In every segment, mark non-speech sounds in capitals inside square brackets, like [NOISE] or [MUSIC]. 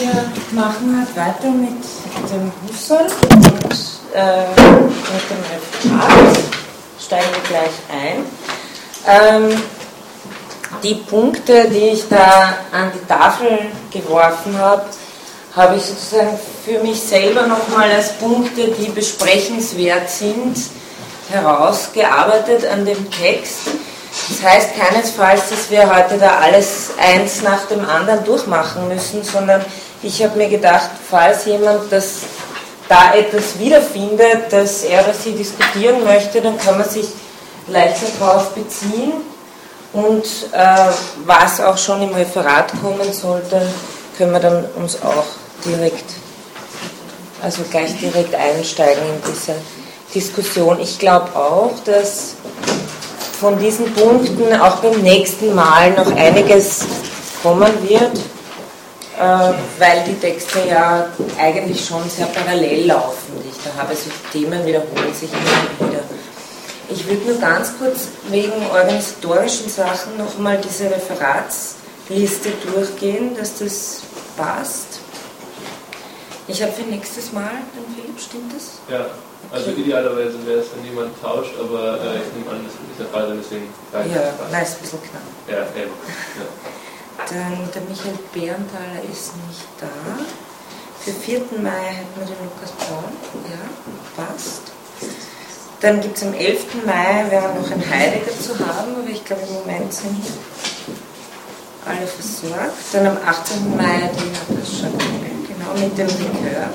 Wir machen halt weiter mit dem Husserl und äh, mit dem Referat. Steigen wir gleich ein. Ähm, die Punkte, die ich da an die Tafel geworfen habe, habe ich sozusagen für mich selber nochmal als Punkte, die besprechenswert sind, herausgearbeitet an dem Text. Das heißt keinesfalls, dass wir heute da alles eins nach dem anderen durchmachen müssen, sondern ich habe mir gedacht, falls jemand das da etwas wiederfindet, das er oder sie diskutieren möchte, dann kann man sich leichter darauf beziehen. Und äh, was auch schon im Referat kommen sollte, können wir dann uns auch direkt, also gleich direkt einsteigen in diese Diskussion. Ich glaube auch, dass von diesen Punkten auch beim nächsten Mal noch einiges kommen wird, weil die Texte ja eigentlich schon sehr parallel laufen. Ich da habe so Themen wiederholen sich immer wieder. Ich würde nur ganz kurz wegen organisatorischen Sachen nochmal diese Referatsliste durchgehen, dass das passt. Ich habe für nächstes Mal den Philipp, stimmt das? Ja, also okay. idealerweise wäre es, wenn jemand tauscht, aber äh, ich nehme an, das ist nicht der Fall, deswegen. Ja, nein, ist ein bisschen knapp. Ja, eben. Ja. Dann der Michael Bärenthaler ist nicht da. Für 4. Mai hätten wir den Lukas Braun. Ja, passt. Dann gibt es am 11. Mai, wäre noch ein Heiliger zu haben, aber ich glaube im Moment sind alle versorgt. Dann am 18. Mai die schon genau mit dem Likör.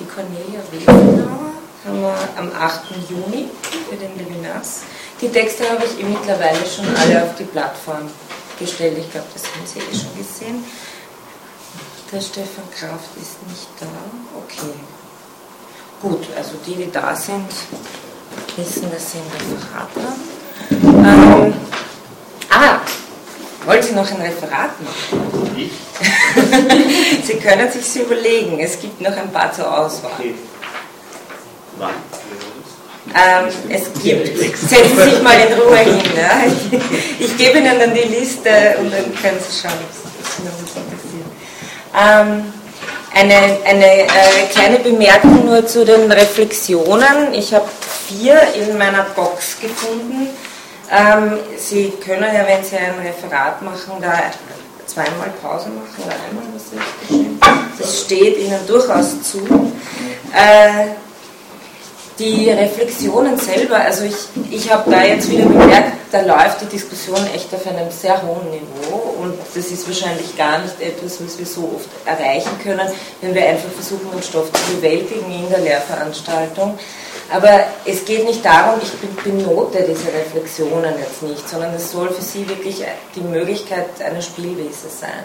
Die Cornelia Wesenauer haben wir am 8. Juni für den Levinas. Die Texte habe ich eh mittlerweile schon alle auf die Plattform gestellt. Ich glaube, das haben Sie eh schon gesehen. Der Stefan Kraft ist nicht da. Okay. Gut, also die, die da sind, wissen, dass sie ein Referat haben. Ähm, ah, wollen Sie noch ein Referat machen? Ich? [LAUGHS] Sie können sich überlegen, es gibt noch ein paar zur Auswahl. Okay. Wann? Ähm, es gibt, setzen Sie sich mal in Ruhe hin. Ja? Ich, ich, gebe Ihnen dann die Liste und dann können Sie schauen, was noch interessiert. Ähm, eine, eine äh, kleine Bemerkung nur zu den Reflexionen. Ich habe vier in meiner Box gefunden. Ähm, Sie können ja, wenn Sie ein Referat machen, da zweimal Pause machen oder einmal, was geschehen. Das steht Ihnen durchaus zu. Äh, die Reflexionen selber, also ich, ich habe da jetzt wieder bemerkt, da läuft die Diskussion echt auf einem sehr hohen Niveau und das ist wahrscheinlich gar nicht etwas, was wir so oft erreichen können, wenn wir einfach versuchen, den Stoff zu bewältigen in der Lehrveranstaltung. Aber es geht nicht darum, ich benote diese Reflexionen jetzt nicht, sondern es soll für Sie wirklich die Möglichkeit einer Spielwiese sein.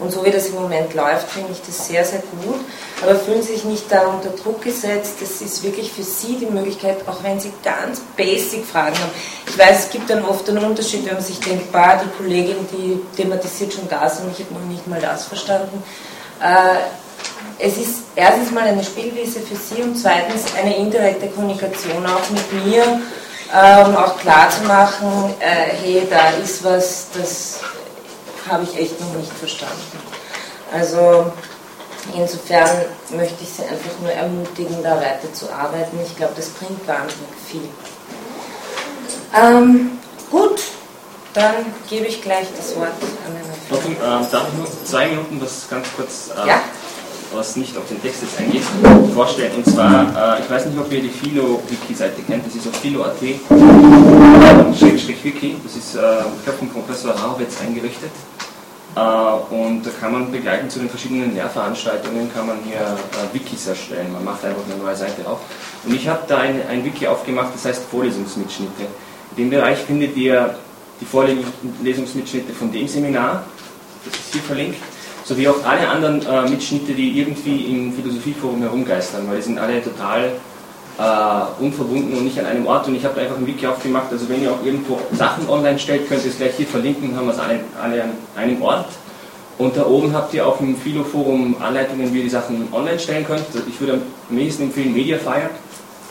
Und so wie das im Moment läuft, finde ich das sehr, sehr gut. Aber fühlen Sie sich nicht da unter Druck gesetzt. Das ist wirklich für Sie die Möglichkeit, auch wenn Sie ganz basic Fragen haben. Ich weiß, es gibt dann oft einen Unterschied, wenn man sich denkt, bah, die Kollegin, die thematisiert schon das und ich habe noch nicht mal das verstanden. Äh, es ist erstens mal eine Spielwiese für Sie und zweitens eine indirekte Kommunikation auch mit mir, ähm, auch klar zu machen, äh, hey, da ist was, das habe ich echt noch nicht verstanden. Also insofern möchte ich Sie einfach nur ermutigen, da weiterzuarbeiten. Ich glaube, das bringt wahnsinnig viel. Ähm, gut, dann gebe ich gleich das Wort an Herrn Okay, äh, darf ich nur zwei Minuten was ganz kurz, äh, ja? Was nicht auf den Text jetzt eingeht, vorstellen. Und zwar, äh, ich weiß nicht, ob ihr die Philo-Wiki-Seite kennt, das ist auf philo.at, Schrägstrich Wiki, das ist, äh, ich glaube, vom Professor Rauwitz eingerichtet. Äh, und da kann man begleiten zu den verschiedenen Lehrveranstaltungen, kann man hier äh, Wikis erstellen. Man macht einfach eine neue Seite auf. Und ich habe da ein, ein Wiki aufgemacht, das heißt Vorlesungsmitschnitte. In dem Bereich findet ihr die Vorlesungsmitschnitte von dem Seminar, das ist hier verlinkt, sowie auch alle anderen äh, Mitschnitte, die irgendwie im Philosophieforum herumgeistern, weil die sind alle total äh, unverbunden und nicht an einem Ort. Und ich habe einfach ein Wiki aufgemacht, also wenn ihr auch irgendwo Sachen online stellt, könnt ihr es gleich hier verlinken, haben wir es alle, alle an einem Ort. Und da oben habt ihr auch im Philo-Forum Anleitungen, wie ihr die Sachen online stellen könnt. Ich würde am nächsten empfehlen Mediafire.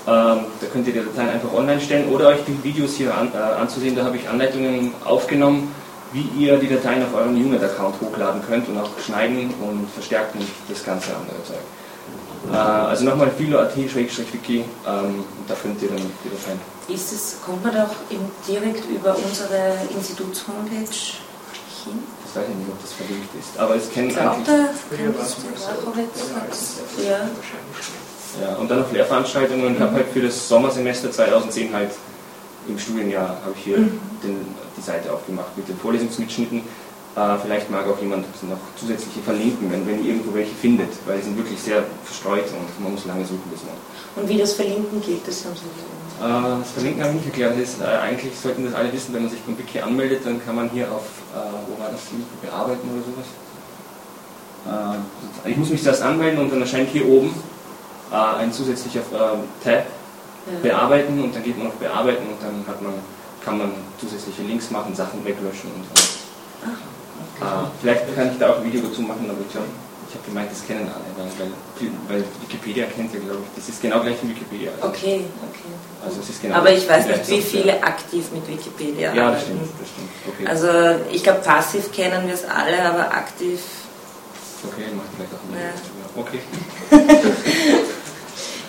Ähm, da könnt ihr die Dateien einfach online stellen oder euch die Videos hier an, äh, anzusehen. Da habe ich Anleitungen aufgenommen, wie ihr die Dateien auf euren Unit-Account hochladen könnt und auch schneiden und verstärken das ganze andere Zeug. Äh, also nochmal philo.at-wiki, ähm, da könnt ihr dann die Dateien. Ist es, kommt man doch direkt über unsere Instituts-Homepage hin? Ich weiß nicht, ob das verlinkt ist, aber es kennen eigentlich... Ja. ja, und dann noch Lehrveranstaltungen und ich habe halt für das Sommersemester 2010 halt im Studienjahr habe ich hier mhm. den, die Seite aufgemacht mit den Vorlesungsmitschnitten. Äh, vielleicht mag auch jemand noch zusätzliche verlinken, wenn, wenn ihr irgendwo welche findet, weil die sind wirklich sehr verstreut und man muss lange suchen bis man. Und wie das Verlinken geht, das haben Sie äh, Das Verlinken habe ich nicht erklärt. Das ist, äh, eigentlich sollten das alle wissen, wenn man sich beim Wiki anmeldet, dann kann man hier auf, äh, wo war das, bearbeiten oder sowas. Äh, ich muss mich zuerst anmelden und dann erscheint hier oben äh, ein zusätzlicher Tab. Bearbeiten und dann geht man auf bearbeiten und dann hat man, kann man zusätzliche Links machen, Sachen weglöschen und so. Ach, okay. äh, vielleicht kann ich da auch ein Video dazu machen, aber ich glaube, ich habe gemeint, das kennen alle, weil, weil, Wikipedia kennt ja, glaube ich, das ist genau gleich wie Wikipedia. Also okay, okay. Also es ist genau aber ich weiß nicht, wie viele aktiv mit Wikipedia Ja, das stimmt, das stimmt. Okay. Also ich glaube, passiv kennen wir es alle, aber aktiv... Okay, macht vielleicht auch ein ja. Okay. [LAUGHS]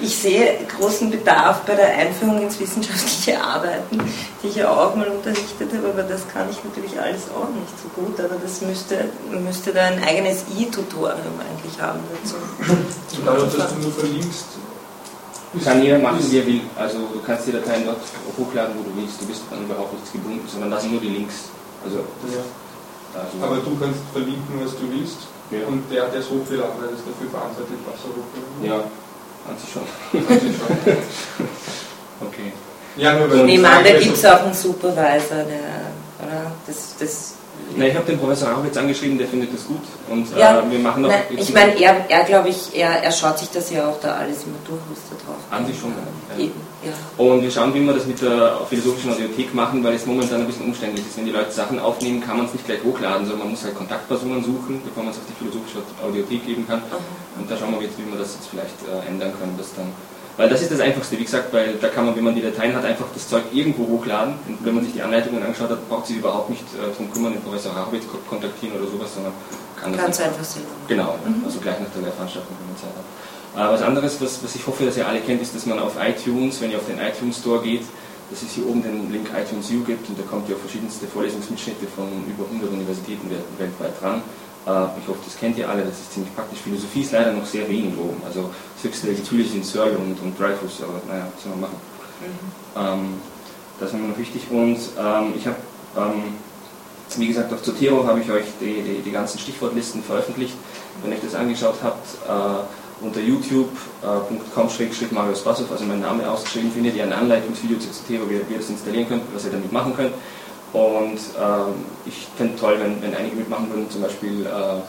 ich sehe großen Bedarf bei der Einführung ins wissenschaftliche Arbeiten, die ich ja auch mal unterrichtet habe, aber das kann ich natürlich alles auch nicht so gut, aber das müsste, müsste da ein eigenes I-Tutorium eigentlich haben dazu. Dadurch, dass du nur verlinkst, kann jeder machen, wie er will. Also du kannst die Dateien dort hochladen, wo du willst. Du bist dann überhaupt nichts gebunden, sondern das sind nur die Links. Also, ja. also Aber du kannst verlinken, was du willst. Ja. Und der, der es hochgeladen hat, ist dafür verantwortlich, was er hochgeladen hat. Ja. An sich schon. [LAUGHS] okay. Ja, nur ich nehme an, da gibt es auch einen Supervisor, der, oder? Das, das Nein, ich habe den Professor auch jetzt angeschrieben, der findet das gut. Und ja, äh, wir machen noch. Nein, ich meine, er, er glaube ich, er, er schaut sich das ja auch da alles immer durch, was da drauf An sich schon, ja. Eben, ja. Und wir schauen, wie wir das mit der philosophischen Audiothek machen, weil es momentan ein bisschen umständlich ist. Wenn die Leute Sachen aufnehmen, kann man es nicht gleich hochladen, sondern man muss halt Kontaktpersonen suchen, bevor man es auf die philosophische Audiothek geben kann. Mhm. Und da schauen wir jetzt, wie wir das jetzt vielleicht äh, ändern können, dass dann weil das ist das Einfachste, wie gesagt, weil da kann man, wenn man die Dateien hat, einfach das Zeug irgendwo hochladen. Und wenn man sich die Anleitungen angeschaut hat, braucht sie überhaupt nicht äh, darum kümmern, den Professor Rachwitz kontaktieren oder sowas, sondern kann das. Ganz einfach selber. Genau, mhm. also gleich nach der Lehrveranstaltung, wenn man Zeit hat. Was anderes, was, was ich hoffe, dass ihr alle kennt, ist, dass man auf iTunes, wenn ihr auf den iTunes Store geht, dass es hier oben den Link iTunes U gibt und da kommt ihr auf verschiedenste Vorlesungsmitschnitte von über 100 Universitäten weltweit dran. Äh, ich hoffe, das kennt ihr alle, das ist ziemlich praktisch. Philosophie ist leider noch sehr wenig oben. Also das höchste natürlich sind Searle und, und Dreyfus, aber naja, was soll man machen? Mhm. Ähm, das ist mir noch wichtig. Und ähm, ich habe, ähm, wie gesagt, auf Zotero habe ich euch die, die, die, ganzen Stichwortlisten veröffentlicht. Wenn ihr euch das angeschaut habt, äh, unter youtube.com-marius Bassow, also mein Name ausgeschrieben, findet ihr ein Anleitungsvideo zu Zotero, wie, wie ihr das installieren könnt, was ihr damit machen könnt. Und ähm, ich fände toll, wenn, wenn einige mitmachen würden, zum Beispiel äh, äh,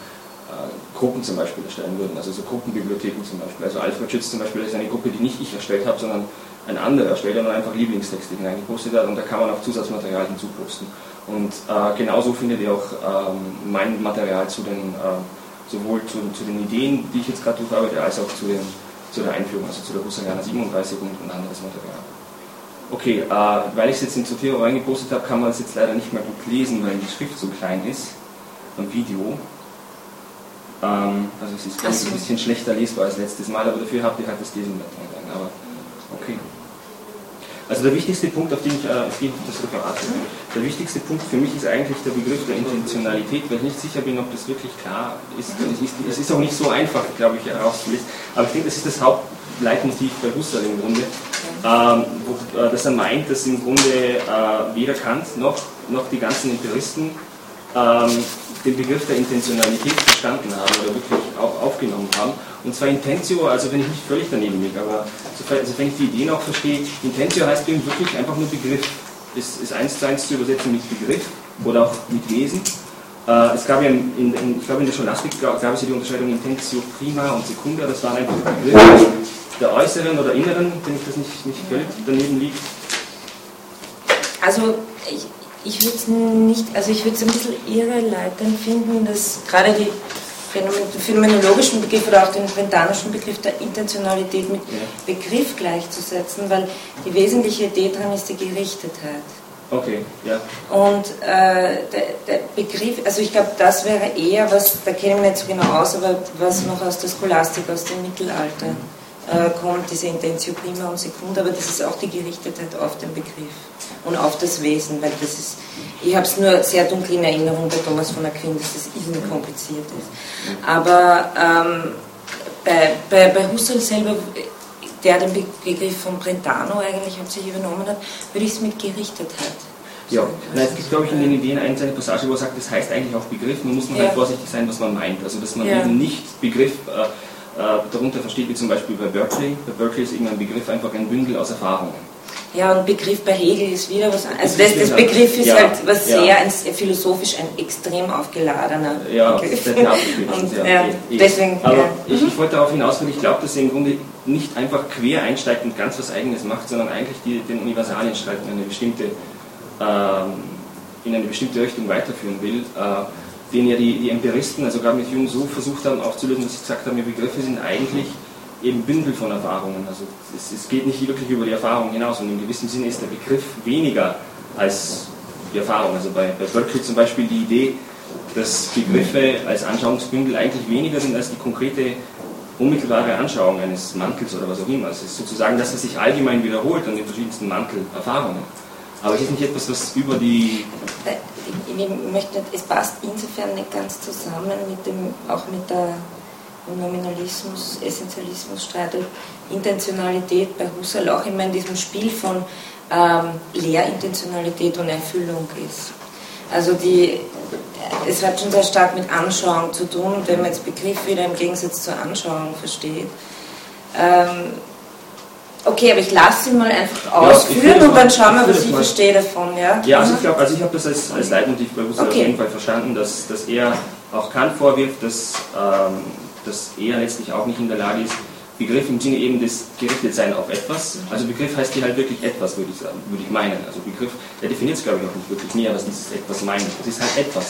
Gruppen zum Beispiel erstellen würden, also so Gruppenbibliotheken zum Beispiel. Also Alfred Schütz zum Beispiel ist eine Gruppe, die nicht ich erstellt habe, sondern ein anderer erstellt und einfach Lieblingstexte hineingepostet hat und da kann man auch Zusatzmaterial hinzuposten. Und äh, genauso findet ihr auch ähm, mein Material zu den, äh, sowohl zu, zu, den Ideen, die ich jetzt gerade durcharbeite, als auch zu, den, zu der Einführung, also zu der Husserlianer 37 und, und anderes Material. Okay, äh, weil ich es jetzt in Zotero reingepostet habe, kann man es jetzt leider nicht mehr gut lesen, weil die Schrift so klein ist am Video. Ähm, also es ist so. ein bisschen schlechter lesbar als letztes Mal, aber dafür habt ihr halt das Lesen mit drin. Aber okay. Also der wichtigste Punkt, auf den ich, äh, auf den ich das Referat der wichtigste Punkt für mich ist eigentlich der Begriff der Intentionalität, weil ich nicht sicher bin, ob das wirklich klar ist. Es ist auch nicht so einfach, glaube ich, herauszulesen. Aber ich denke, das ist das Hauptleitmotiv bei Husserl im Grunde ähm, äh, dass er meint, dass im Grunde äh, weder Kant noch, noch die ganzen Empiristen ähm, den Begriff der Intentionalität verstanden haben oder wirklich auch aufgenommen haben. Und zwar Intentio, also wenn ich nicht völlig daneben liege, aber sofern, also ich die Ideen auch verstehe, Intentio heißt eben wirklich einfach nur Begriff. Ist, ist eins zu eins zu übersetzen mit Begriff oder auch mit Wesen. Äh, es gab ja in, in, ich glaube in der Scholastik gab, es ja die Unterscheidung Intentio prima und secunda, das waren einfach Begriffe der äußeren oder inneren, wenn ich das nicht, nicht völlig daneben liegt? Also ich, ich würde es nicht, also ich würde es ein bisschen irreleitend finden, dass gerade die phänomenologischen Begriff oder auch den quentanischen Begriff der Intentionalität mit. Begriff gleichzusetzen, weil die wesentliche Idee daran ist die Gerichtetheit. Okay, ja. Und äh, der, der, Begriff, also ich glaube, das wäre eher was, da kenne ich mich nicht so genau aus, aber was noch aus der Scholastik, aus dem Mittelalter äh, kommt, diese Intentio prima und secunda, aber das ist auch die Gerichtetheit auf den Begriff und auf das Wesen, weil das ist, ich habe es nur sehr dunkel in Erinnerung bei Thomas von Aquin, dass das irrsinnig kompliziert ist. Aber ähm, bei, bei, bei Husserl selber der den Begriff von Brentano eigentlich hauptsächlich übernommen hat, würde ich es mit Gerichtetheit. Ja, Nein, es gibt, glaube ich, in den Ideen eine Passage, wo er sagt, das heißt eigentlich auch Begriff, man muss man halt ja. halt vorsichtig sein, was man meint. Also, dass man ja. eben nicht Begriff äh, äh, darunter versteht, wie zum Beispiel bei Berkeley. Bei Berkeley ist eben ein Begriff einfach ein Bündel aus Erfahrungen. Ja, und Begriff bei Hegel ist wieder was Also das, das Begriff ist ja, halt was ja. sehr ein, philosophisch ein extrem aufgeladener ja, Begriff. [LAUGHS] Und, ja, ja, deswegen, Aber ich, ich wollte darauf hinaus, weil ich glaube, dass er im Grunde nicht einfach quer einsteigt und ganz was Eigenes macht, sondern eigentlich die, den Universalien schreibt in eine bestimmte, ähm, in eine bestimmte Richtung weiterführen will, äh, den ja die, die Empiristen, also gerade mit Jung so versucht haben aufzulösen, dass sie gesagt haben, die Begriffe sind eigentlich eben Bündel von Erfahrungen. Also es, es, geht nicht wirklich über die Erfahrung hinaus und in gewissem Sinne ist der Begriff weniger als die Erfahrung. Also bei, bei Berkeley zum Beispiel die Idee, dass Begriffe als Anschauungsbündel eigentlich weniger sind als die konkrete unmittelbare Anschauung eines Mantels oder was auch immer. Es ist sozusagen das, was sich allgemein wiederholt an den verschiedensten Mantelerfahrungen. Aber es ist nicht etwas, was über die. Äh, ich möchte, es passt insofern nicht ganz zusammen mit dem, auch mit der Nominalismus, Essentialismus streitet, Intentionalität bei Husserl auch immer in diesem Spiel von ähm, Lehrintentionalität und Erfüllung ist. Also die, es hat schon sehr stark mit Anschauung zu tun, wenn man jetzt Begriff wieder im Gegensatz zur Anschauung versteht. Ähm, okay, aber ich lasse ihn mal einfach ausführen ja, und dann schauen wir, was ich verstehe davon. Ja, ja also ich glaube, also ich habe das als, als Leitmotiv bei Husserl okay. auf jeden Fall verstanden, dass, dass er auch Kant vorwirft, dass ähm, dass er letztlich auch nicht in der Lage ist, Begriff im Sinne eben des Gerichtetsein auf etwas. Also Begriff heißt hier halt wirklich etwas, würde ich sagen, würde ich meinen. Also Begriff, der definiert es glaube ich auch nicht wirklich näher, was dieses etwas meint. Es ist halt etwas.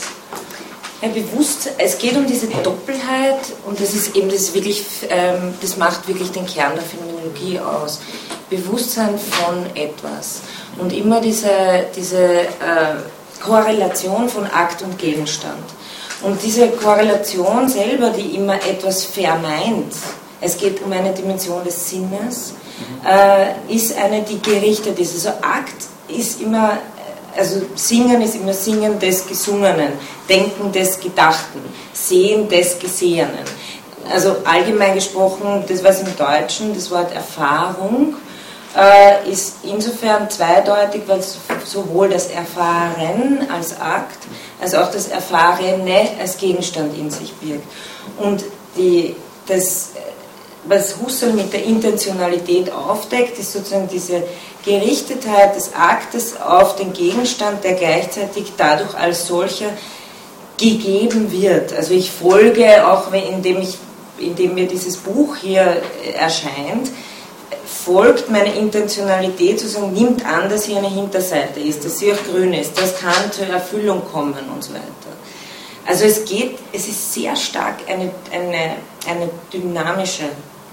Ja, bewusst, es geht um diese Doppelheit und das ist eben das wirklich, ähm, das macht wirklich den Kern der Phänomenologie aus. Bewusstsein von etwas und immer diese, diese äh, Korrelation von Akt und Gegenstand. Und diese Korrelation selber, die immer etwas vermeint, es geht um eine Dimension des Sinnes, äh, ist eine, die gerichtet ist. Also Akt ist immer, also Singen ist immer Singen des Gesungenen, Denken des Gedachten, Sehen des Gesehenen. Also allgemein gesprochen, das was im Deutschen das Wort Erfahrung äh, ist insofern zweideutig, weil sowohl das Erfahren als Akt als auch das Erfahrene als Gegenstand in sich birgt. Und die, das, was Husserl mit der Intentionalität aufdeckt, ist sozusagen diese Gerichtetheit des Aktes auf den Gegenstand, der gleichzeitig dadurch als solcher gegeben wird. Also ich folge, auch indem, ich, indem mir dieses Buch hier erscheint, folgt meine Intentionalität, sozusagen nimmt an, dass hier eine Hinterseite ist, dass sie auch grün ist, das kann zur Erfüllung kommen und so weiter. Also es geht, es ist sehr stark eine, eine, eine dynamische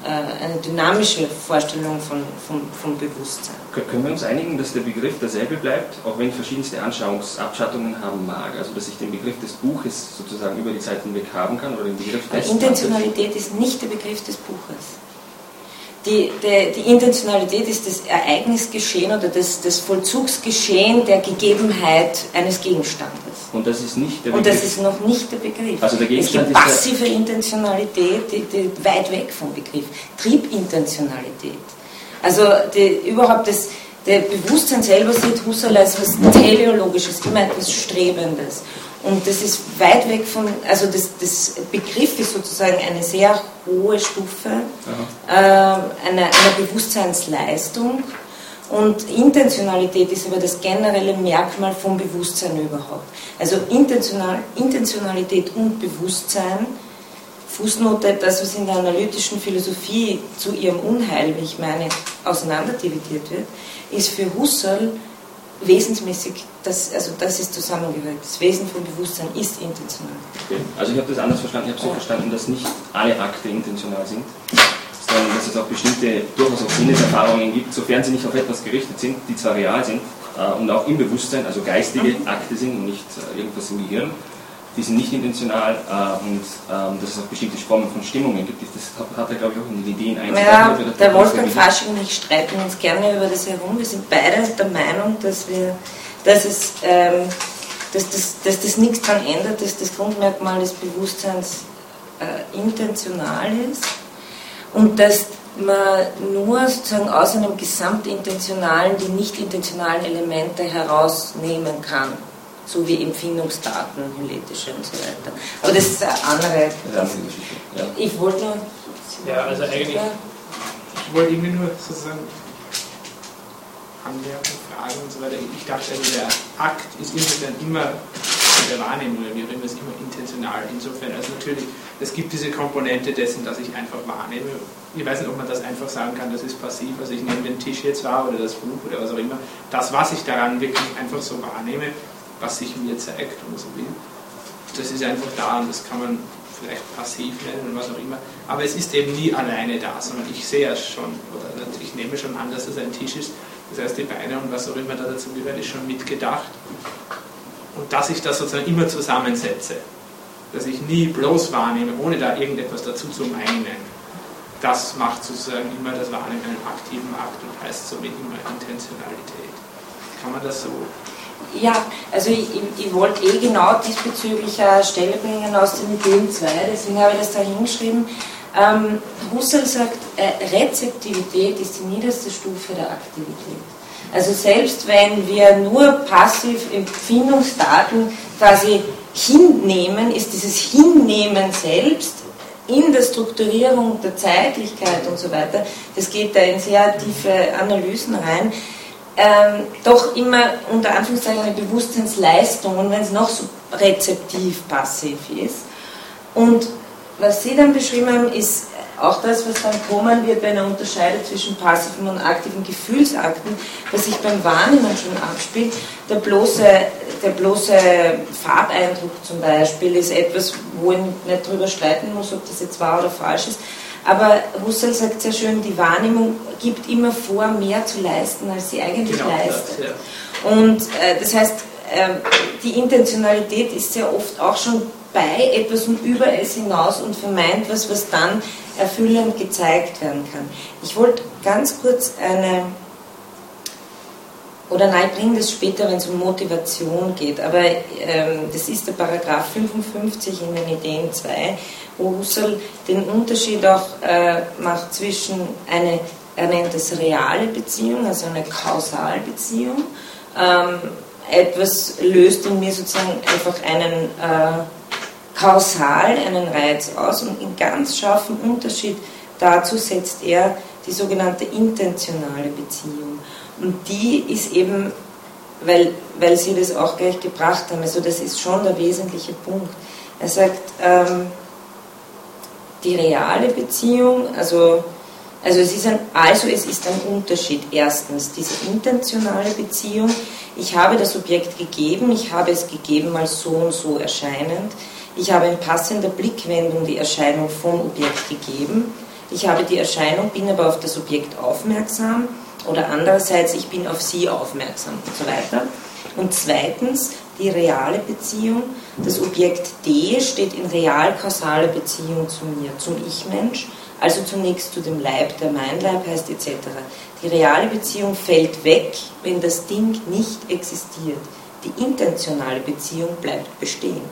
äh, eine dynamische Vorstellung von, von, von Bewusstsein. Können wir uns einigen, dass der Begriff derselbe bleibt, auch wenn verschiedenste Anschauungsabschattungen haben mag? Also dass ich den Begriff des Buches sozusagen über die Zeit hinweg haben kann oder den Begriff des Intentionalität ist nicht der Begriff des Buches die, die, die, Intentionalität ist das Ereignisgeschehen oder das, das Vollzugsgeschehen der Gegebenheit eines Gegenstandes. Und das ist nicht der Begriff. Und das ist noch nicht der Begriff. Also der Gegenstand es gibt passive Intentionalität, die, die weit weg vom Begriff. Triebintentionalität. Also überhaupt das, der Bewusstsein selber sieht Husserl als etwas Teleologisches, immer etwas Strebendes. Und das ist weit weg von, also das, das Begriff ist sozusagen eine sehr hohe Stufe äh, einer, einer Bewusstseinsleistung. Und Intentionalität ist aber das generelle Merkmal vom Bewusstsein überhaupt. Also Intentional, Intentionalität und Bewusstsein, Fußnote, das, was in der analytischen Philosophie zu ihrem Unheil, wie ich meine, auseinanderdividiert wird, ist für Husserl wesensmäßig, das, also das ist zusammengehört. Das Wesen von Bewusstsein ist intentional. Okay. Also ich habe das anders verstanden. Ich habe so oh. verstanden, dass nicht alle Akte intentional sind. ähm, dass es auch bestimmte durchaus auch Sinneserfahrungen gibt, sofern sie nicht auf etwas gerichtet sind, die zwar real sind äh, und auch im Bewusstsein, also geistige Akte sind und nicht äh, irgendwas im Gehirn, die sind nicht intentional äh, und ähm, dass es auch bestimmte Formen von Stimmungen gibt. Das hat, er, glaube ich, auch in den Ideen eingebaut. Ja, der Wolfgang Fasching und ich streiten uns gerne über das herum. Wir sind beide der Meinung, dass, wir, dass, es, ähm, dass, das, dass das nichts daran ändert, dass das Grundmerkmal des Bewusstseins äh, intentional ist und dass man nur sozusagen aus einem gesamtintentionalen die nicht intentionalen Elemente herausnehmen kann so wie Empfindungsdaten, hyletische und so weiter. Aber das ist eine andere. Ja. Ich wollte nur. Ja, also eigentlich. Ich wollte irgendwie nur sozusagen anmerken, fragen und so weiter. Ich dachte, also der Akt ist insofern immer der Wahrnehmung oder wie auch immer, ist immer intentional. Insofern, also natürlich, es gibt diese Komponente dessen, dass ich einfach wahrnehme. Ich weiß nicht, ob man das einfach sagen kann, das ist passiv, also ich nehme den Tisch jetzt wahr oder das Buch oder was auch immer. Das, was ich daran wirklich einfach so wahrnehme, was sich mir zeigt, man so will. Das ist einfach da und das kann man vielleicht passiv nennen und was auch immer. Aber es ist eben nie alleine da, sondern ich sehe es schon oder ich nehme schon an, dass es ein Tisch ist. Das heißt, die Beine und was auch immer da dazu gehört, ist schon mitgedacht. Und dass ich das sozusagen immer zusammensetze, dass ich nie bloß wahrnehme, ohne da irgendetwas dazu zu meinen, das macht sozusagen immer das Wahrnehmen einen aktiven Akt und heißt somit immer Intentionalität. Kann man das so ja, also ich, ich, wollte eh genau diesbezüglich eine Stelle bringen aus den Ideen 2, deswegen habe ich das da hingeschrieben. Ähm, Husserl sagt, äh, Rezeptivität ist die niederste Stufe der Aktivität. Also selbst wenn wir nur passiv Empfindungsdaten quasi hinnehmen, ist dieses Hinnehmen selbst in der Strukturierung der Zeitlichkeit und so weiter, das geht da in sehr tiefe Analysen rein, ähm, doch immer unter Anführungszeichen eine Bewusstseinsleistung und wenn es noch so rezeptiv passiv ist. Und was Sie dann beschrieben haben, ist auch das, was dann kommen wird, wenn er unterscheidet zwischen passiven und aktiven Gefühlsakten, was sich beim Wahrnehmen schon abspielt. Der bloße, der bloße Farbeindruck zum Beispiel ist etwas, wo ich nicht drüber streiten muss, ob das jetzt wahr oder falsch ist. Aber Husserl sagt sehr schön, die Wahrnehmung gibt immer vor, mehr zu leisten, als sie eigentlich genau, leistet. Ja. Und äh, das heißt, äh, die Intentionalität ist sehr oft auch schon bei etwas und über es hinaus und vermeint was, was dann erfüllend gezeigt werden kann. Ich wollte ganz kurz eine, oder nein, ich bringe das später, wenn es um Motivation geht, aber ähm, das ist der Paragraph 55 in den Ideen 2 wo Husserl den Unterschied auch äh, macht zwischen eine, er nennt es reale Beziehung, also eine Kausalbeziehung. Ähm, etwas löst in mir sozusagen einfach einen äh, kausal, einen Reiz aus und in ganz scharfem Unterschied dazu setzt er die sogenannte intentionale Beziehung. Und die ist eben, weil, weil Sie das auch gleich gebracht haben, also das ist schon der wesentliche Punkt. Er sagt, ähm, die reale Beziehung, also, also, es ist ein, also es ist ein Unterschied. Erstens, diese intentionale Beziehung. Ich habe das Objekt gegeben, ich habe es gegeben als so und so erscheinend. Ich habe in passender Blickwendung die Erscheinung vom Objekt gegeben. Ich habe die Erscheinung, bin aber auf das Objekt aufmerksam. Oder andererseits, ich bin auf sie aufmerksam und so weiter. Und zweitens, die reale Beziehung. Das Objekt D steht in real-kausaler Beziehung zu mir, zum Ich-Mensch, also zunächst zu dem Leib, der mein Leib heißt, etc. Die reale Beziehung fällt weg, wenn das Ding nicht existiert. Die intentionale Beziehung bleibt bestehen.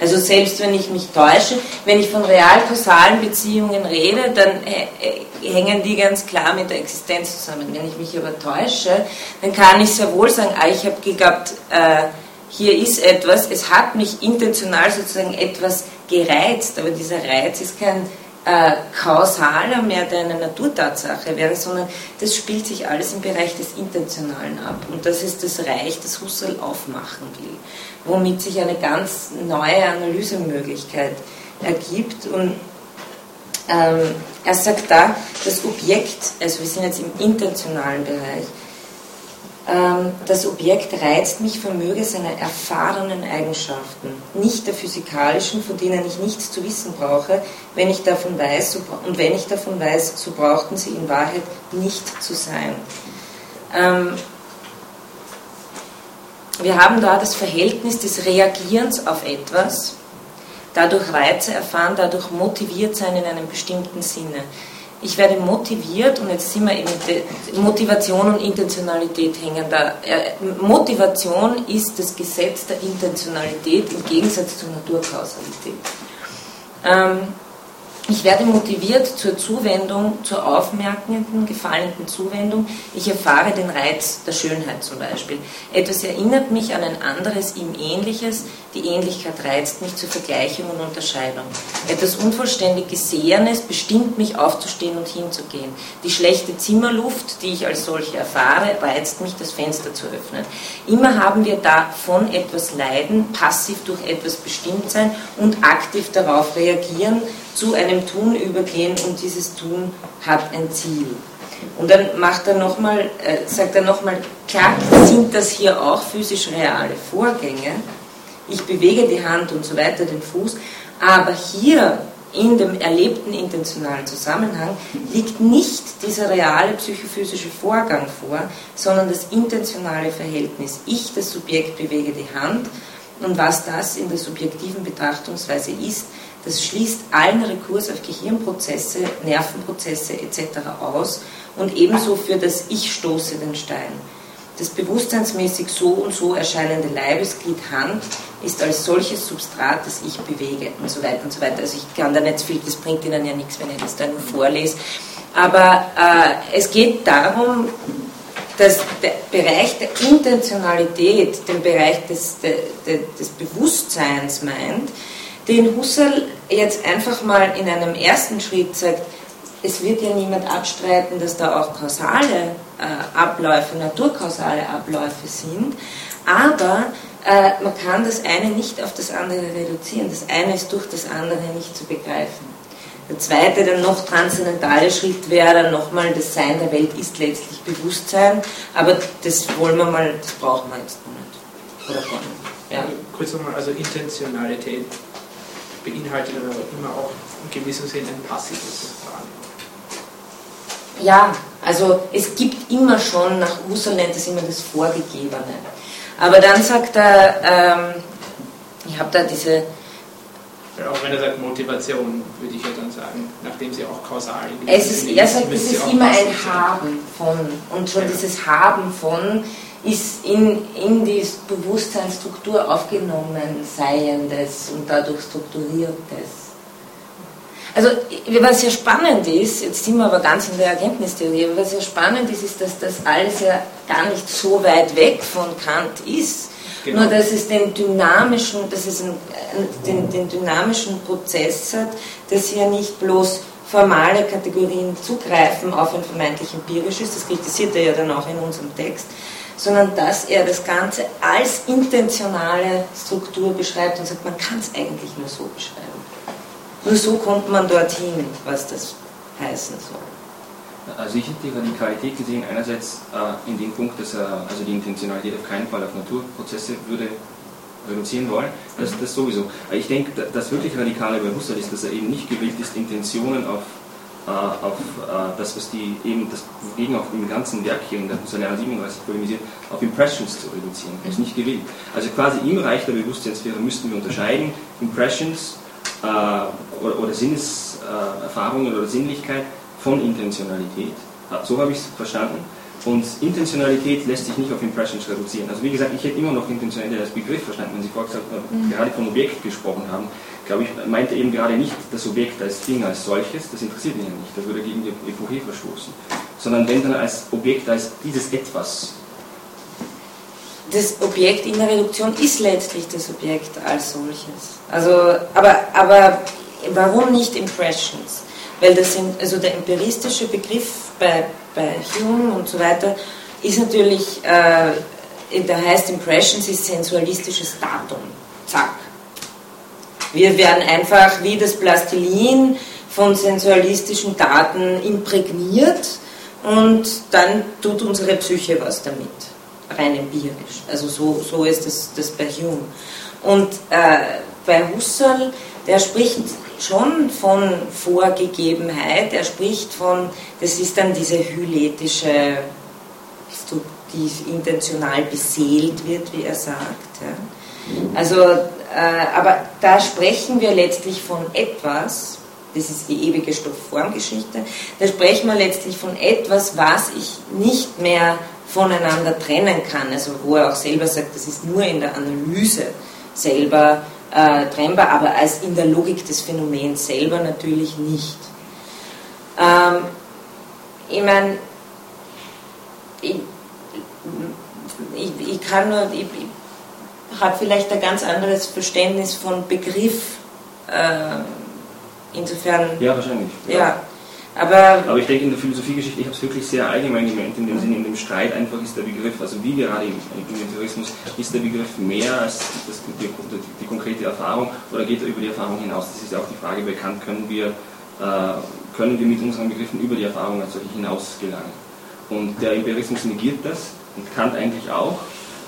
Also selbst wenn ich mich täusche, wenn ich von real-kausalen Beziehungen rede, dann äh, äh, hängen die ganz klar mit der Existenz zusammen. Wenn ich mich aber täusche, dann kann ich sehr wohl sagen, ah, ich habe gehabt, äh, hier ist etwas, es hat mich intentional sozusagen etwas gereizt, aber dieser Reiz ist kein äh, kausaler mehr, der eine Naturtatsache wäre, sondern das spielt sich alles im Bereich des Intentionalen ab. Und das ist das Reich, das Husserl aufmachen will, womit sich eine ganz neue Analysemöglichkeit ergibt. Und ähm, er sagt da, das Objekt, also wir sind jetzt im intentionalen Bereich, das Objekt reizt mich vermöge seiner erfahrenen Eigenschaften, nicht der physikalischen, von denen ich nichts zu wissen brauche. Wenn ich davon weiß, so, und wenn ich davon weiß, so brauchten sie in Wahrheit nicht zu sein. Ähm, wir haben da das Verhältnis des Reagierens auf etwas, dadurch Reize erfahren, dadurch motiviert sein in einem bestimmten Sinne ich werde motiviert und jetzt sind wir eben, Motivation und Intentionalität hängen da. Äh, Motivation ist das Gesetz der Intentionalität im Gegensatz zur Naturkausalität. Ähm, ich werde motiviert zur Zuwendung, zur aufmerkenden, gefallenen Zuwendung. Ich erfahre den Reiz der Schönheit zum Beispiel. Etwas erinnert mich an ein anderes, ihm ähnliches. Die Ähnlichkeit reizt mich zur Vergleichung und Unterscheidung. Etwas unvollständig Gesehenes bestimmt mich aufzustehen und hinzugehen. Die schlechte Zimmerluft, die ich als solche erfahre, reizt mich, das Fenster zu öffnen. Immer haben wir da von etwas leiden, passiv durch etwas bestimmt sein und aktiv darauf reagieren, zu einem Tun übergehen und dieses Tun hat ein Ziel. Und dann macht er noch mal, äh, sagt er nochmal, klar sind das hier auch physisch reale Vorgänge. Ich bewege die Hand und so weiter, den Fuß, aber hier in dem erlebten intentionalen Zusammenhang liegt nicht dieser reale psychophysische Vorgang vor, sondern das intentionale Verhältnis. Ich, das Subjekt, bewege die Hand und was das in der subjektiven Betrachtungsweise ist, das schließt allen Rekurs auf Gehirnprozesse, Nervenprozesse etc. aus und ebenso für das Ich stoße den Stein. Das bewusstseinsmäßig so und so erscheinende Leibesglied Hand ist als solches Substrat, das ich bewege und so weiter und so weiter. Also ich kann da nicht viel, das bringt Ihnen ja nichts, wenn ich das da nur vorlese. Aber äh, es geht darum, dass der Bereich der Intentionalität den Bereich des, de, de, des Bewusstseins meint, den Husserl jetzt einfach mal in einem ersten Schritt sagt, es wird ja niemand abstreiten, dass da auch kausale äh, Abläufe, naturkausale Abläufe sind, aber äh, man kann das eine nicht auf das andere reduzieren. Das eine ist durch das andere nicht zu begreifen. Der zweite, der noch transzendentale Schritt wäre dann nochmal, das Sein der Welt ist letztlich Bewusstsein, aber das wollen wir mal, das brauchen wir jetzt noch nicht. Oder. Ja. Kurz nochmal, also Intentionalität beinhaltet aber immer auch in gewissem Sinne ein passives Wahrnehmen. Ja, also es gibt immer schon, nach Husserl nennt es immer das Vorgegebene. Aber dann sagt er, ähm, ich habe da diese. Ja, auch wenn er sagt Motivation, würde ich ja dann sagen, nachdem sie auch kausal es ist, Er sagt, es ist immer ein Haben von. Und schon ja. dieses Haben von ist in, in die Bewusstseinsstruktur aufgenommen, Seiendes und dadurch Strukturiertes. Also, was ja spannend ist, jetzt sind wir aber ganz in der Erkenntnistheorie, was ja spannend ist, ist, dass das alles ja gar nicht so weit weg von Kant ist. Genau. Nur dass es den dynamischen, dass es einen, den, den dynamischen Prozess hat, dass ja nicht bloß formale Kategorien zugreifen auf ein vermeintlich empirisches, das kritisiert er ja dann auch in unserem Text, sondern dass er das Ganze als intentionale Struktur beschreibt und sagt, man kann es eigentlich nur so beschreiben. Nur so kommt man dorthin, was das heißen soll. Also ich hätte die Radikalität gesehen, einerseits äh, in dem Punkt, dass er also die Intentionalität auf keinen Fall auf Naturprozesse würde reduzieren wollen, das, das sowieso. Ich denke, das wirklich Radikale bei Husserl ist, dass er eben nicht gewillt ist, Intentionen auf, auf äh, das, was die eben das Bewegen auf dem ganzen Werk hier in der Husserliana 37 polemisiert, auf Impressions zu reduzieren. Er ist nicht gewillt. Also quasi im Reich der Bewusstseinssphäre müssten wir unterscheiden, Impressions äh, oder, oder Sinneserfahrungen oder Sinnlichkeit von Intentionalität. So habe ich es verstanden. Und Intentionalität lässt sich nicht auf Impressions reduzieren. Also wie gesagt, ich hätte immer noch Intentionalität als Begriff verstanden, wenn Sie vorher mhm. gerade vom Objekt gesprochen haben. Glaube ich, meinte eben gerade nicht das Objekt als Ding als solches, das interessiert ihn ja nicht, das würde gegen die Epoche verstoßen. Sondern wenn dann als Objekt, als dieses Etwas, das Objekt in der Reduktion ist letztlich das Objekt als solches. Also, aber, aber warum nicht Impressions? Weil das sind, also der empiristische Begriff bei, bei Hume und so weiter ist natürlich, äh, der heißt Impressions ist sensualistisches Datum. Zack. Wir werden einfach wie das Plastilin von sensualistischen Daten imprägniert und dann tut unsere Psyche was damit. rein empirisch. Also so, so ist das, das bei Hume. Und äh, bei Husserl, der spricht schon von Vorgegebenheit, er spricht von, das ist dann diese hyletische, die intentional beseelt wird, wie er sagt. Ja. Also, äh, aber da sprechen wir letztlich von etwas, das ist die ewige Stoffformgeschichte, da sprechen wir letztlich von etwas, was ich nicht mehr voneinander trennen kann. Also wo er auch selber sagt, das ist nur in der Analyse selber äh, trennbar, aber als in der Logik des Phänomens selber natürlich nicht. Ähm, ich meine, ich, ich, ich, kann nur, ich, habe vielleicht ein ganz anderes Verständnis von Begriff. Äh, insofern. Ja, wahrscheinlich. Ja. ja. Aber, Aber ich denke in der Philosophiegeschichte, ich habe es wirklich sehr allgemein gemeint, in dem Sinne, in dem Streit einfach ist der Begriff, also wie gerade im, im Tourismus, ist der Begriff mehr als das, die, die, die, konkrete Erfahrung oder geht er über die Erfahrung hinaus? Das ist ja auch die Frage bekannt, können wir, äh, können wir mit unseren Begriffen über die Erfahrung als solche hinaus gelangen? Und der Empirismus negiert das und Kant eigentlich auch.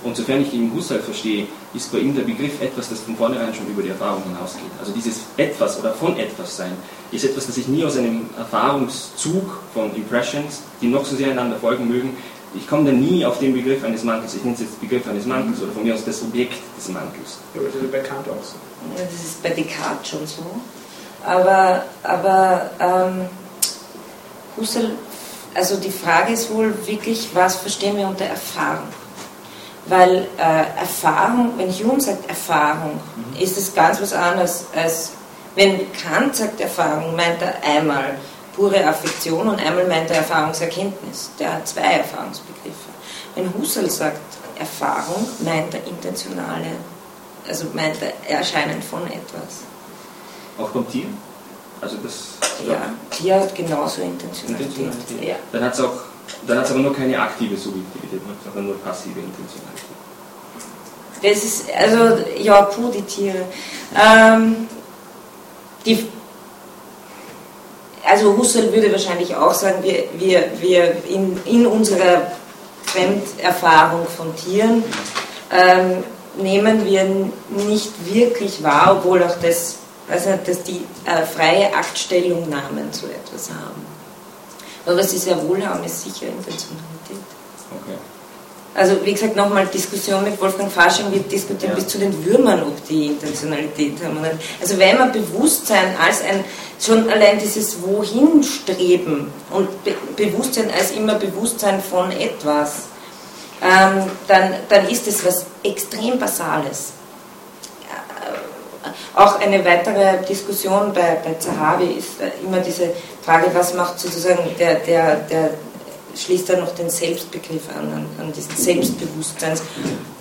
Und sofern ich den Husserl verstehe, ist bei ihm der Begriff etwas, das von vornherein schon über die Erfahrung hinausgeht. Also dieses etwas oder von etwas sein ist etwas, das ich nie aus einem Erfahrungszug von Impressions, die noch so sehr einander folgen mögen, ich komme da nie auf den Begriff eines Mantels. Ich nenne es jetzt Begriff eines Mantels oder von mir aus das Objekt des Mantels. Ja, aber das ist bei Kant auch so. Das ist bei Descartes schon so. Aber, aber ähm, Husserl, also die Frage ist wohl wirklich, was verstehen wir unter Erfahrung? Weil äh, Erfahrung, wenn Hume sagt Erfahrung, mhm. ist es ganz was anderes als wenn Kant sagt Erfahrung, meint er einmal pure Affektion und einmal meint er Erfahrungserkenntnis. Der hat zwei Erfahrungsbegriffe. Wenn Husserl sagt Erfahrung, meint er intentionale, also meint er Erscheinen von etwas. Auch beim Tier? Also das. Ja, Tier hat genauso Intentionalität. Intentionalität. Ja. Dann hat es auch dann hat es aber nur keine aktive Subjektivität, sondern nur passive Intentionalität. Das ist, also, ja, puh, die Tiere. Ähm, die, also Husserl würde wahrscheinlich auch sagen, wir, wir, wir in, in unserer Fremderfahrung von Tieren ähm, nehmen wir nicht wirklich wahr, obwohl auch das, also dass die äh, freie Aktstellungnahmen zu etwas haben. Aber was sie sehr wohl haben, ist sicher Intentionalität. Okay. Also wie gesagt, nochmal Diskussion mit Wolfgang Fasching, wir diskutieren ja. bis zu den Würmern, ob die Intentionalität haben. Also wenn man Bewusstsein als ein, schon allein dieses Wohin-Streben und Be Bewusstsein als immer Bewusstsein von etwas, ähm, dann, dann ist es was extrem Basales. Auch eine weitere Diskussion bei, bei Zahavi ist äh, immer diese Frage, was macht sozusagen der, der, der schließt da noch den Selbstbegriff an, an, an diesen Selbstbewusstseins,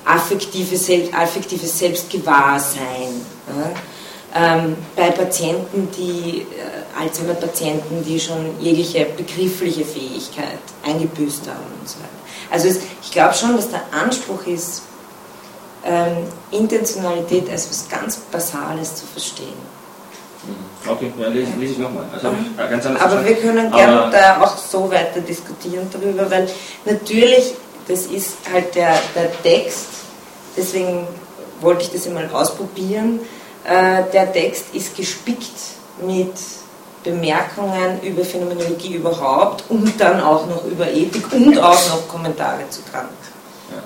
affektives, affektives Selbstgewahrsein. Ja? Ähm, bei Patienten, die, äh, Alzheimer-Patienten, die schon jegliche begriffliche Fähigkeit eingebüßt haben und so weiter. Also es, ich glaube schon, dass der Anspruch ist, ähm, Intentionalität als etwas ganz Basales zu verstehen. Mhm. Okay, ja, lese, lese ich nochmal. Also anders Aber wir können gerne da auch so weiter diskutieren darüber, weil natürlich, das ist halt der, der Text, deswegen wollte ich das einmal ausprobieren. Äh, der Text ist gespickt mit Bemerkungen über Phänomenologie überhaupt und dann auch noch über Ethik und auch noch Kommentare zu Kant.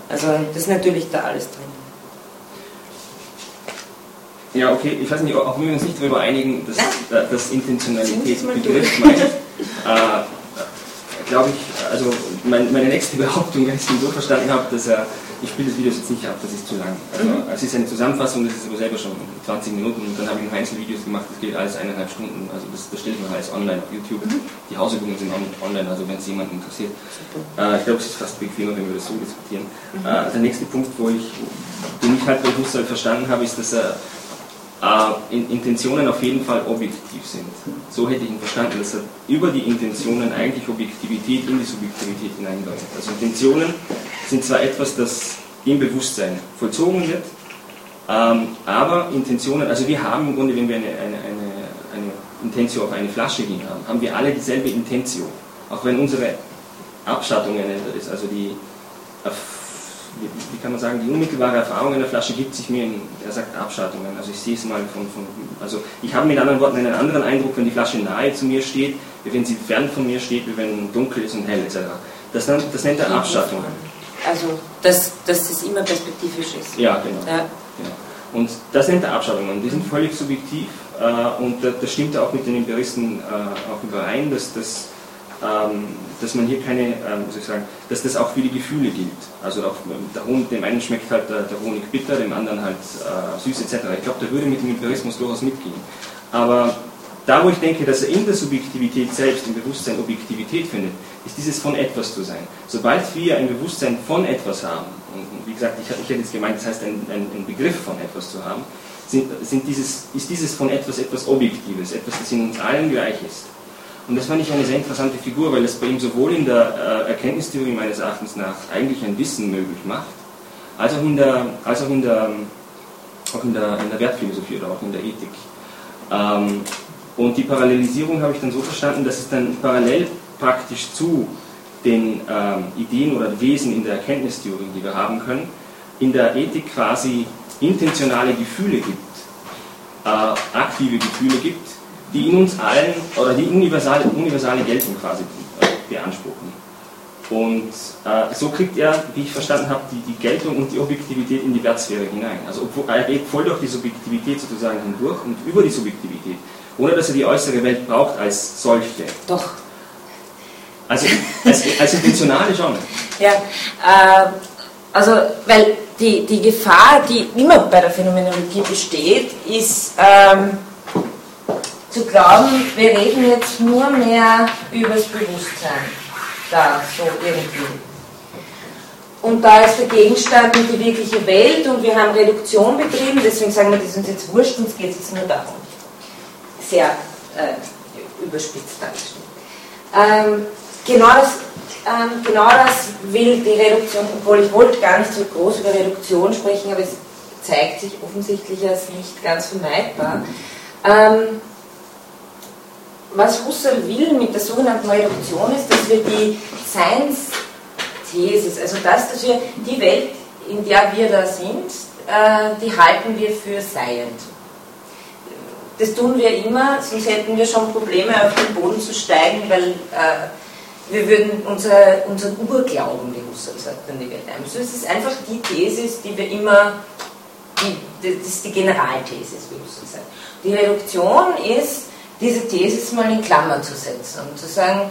Also das ist natürlich da alles drin. Ja, okay, ich weiß nicht, auch wenn wir uns nicht darüber einigen, dass, äh, dass Intentionalitätsbegriff meint, äh, glaube ich, also mein, meine nächste Behauptung, wenn ich es so verstanden habe, dass er, ich spiele das Video jetzt nicht ab, das ist zu lang. Also, mhm. Es ist eine Zusammenfassung, das ist aber selber schon 20 Minuten und dann habe ich noch Einzelvideos gemacht, das geht alles eineinhalb Stunden, also das, das stellt man alles online auf YouTube. Mhm. Die Hausübungen sind auch online, also wenn es jemanden interessiert. Äh, ich glaube, es ist fast bequemer, wenn wir das so diskutieren. Mhm. Äh, der nächste Punkt, wo ich, den ich halt bei Husserl verstanden habe, ist, dass er äh, Intentionen auf jeden Fall objektiv sind. So hätte ich ihn verstanden, dass er über die Intentionen eigentlich Objektivität in die Subjektivität hineindeutet. Also Intentionen sind zwar etwas, das im Bewusstsein vollzogen wird, ähm, aber Intentionen, also wir haben im Grunde, wenn wir eine, eine, eine, eine Intentio auf eine Flasche hin haben, haben wir alle dieselbe Intentio. Auch wenn unsere Abstattung eine andere ist, also die wie kann man sagen, die unmittelbare Erfahrung in der Flasche gibt sich mir in, er sagt Abschattungen. Also ich sehe es mal von, von, also ich habe mit anderen Worten einen anderen Eindruck, wenn die Flasche nahe zu mir steht, wie wenn sie fern von mir steht, wie wenn dunkel ist und hell etc. Das, das nennt er Abschattungen. Also, dass, dass es immer perspektivisch ist. Ja, genau. Ja. genau. Und das nennt er Abschattungen. Die sind völlig subjektiv äh, und das stimmt auch mit den Empiristen äh, auch überein, dass das dass man hier keine, ähm, muss ich sagen, dass das auch für die Gefühle gilt. Also auch der Honig, dem einen schmeckt halt der, Honig bitter, dem anderen halt äh, süß etc. Ich glaube, der würde mit dem Empirismus durchaus mitgehen. Aber da, wo ich denke, dass er in der Subjektivität selbst, im Bewusstsein Objektivität findet, ist dieses von etwas zu sein. Sobald wir ein Bewusstsein von etwas haben, und wie gesagt, ich, ich hätte jetzt gemeint, das heißt ein, ein, ein Begriff von etwas zu haben, sind, sind dieses, ist dieses von etwas etwas Objektives, etwas, das in uns allen gleich ist. Und das fand ich eine sehr interessante Figur, weil es bei ihm sowohl in der äh, Erkenntnistheorie meines Erachtens nach eigentlich ein Wissen möglich macht, als auch in der, als auch in der, auch in der, in der Wertphilosophie oder auch in der Ethik. Ähm, und die Parallelisierung habe ich dann so verstanden, dass es dann parallel praktisch zu den ähm, Ideen oder Wesen in der Erkenntnistheorie, die wir haben können, in der Ethik quasi intentionale Gefühle gibt, äh, aktive Gefühle gibt, die in uns allen oder die universale, universale Geltung quasi äh, beanspruchen. Und äh, so kriegt er, wie ich verstanden habe, die, die Geltung und die Objektivität in die Wertsphäre hinein. Also er geht voll durch die Subjektivität sozusagen hindurch und über die Subjektivität, ohne dass er die äußere Welt braucht als solche. Doch. Also als, als Intentionale schon. [LAUGHS] Ja, äh, also weil die, die Gefahr, die immer bei der Phänomenologie besteht, ist... Ähm, zu glauben, wir reden jetzt nur mehr über das Bewusstsein. Da, so irgendwie. Und da ist der Gegenstand und die wirkliche Welt und wir haben Reduktion betrieben, deswegen sagen wir, das ist uns jetzt wurscht, uns geht es jetzt nur darum. Sehr äh, überspitzt dargestellt. Ähm, genau, das, ähm, genau das will die Reduktion, obwohl ich wollte gar nicht so groß über Reduktion sprechen, aber es zeigt sich offensichtlich als nicht ganz vermeidbar. Ähm, was Husserl will mit der sogenannten Reduktion ist, dass wir die Seinsthesis, also das, dass wir die Welt, in der wir da sind, äh, die halten wir für seiend. Das tun wir immer, sonst hätten wir schon Probleme, auf den Boden zu steigen, weil äh, wir würden unser, unseren Urglauben, wie Husserl sagt, an die Welt einmüssen. Es ist einfach die Thesis, die wir immer, die, das ist die Generalthesis, wie Husserl sagt. Die Reduktion ist, diese These mal in Klammern zu setzen und zu sagen,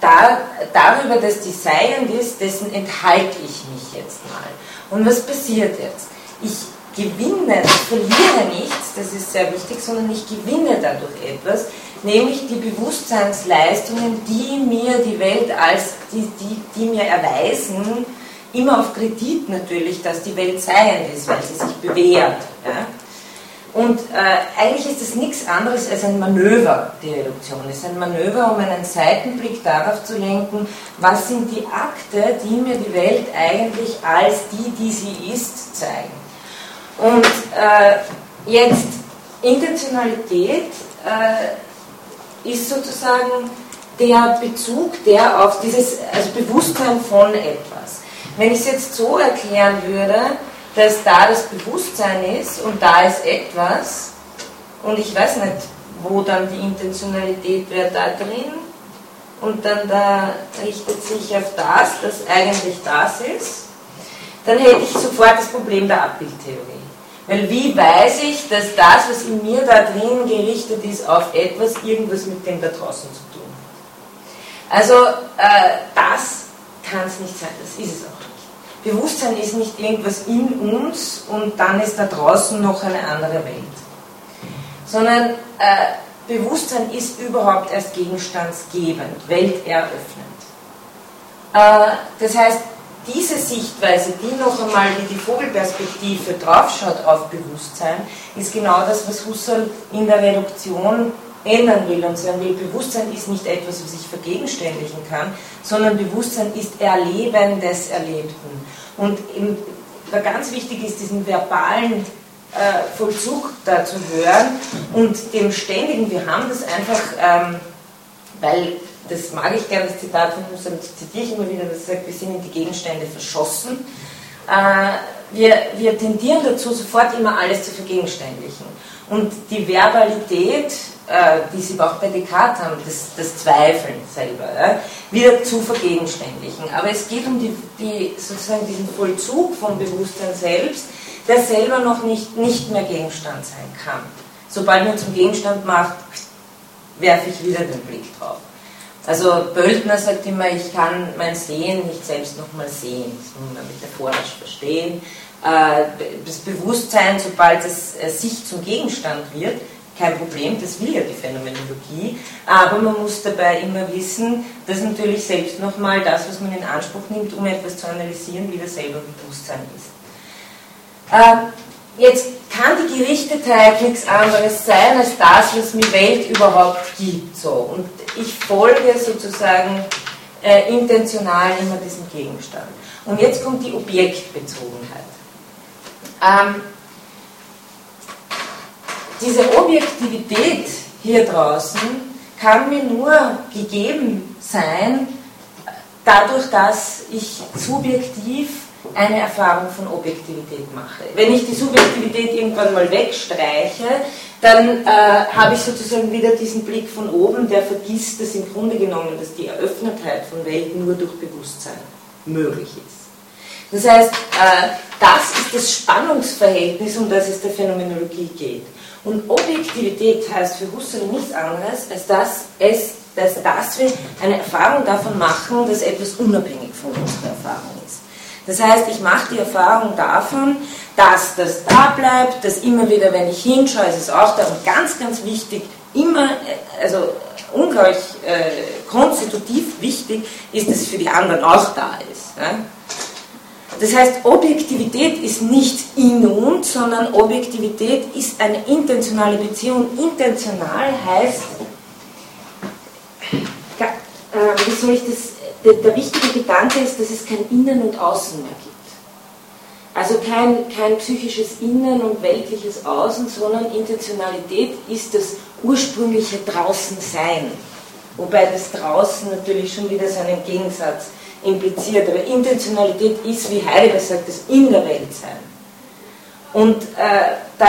da, darüber, dass die seiend ist, dessen enthalte ich mich jetzt mal. Und was passiert jetzt? Ich gewinne, ich verliere nichts, das ist sehr wichtig, sondern ich gewinne dadurch etwas, nämlich die Bewusstseinsleistungen, die mir die Welt als, die, die, die mir erweisen, immer auf Kredit natürlich, dass die Welt seiend ist, weil sie sich bewährt. Ja? Und äh, eigentlich ist es nichts anderes als ein Manöver, die Reduktion. Es ist ein Manöver, um einen Seitenblick darauf zu lenken, was sind die Akte, die mir die Welt eigentlich als die, die sie ist, zeigen. Und äh, jetzt Intentionalität äh, ist sozusagen der Bezug, der auf dieses also Bewusstsein von etwas. Wenn ich es jetzt so erklären würde, dass da das Bewusstsein ist und da ist etwas und ich weiß nicht, wo dann die Intentionalität wäre da drin und dann da richtet sich auf das, das eigentlich das ist, dann hätte ich sofort das Problem der Abbildtheorie. Weil wie weiß ich, dass das, was in mir da drin gerichtet ist, auf etwas, irgendwas mit dem da draußen zu tun hat? Also äh, das kann es nicht sein, das ist es auch. Bewusstsein ist nicht irgendwas in uns und dann ist da draußen noch eine andere Welt. Sondern äh, Bewusstsein ist überhaupt erst gegenstandsgebend, welteröffnend. Äh, das heißt, diese Sichtweise, die noch einmal wie die Vogelperspektive draufschaut auf Bewusstsein, ist genau das, was Husserl in der Reduktion ändern will und sagen will, Bewusstsein ist nicht etwas, was ich vergegenständigen kann, sondern Bewusstsein ist Erleben des Erlebten. Und im, ganz wichtig ist, diesen verbalen äh, Vollzug da zu hören und dem ständigen, wir haben das einfach, ähm, weil das mag ich gerne, das Zitat von Husserl, zitiere ich immer wieder, das sagt, wir sind in die Gegenstände verschossen äh, wir, wir tendieren dazu, sofort immer alles zu vergegenständlichen. Und die Verbalität, die Sie auch bei Descartes haben, das, das Zweifeln selber, ja, wieder zu vergegenständlichen. Aber es geht um die, die, sozusagen diesen Vollzug vom Bewusstsein selbst, der selber noch nicht, nicht mehr Gegenstand sein kann. Sobald man zum Gegenstand macht, werfe ich wieder den Blick drauf. Also Böltner sagt immer, ich kann mein Sehen nicht selbst nochmal sehen. Das muss man metaphorisch verstehen. Äh, das Bewusstsein, sobald es äh, sich zum Gegenstand wird, kein Problem, das will ja die Phänomenologie, aber man muss dabei immer wissen, dass natürlich selbst nochmal das, was man in Anspruch nimmt, um etwas zu analysieren, wieder selber Bewusstsein ist. Äh, jetzt kann die Gerichtetheit nichts anderes sein als das, was mir Welt überhaupt gibt. So. Und ich folge sozusagen äh, intentional immer diesem Gegenstand. Und jetzt kommt die Objektbezogenheit. Ähm, diese Objektivität hier draußen kann mir nur gegeben sein, dadurch, dass ich subjektiv eine Erfahrung von Objektivität mache. Wenn ich die Subjektivität irgendwann mal wegstreiche, dann äh, habe ich sozusagen wieder diesen Blick von oben, der vergisst, dass im Grunde genommen, dass die Eröffnetheit von Welt nur durch Bewusstsein möglich ist. Das heißt, äh, das ist das Spannungsverhältnis, um das es der Phänomenologie geht. Und Objektivität heißt für Husserl nichts anderes, als dass, es, dass, dass wir eine Erfahrung davon machen, dass etwas unabhängig von unserer Erfahrung ist. Das heißt, ich mache die Erfahrung davon, dass das da bleibt, dass immer wieder, wenn ich hinschaue, ist es auch da und ganz, ganz wichtig, immer, äh, also ungleich äh, konstitutiv wichtig ist, dass es für die anderen auch da ist. Ja? Das heißt, Objektivität ist nicht in uns, sondern Objektivität ist eine intentionale Beziehung. Intentional heißt, äh, wie soll ich das, der, der, wichtige Gedanke ist, dass es kein Innen und Außen mehr gibt. Also kein, kein psychisches Innen und weltliches Außen, sondern Intentionalität ist das ursprüngliche Draußensein. Wobei das Draußen natürlich schon wieder seinen Gegensatz impliziert. Aber Intentionalität ist, wie Heidegger sagt, das in der Welt sein. Und äh, da,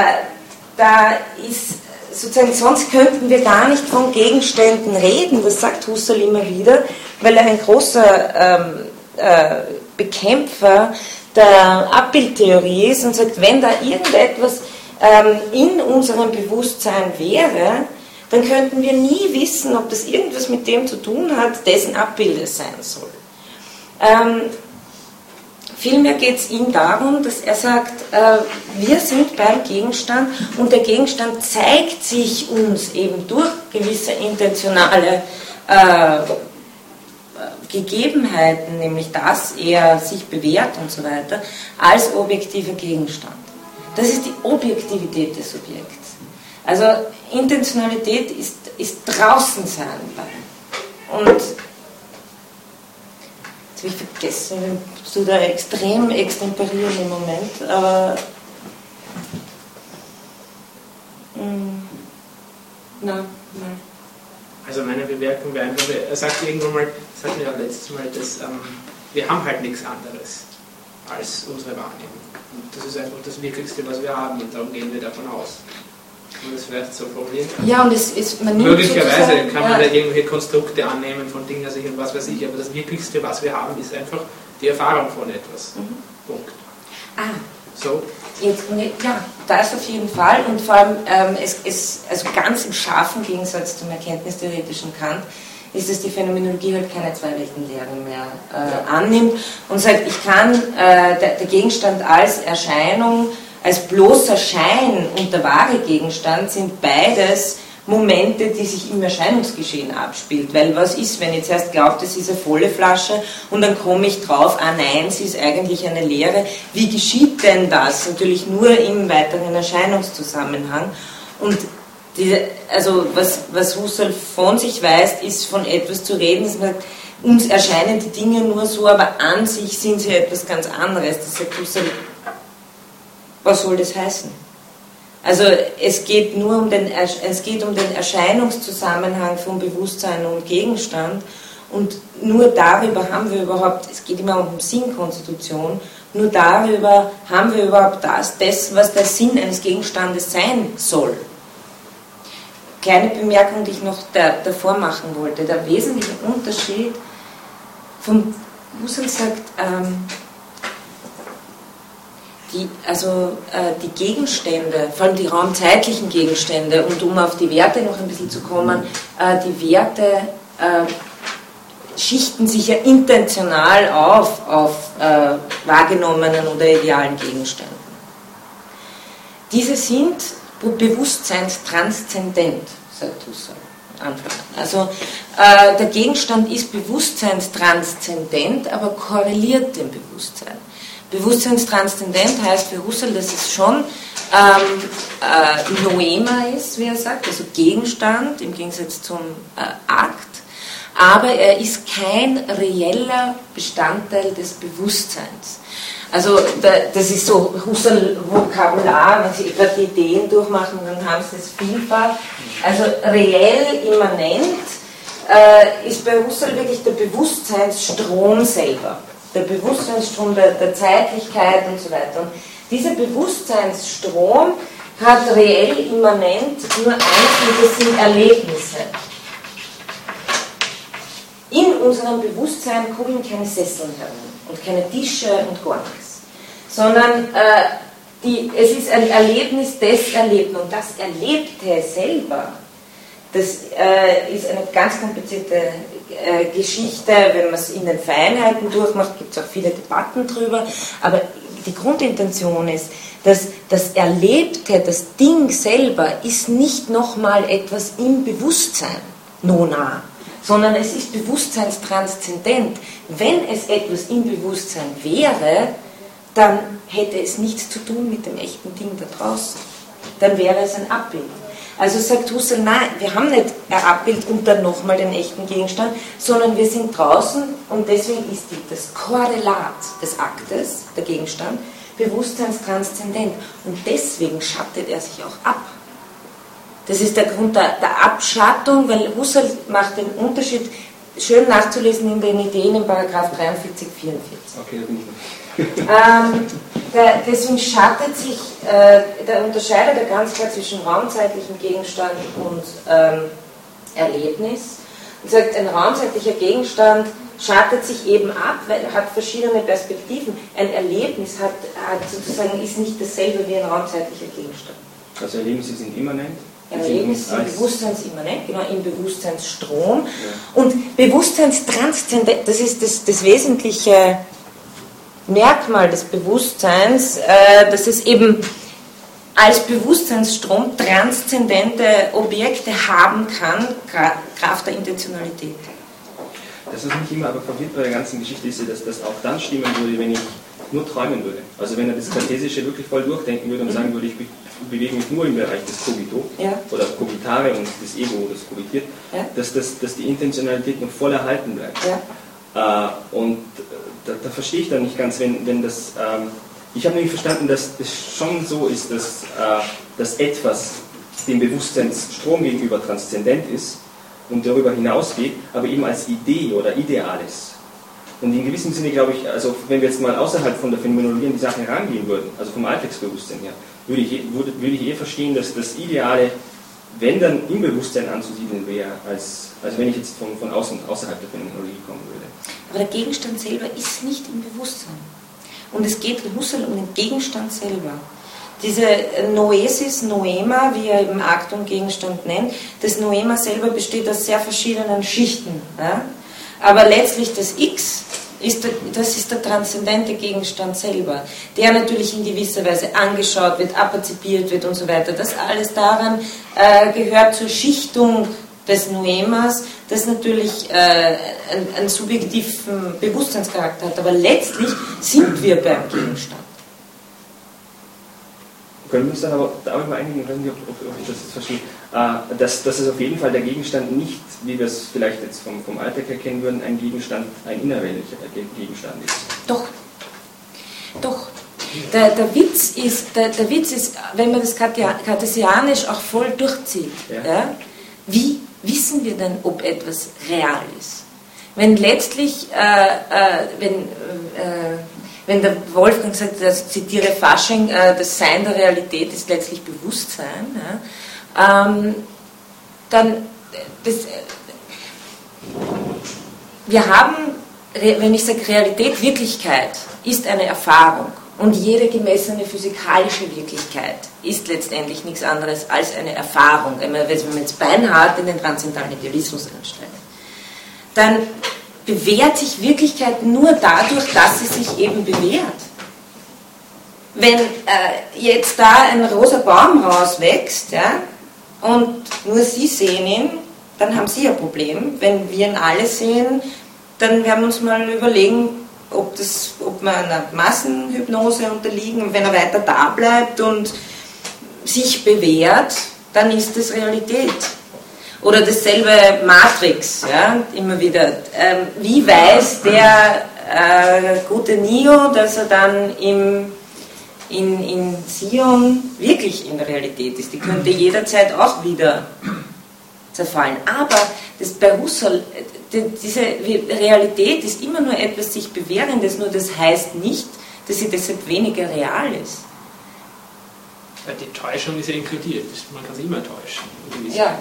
da ist sozusagen, sonst könnten wir gar nicht von Gegenständen reden, das sagt Husserl immer wieder, weil er ein großer ähm, äh, Bekämpfer der Abbildtheorie ist und sagt, wenn da irgendetwas ähm, in unserem Bewusstsein wäre, dann könnten wir nie wissen, ob das irgendwas mit dem zu tun hat, dessen Abbild es sein soll. Ähm, vielmehr geht es ihm darum, dass er sagt, äh, wir sind beim Gegenstand und der Gegenstand zeigt sich uns eben durch gewisse intentionale äh, Gegebenheiten, nämlich dass er sich bewährt und so weiter, als objektiver Gegenstand. Das ist die Objektivität des Subjekts. Also Intentionalität ist, ist draußen sein. Und Jetzt habe ich vergessen, du da extrem extemporieren im Moment, aber. Mm, na, nein. Also meine Bemerkung wäre einfach, er sagt irgendwann mal, das hatten wir ja letztes Mal, dass ähm, wir haben halt nichts anderes als unsere Wahrnehmung. Und das ist einfach das Wirklichste, was wir haben und darum gehen wir davon aus. Kann man das vielleicht so formulieren? Ja, und es ist, man nimmt Möglicherweise kann man ja. da irgendwelche Konstrukte annehmen von Dingen, also und was weiß ich, aber das Wirklichste, was wir haben, ist einfach die Erfahrung von etwas. Mhm. Punkt. Ah. So. Jetzt, ja, das auf jeden Fall und vor allem, ähm, es, es, also ganz im scharfen Gegensatz zum erkenntnistheoretischen Kant, ist, dass die Phänomenologie halt keine Zwei-Welten-Lehre mehr äh, annimmt und sagt, ich kann äh, der, der Gegenstand als Erscheinung als bloßer Schein und der wahre Gegenstand sind beides Momente, die sich im Erscheinungsgeschehen abspielt. Weil was ist, wenn ich jetzt erst glaubt, es ist eine volle Flasche und dann komme ich drauf, ah nein, sie ist eigentlich eine leere. Wie geschieht denn das? Natürlich nur im weiteren Erscheinungszusammenhang. Und die, also was, was Husserl von sich weist, ist von etwas zu reden, dass man sagt, uns erscheinen die Dinge nur so, aber an sich sind sie etwas ganz anderes. Das sagt Husserl was soll das heißen? Also es geht nur um den, es geht um den Erscheinungszusammenhang von Bewusstsein und Gegenstand und nur darüber haben wir überhaupt, es geht immer um Sinnkonstitution Nur darüber haben wir überhaupt das, das, was der Sinn eines Gegenstandes sein soll. Kleine Bemerkung, die ich noch da, davor machen wollte. Der wesentliche Unterschied vom Husserl sagt, ähm, die, also äh, die Gegenstände, vor allem die raumzeitlichen Gegenstände, und um auf die Werte noch ein bisschen zu kommen, äh, die Werte äh, schichten sich ja intentional auf auf äh, wahrgenommenen oder idealen Gegenständen. Diese sind bewusstseinstranszendent, sagt Husserl. Anfang. Also äh, der Gegenstand ist bewusstseinstranszendent, aber korreliert dem Bewusstsein. Bewusstseinstranszendent heißt für Husserl, dass es schon ähm, äh, Noema ist, wie er sagt, also Gegenstand im Gegensatz zum äh, Akt, aber er ist kein reeller Bestandteil des Bewusstseins. Also das ist so Husserl-Vokabular, wenn Sie gerade die Ideen durchmachen, dann haben Sie es vielfach. Also reell, immanent äh, ist bei Husserl wirklich der Bewusstseinsstrom selber der Bewusstseinsstrom der, der Zeitlichkeit und so weiter. Und dieser Bewusstseinsstrom hat reell immanent nur eins und das sind Erlebnisse. In unserem Bewusstsein kugeln keine Sesseln herum und keine Tische und gar nichts, sondern äh, die, es ist ein Erlebnis des Erlebten und das Erlebte selber das äh, ist eine ganz komplizierte Geschichte, wenn man es in den Feinheiten durchmacht, gibt es auch viele Debatten drüber, aber die Grundintention ist, dass das Erlebte, das Ding selber, ist nicht nochmal etwas im Bewusstsein, nona, sondern es ist bewusstseinstranszendent. Wenn es etwas im Bewusstsein wäre, dann hätte es nichts zu tun mit dem echten Ding da draußen. Dann wäre es ein Abbild. Also sagt Husserl, nein, wir haben nicht ein Abbild und dann nochmal den echten Gegenstand, sondern wir sind draußen und deswegen ist das Korrelat des Aktes, der Gegenstand, bewusstseinstranszendent. Und deswegen schattet er sich auch ab. Das ist der Grund der, der Abschattung, weil Husserl macht den Unterschied schön nachzulesen in den Ideen in Paragraph 43, 44. Okay, da bin ich noch ähm, deswegen schattet sich, äh, der unterscheidet er ganz klar zwischen raumzeitlichem Gegenstand und ähm, Erlebnis und sagt, ein raumzeitlicher Gegenstand schattet sich eben ab, weil er hat verschiedene Perspektiven. Ein Erlebnis hat, hat sozusagen ist nicht dasselbe wie ein raumzeitlicher Gegenstand. Also Erlebnisse sind immanent? Erlebnisse sind bewusstseinsimmanent, genau, im Bewusstseinsstrom. Ja. Und Bewusstseinstranszendent, das ist das, das wesentliche Merkmal des Bewusstseins, äh, dass es eben als Bewusstseinsstrom transzendente Objekte haben kann, Kraft der Intentionalität. Das, was mich immer aber verwirrt bei der ganzen Geschichte ist, dass das auch dann stimmen würde, wenn ich nur träumen würde. Also wenn er das Kartesische wirklich voll durchdenken würde und mhm. sagen würde, ich bewege mich nur im Bereich des Cogito ja. oder Cogitare und des Ego, das cogitiert, ja. dass, das, dass die Intentionalität noch voll erhalten bleibt. Ja. Äh, und da, da, verstehe ich dann nicht ganz, wenn, wenn das. Ähm, ich habe nämlich verstanden, dass es schon so ist, dass, äh, dass etwas dem Bewusstseinsstrom gegenüber transzendent ist und darüber hinausgeht, aber eben als Idee oder Ideal ist. Und in gewissem Sinne glaube ich, also wenn wir jetzt mal außerhalb von der Phänomenologie an die Sache herangehen würden, also vom Alltagsbewusstsein her, würde ich, würde, würde ich eher verstehen, dass das Ideale, wenn dann im Bewusstsein anzusiedeln wäre, als, als wenn ich jetzt von, von außen, außerhalb der Phänomenologie kommen würde. Aber der Gegenstand selber ist nicht im Bewusstsein. Und es geht Husserl um den Gegenstand selber. Diese Noesis, Noema, wie er eben Akt und Gegenstand nennt, das Noema selber besteht aus sehr verschiedenen Schichten. Ja? Aber letztlich das X, ist der, das ist der transzendente Gegenstand selber, der natürlich in gewisser Weise angeschaut wird, apperzipiert wird und so weiter. Das alles daran äh, gehört zur Schichtung des Noemas, das natürlich äh, einen, einen subjektiven Bewusstseinscharakter hat. Aber letztlich sind wir beim Gegenstand. Können wir uns dann aber darüber einigen, ich weiß ob, ob ich das jetzt verstehe, äh, dass, dass es auf jeden Fall der Gegenstand nicht, wie wir es vielleicht jetzt vom, vom Alltag erkennen würden, ein Gegenstand, ein innerweltlicher Gegenstand ist. Doch. Doch. Der, der, Witz ist, der, der Witz ist, wenn man das kartesianisch auch voll durchzieht, ja. Ja, wie wissen wir denn, ob etwas real ist? Wenn letztlich, äh, äh, wenn, äh, wenn der Wolfgang sagt, also zitiere Fasching, äh, das Sein der Realität ist letztlich Bewusstsein, ja, ähm, dann, das, wir haben, wenn ich sage Realität, Wirklichkeit ist eine Erfahrung. Und jede gemessene physikalische Wirklichkeit ist letztendlich nichts anderes als eine Erfahrung. Wenn wir jetzt beinhart in den transzendentalen Idealismus einsteigen, dann bewährt sich Wirklichkeit nur dadurch, dass sie sich eben bewährt. Wenn äh, jetzt da ein rosa Baum rauswächst ja, und nur Sie sehen ihn, dann haben Sie ein Problem. Wenn wir ihn alle sehen, dann werden wir uns mal überlegen, ob, das, ob wir einer Massenhypnose unterliegen. Wenn er weiter da bleibt und sich bewährt, dann ist das Realität. Oder dasselbe Matrix, ja, immer wieder. Ähm, wie weiß der äh, gute Neo, dass er dann im, in, in Sion wirklich in der Realität ist? Die könnte jederzeit auch wieder zerfallen. Aber das bei Husserl, diese Realität ist immer nur etwas sich Bewährendes, nur das heißt nicht, dass sie deshalb weniger real ist. Die Täuschung ist ja inkludiert, man kann sich immer täuschen. Ja.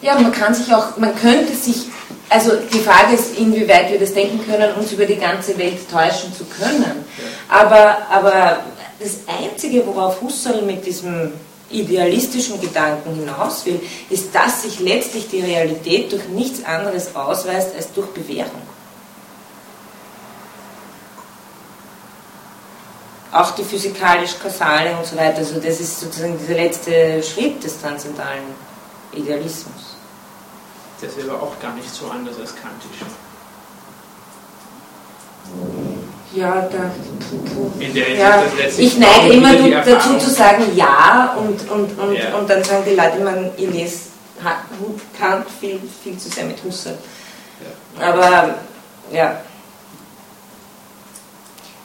ja, man kann sich auch, man könnte sich, also die Frage ist, inwieweit wir das denken können, uns über die ganze Welt täuschen zu können. Ja. Aber, aber das Einzige, worauf Husserl mit diesem idealistischen Gedanken hinaus will, ist, dass sich letztlich die Realität durch nichts anderes ausweist als durch Bewährung. Auch die physikalisch-kausale und so weiter, also das ist sozusagen dieser letzte Schritt des transzendentalen Idealismus. Das ist aber auch gar nicht so anders als kantisch. Ja, da, ja, ich neige immer dazu zu sagen ja und, und, und, ja. und dann sagen die Leute immer, ich lese Kant viel, viel zu sehr mit Husserl. Ja. Aber ja,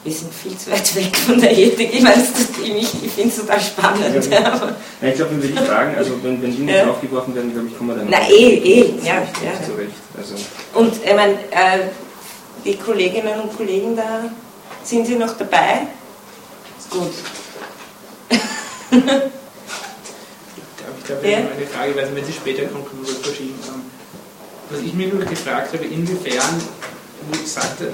wir sind viel zu weit weg von der Ethik. Ich meine, ich, ich finde es total spannend. Ja, ja. ich glaube, wenn wir die Fragen, also wenn, wenn die nicht ja. aufgeworfen werden, glaube ich, kommen wir dann. Na, eh, eh, ja. ja. Zurecht. Also. Und ich meine, äh, die Kolleginnen und Kollegen da, sind Sie noch dabei? Gut. ich glaube, ja? eine Frage, weil wenn Sie später kommen, können wir verschieben. Was ich mir nur gefragt habe, inwiefern sagte,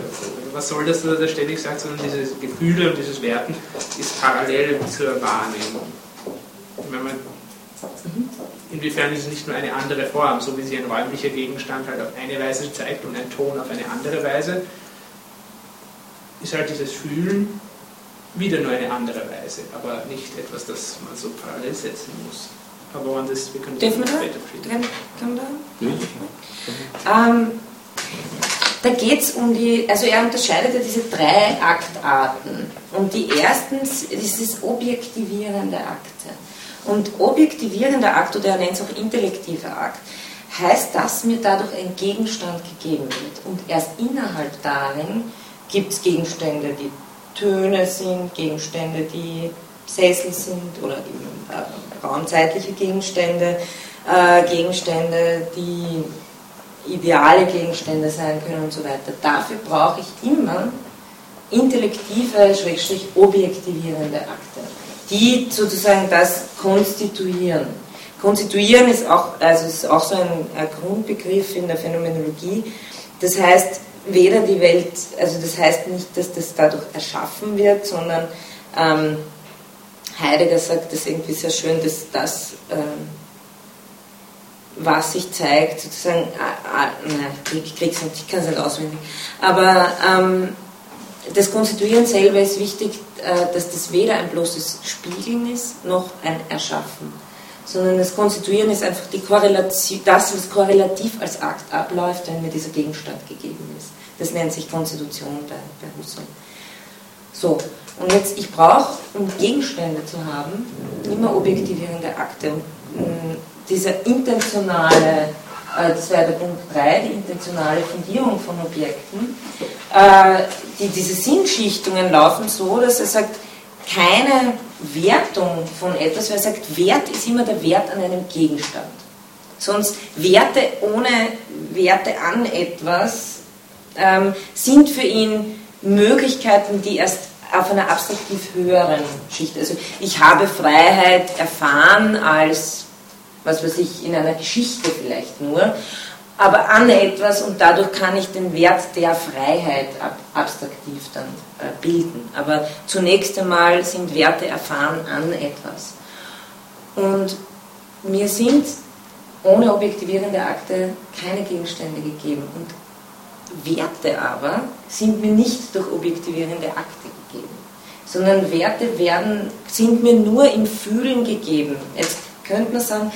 was soll das, er ständig sagt, sondern diese Gefühle und dieses Werten ist parallel zur Wahrnehmung. Wenn man, inwiefern ist es nicht nur eine andere Form, so wie sich ein räumlicher Gegenstand halt auf eine Weise zeigt und ein Ton auf eine andere Weise, ist halt dieses Fühlen wieder nur eine andere Weise, aber nicht etwas, das man so parallel setzen muss. Aber wann das, wir können das später verschieden. Kann, da? Ähm, da geht es um die, also er unterscheidet ja diese drei Aktarten. Und die erstens ist das objektivierende Akte. Und objektivierender Akt, oder er nennt es auch intellektiver Akt, heißt, dass mir dadurch ein Gegenstand gegeben wird. Und erst innerhalb darin gibt es Gegenstände, die Töne sind, Gegenstände, die Sessel sind oder äh, raumzeitliche Gegenstände, äh, Gegenstände, die ideale Gegenstände sein können und so weiter. Dafür brauche ich immer intellektive, schrägstrich objektivierende Akte, die sozusagen das konstituieren. Konstituieren ist auch, also ist auch so ein, ein Grundbegriff in der Phänomenologie. Das heißt, weder die Welt, also das heißt nicht, dass das dadurch erschaffen wird, sondern ähm, Heidegger sagt das irgendwie sehr schön, dass das, ähm, was sich zeigt, sozusagen, äh, äh, nein, ich krieg's nicht, ich kann es nicht auswendig, aber ähm, das Konstituieren selber ist wichtig, äh, dass das weder ein bloßes Spiegeln ist, noch ein Erschaffen sondern das Konstituieren ist einfach die Korrelation, das, was korrelativ als Akt abläuft, wenn mir dieser Gegenstand gegeben ist. Das nennt sich Konstitution bei, bei Husserl. So, und jetzt, ich brauche, um Gegenstände zu haben, immer objektivierende Akte. Und dieser intentionale, das wäre der Punkt 3, die intentionale Fundierung von Objekten, äh, die, diese Sinnschichtungen laufen so, dass er sagt, keine Wertung von etwas, weil er sagt, Wert ist immer der Wert an einem Gegenstand. Sonst Werte ohne Werte an etwas ähm, sind für ihn Möglichkeiten, die erst auf einer abstraktiv höheren Schicht. Also ich habe Freiheit erfahren als, was weiß ich, in einer Geschichte vielleicht nur, aber an etwas und dadurch kann ich den Wert der Freiheit ab, abstraktiv dann äh, bilden. Aber zunächst einmal sind Werte erfahren an etwas. Und mir sind ohne objektivierende Akte keine Gegenstände gegeben. Und Werte aber sind mir nicht durch objektivierende Akte gegeben, sondern Werte werden, sind mir nur im Fühlen gegeben. Jetzt könnte man sagen,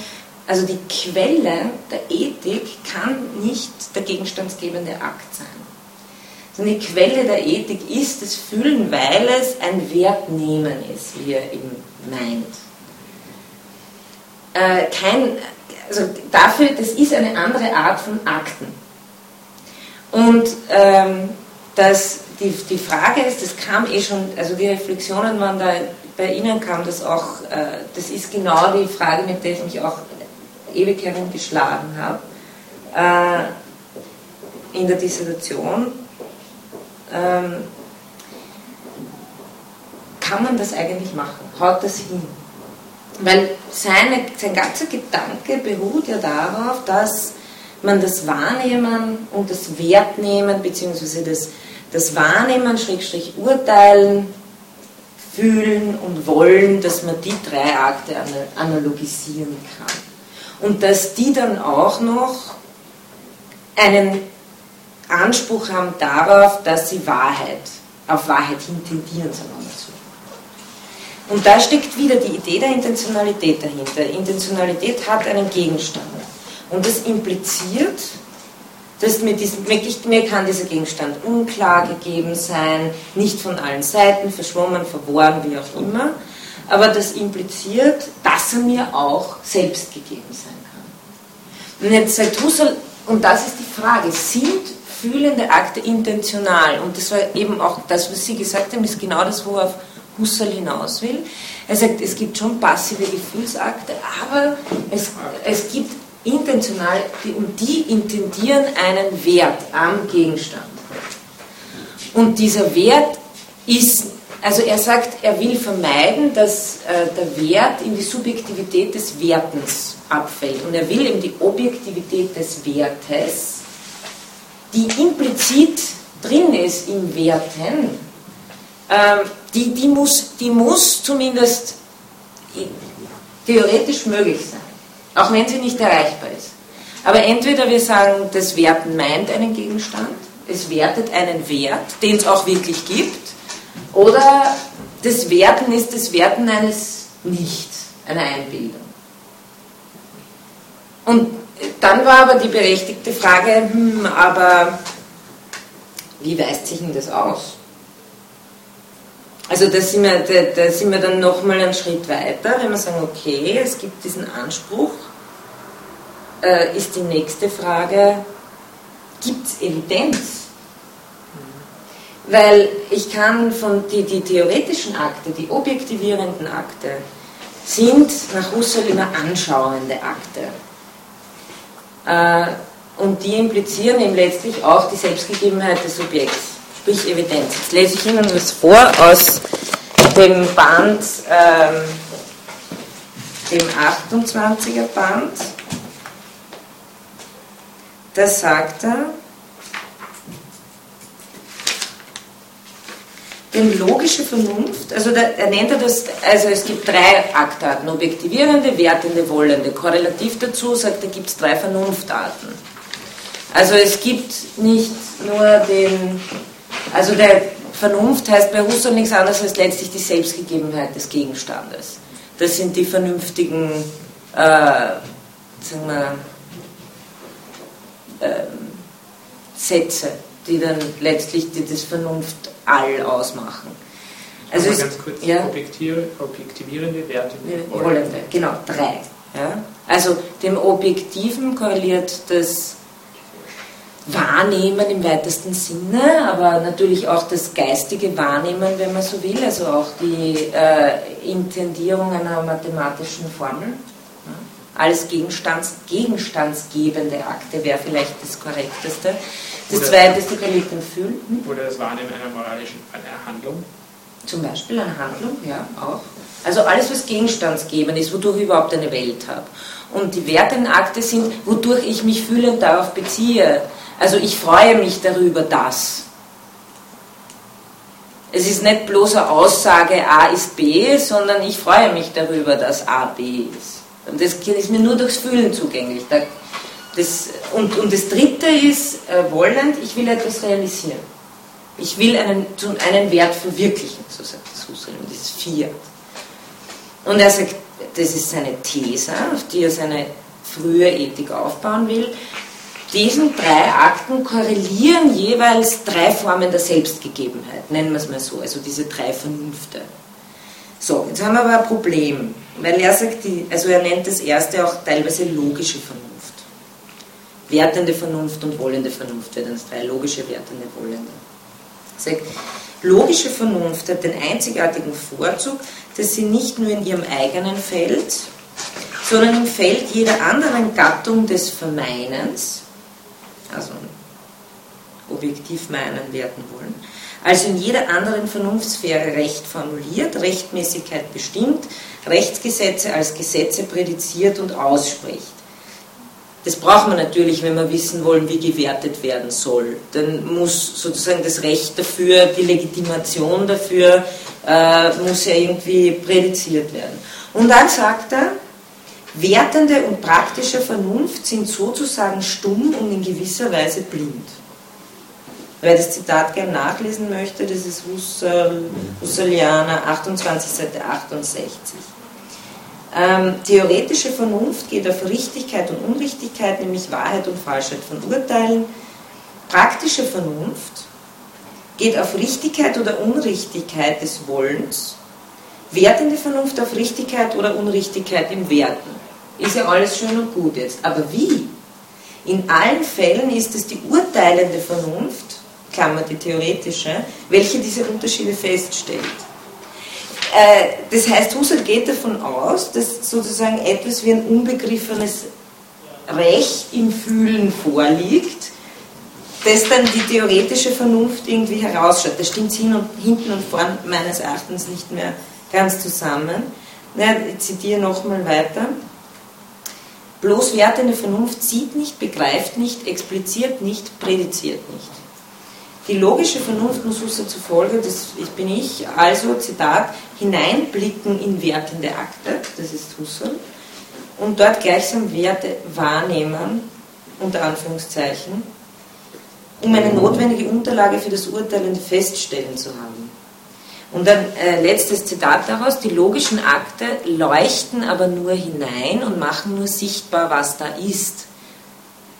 also die Quelle der Ethik kann nicht der gegenstandsgebende Akt sein. Sondern die Quelle der Ethik ist das Fühlen, weil es ein Wertnehmen ist, wie er eben meint. Äh, kein, also dafür, das ist eine andere Art von Akten. Und ähm, das, die, die Frage ist, das kam eh schon, also die Reflexionen waren da, bei Ihnen kam das auch, äh, das ist genau die Frage, mit der ich mich auch ewig herumgeschlagen habe, äh, in der Dissertation. Ähm, kann man das eigentlich machen? Haut das hin? Weil seine, sein ganzer Gedanke beruht ja darauf, dass man das Wahrnehmen und das Wertnehmen bzw. das, das Wahrnehmen, Schrägstrich Urteilen, Fühlen und Wollen, dass man die drei Akte analogisieren kann und dass die dann auch noch einen Anspruch haben darauf, dass sie Wahrheit, auf Wahrheit hin tendieren, sagen wir mal so. Und da steckt wieder die Idee der Intentionalität dahinter. Intentionalität hat einen Gegenstand. Und das impliziert, dass mir, diesen, mir kann dieser Gegenstand unklar gegeben sein, nicht von allen Seiten, verschwommen, verworren, wie auch immer aber das impliziert, dass er mir auch selbst gegeben sein kann. Und jetzt sagt Husserl, und das ist die Frage, sind fühlende Akte intentional? Und das war eben auch das, was Sie gesagt haben, ist genau das, worauf Husserl hinaus will. Er sagt, es gibt schon passive Gefühlsakte, aber es, es gibt intentional, und die intendieren einen Wert am Gegenstand. Und dieser Wert ist also er sagt, er will vermeiden, dass äh, der Wert in die Subjektivität des Wertens abfällt. Und er will eben die Objektivität des Wertes, die implizit drin ist im Werten, äh, die, die, muss, die muss zumindest theoretisch möglich sein, auch wenn sie nicht erreichbar ist. Aber entweder wir sagen, das Werten meint einen Gegenstand, es wertet einen Wert, den es auch wirklich gibt, oder das Werten ist das Werten eines Nichts, einer Einbildung. Und dann war aber die berechtigte Frage, hm, aber wie weist sich denn das aus? Also da sind wir, da, da sind wir dann nochmal einen Schritt weiter, wenn wir sagen, okay, es gibt diesen Anspruch, äh, ist die nächste Frage, gibt es Evidenz? Weil ich kann von die, die theoretischen Akte, die objektivierenden Akte, sind nach Husserl immer anschauende Akte. Äh, und die implizieren eben letztlich auch die Selbstgegebenheit des Subjekts, sprich Evidenz. Jetzt lese ich Ihnen was vor aus dem Band, ähm, dem 28er Band. Da sagt er, denn logische Vernunft, also da, er nennt er das, also es gibt drei Aktarten, objektivierende, wertende, wollende. Korrelativ dazu sagt er, gibt es drei Vernunftarten. Also es gibt nicht nur den, also der Vernunft heißt bei Husserl nichts anderes als letztlich die Selbstgegebenheit des Gegenstandes. Das sind die vernünftigen, äh, sagen wir, äh, Sätze, die dann letztlich die, das Vernunft all ausmachen. Also ist, ganz kurz, ja, objektivierende, Werte, rollende. Genau, drei. Ja? Also dem Objektiven korreliert das Wahrnehmen im weitesten Sinne, aber natürlich auch das geistige Wahrnehmen, wenn man so will, also auch die äh, Intendierung einer mathematischen Formel. Ja? Alles Gegenstands, gegenstandsgebende Akte wäre vielleicht das korrekteste. Das Oder- zweite ist die Gelegenheit Fühlen. Hm? Oder das Wahrnehmen einer moralischen einer Handlung. Zum Beispiel eine Handlung, ja, auch. Also alles, was gegenstandsgebend ist, wodurch ich überhaupt eine Welt habe. Und die wertenden Akte sind, wodurch ich mich fühlend darauf beziehe. Also ich freue mich darüber, dass. Es ist nicht bloß eine Aussage, A ist B, sondern ich freue mich darüber, dass A B ist. Und das ist mir nur durchs Fühlen zugänglich. Da- Das, und, und das dritte ist äh, wollend, ich will etwas realisieren. Ich will einen, einen Wert verwirklichen, so sagt Husserl, und das ist Fiat. Und er sagt, das ist seine These, auf die er seine frühe Ethik aufbauen will. Diesen drei Akten korrelieren jeweils drei Formen der Selbstgegebenheit, nennen wir es mal so, also diese drei Vernünfte. So, jetzt haben wir aber ein Problem, weil er sagt, die, also er nennt das erste auch teilweise logische Vernunft. Wertende Vernunft und wollende Vernunft werden das drei logische, wertende, wollende. Sagt, logische Vernunft hat den einzigartigen Vorzug, dass sie nicht nur in ihrem eigenen Feld, sondern im Feld jeder anderen Gattung des Vermeinens, also objektiv meinen, werten wollen, also in jeder anderen Vernunftsphäre Recht formuliert, Rechtmäßigkeit bestimmt, Rechtsgesetze als Gesetze prädiziert und ausspricht. Das braucht man natürlich, wenn wir wissen wollen, wie gewertet werden soll. Dann muss sozusagen das Recht dafür, die Legitimation dafür, äh, muss ja irgendwie prädiziert werden. Und dann sagt er, wertende und praktische Vernunft sind sozusagen stumm und in gewisser Weise blind. Wer das Zitat gerne nachlesen möchte, das ist Husserl, Husserlianer 28, Seite 68. Ähm, theoretische Vernunft geht auf Richtigkeit und Unrichtigkeit, nämlich Wahrheit und Falschheit von Urteilen. Praktische Vernunft geht auf Richtigkeit oder Unrichtigkeit des Wollens. Wertende Vernunft auf Richtigkeit oder Unrichtigkeit im Werten. Ist ja alles schön und gut jetzt. Aber wie? In allen Fällen ist es die urteilende Vernunft, Klammer die theoretische, welche diese Unterschiede feststellt. Äh, Das heißt, Husserl geht davon aus, dass sozusagen etwas wie ein unbegriffenes Recht im Fühlen vorliegt, das dann die theoretische Vernunft irgendwie herausschaut. Da stimmt hin und, hinten und vorn meines Erachtens nicht mehr ganz zusammen. Na, ich zitiere nochmal weiter. Bloß wertende Vernunft sieht nicht, begreift nicht, expliziert nicht, prädiziert nicht. Die logische Vernunft muss Husserl zufolge, das bin ich, also, Zitat, hineinblicken in wertende Akte, das ist Husserl, und dort gleichsam Werte wahrnehmen, unter Anführungszeichen, um eine notwendige Unterlage für das urteilende Feststellen zu haben. Und dann äh, letztes Zitat daraus, die logischen Akte leuchten aber nur hinein und machen nur sichtbar, was da ist.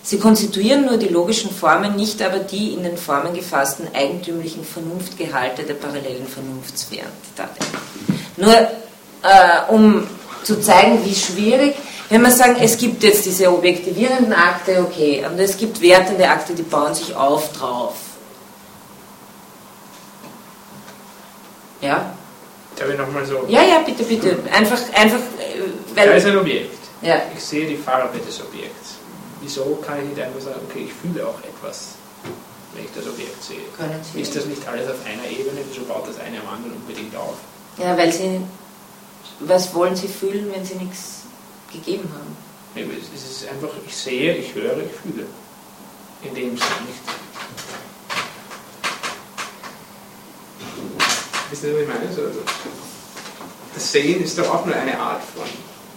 Sie konstituieren nur die logischen Formen, nicht aber die in den Formen gefassten eigentümlichen Vernunftgehalte der parallelen Vernunftsphären. Nur äh, um zu zeigen, wie schwierig, wenn wir sagen, es gibt jetzt diese objektivierenden Akte, okay, und es gibt wertende Akte, die bauen sich auf drauf. Ja? Darf ich nochmal so. Ja, ja, bitte, bitte. Einfach, einfach, äh, Da ist weil. ein Objekt. Ja. Ich sehe die Farbe des Objekts. Wieso kann ich nicht einfach sagen, okay, ich fühle auch etwas, wenn ich das Objekt sehe? Ist das nicht alles auf einer Ebene? Wieso baut das eine am anderen unbedingt auf? Ja, weil Sie. Was wollen Sie fühlen, wenn Sie nichts gegeben haben? Es ist einfach, ich sehe, ich höre, ich fühle. In dem Sinne nicht. Wisst ihr, was ich meine? So, also, das Sehen ist doch auch nur eine Art von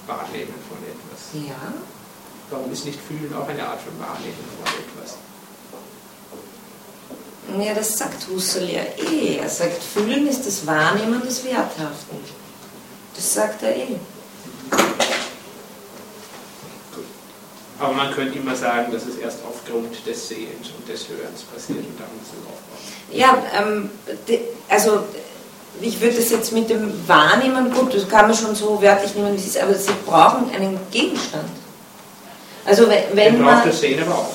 Wahrnehmen von etwas. Ja. Warum ist nicht Fühlen auch eine Art von Wahrnehmen von etwas? Ja, das sagt Husserl ja eh. Er sagt, Fühlen ist das Wahrnehmen des Werthaften. Das sagt er eh. Aber man könnte immer sagen, dass es erst aufgrund des Sehens und des Hörens passiert und dann muss es aufbauen. Ja, ähm, also ich würde das jetzt mit dem Wahrnehmen, gut, das kann man schon so wörtlich nehmen, wie es ist, aber Sie brauchen einen Gegenstand. Also wenn, wenn Den man das Sehen aber auch.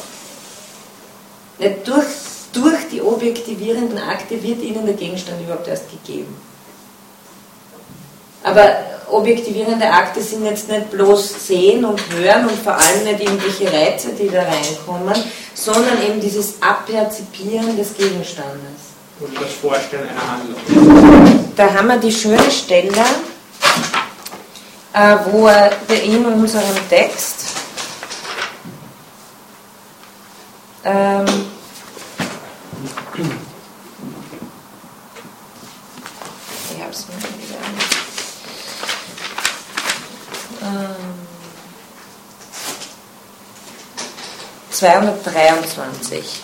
nicht durch, durch die objektivierenden Akte wird Ihnen der Gegenstand überhaupt erst gegeben. Aber objektivierende Akte sind jetzt nicht bloß sehen und hören und vor allem nicht irgendwelche Reize, die da reinkommen, sondern eben dieses Abperzipieren des Gegenstandes. Und das Vorstellen einer Handlung. Da haben wir die schöne Stelle, äh, wo er in unserem Text ähm, ich. Ähm, 223.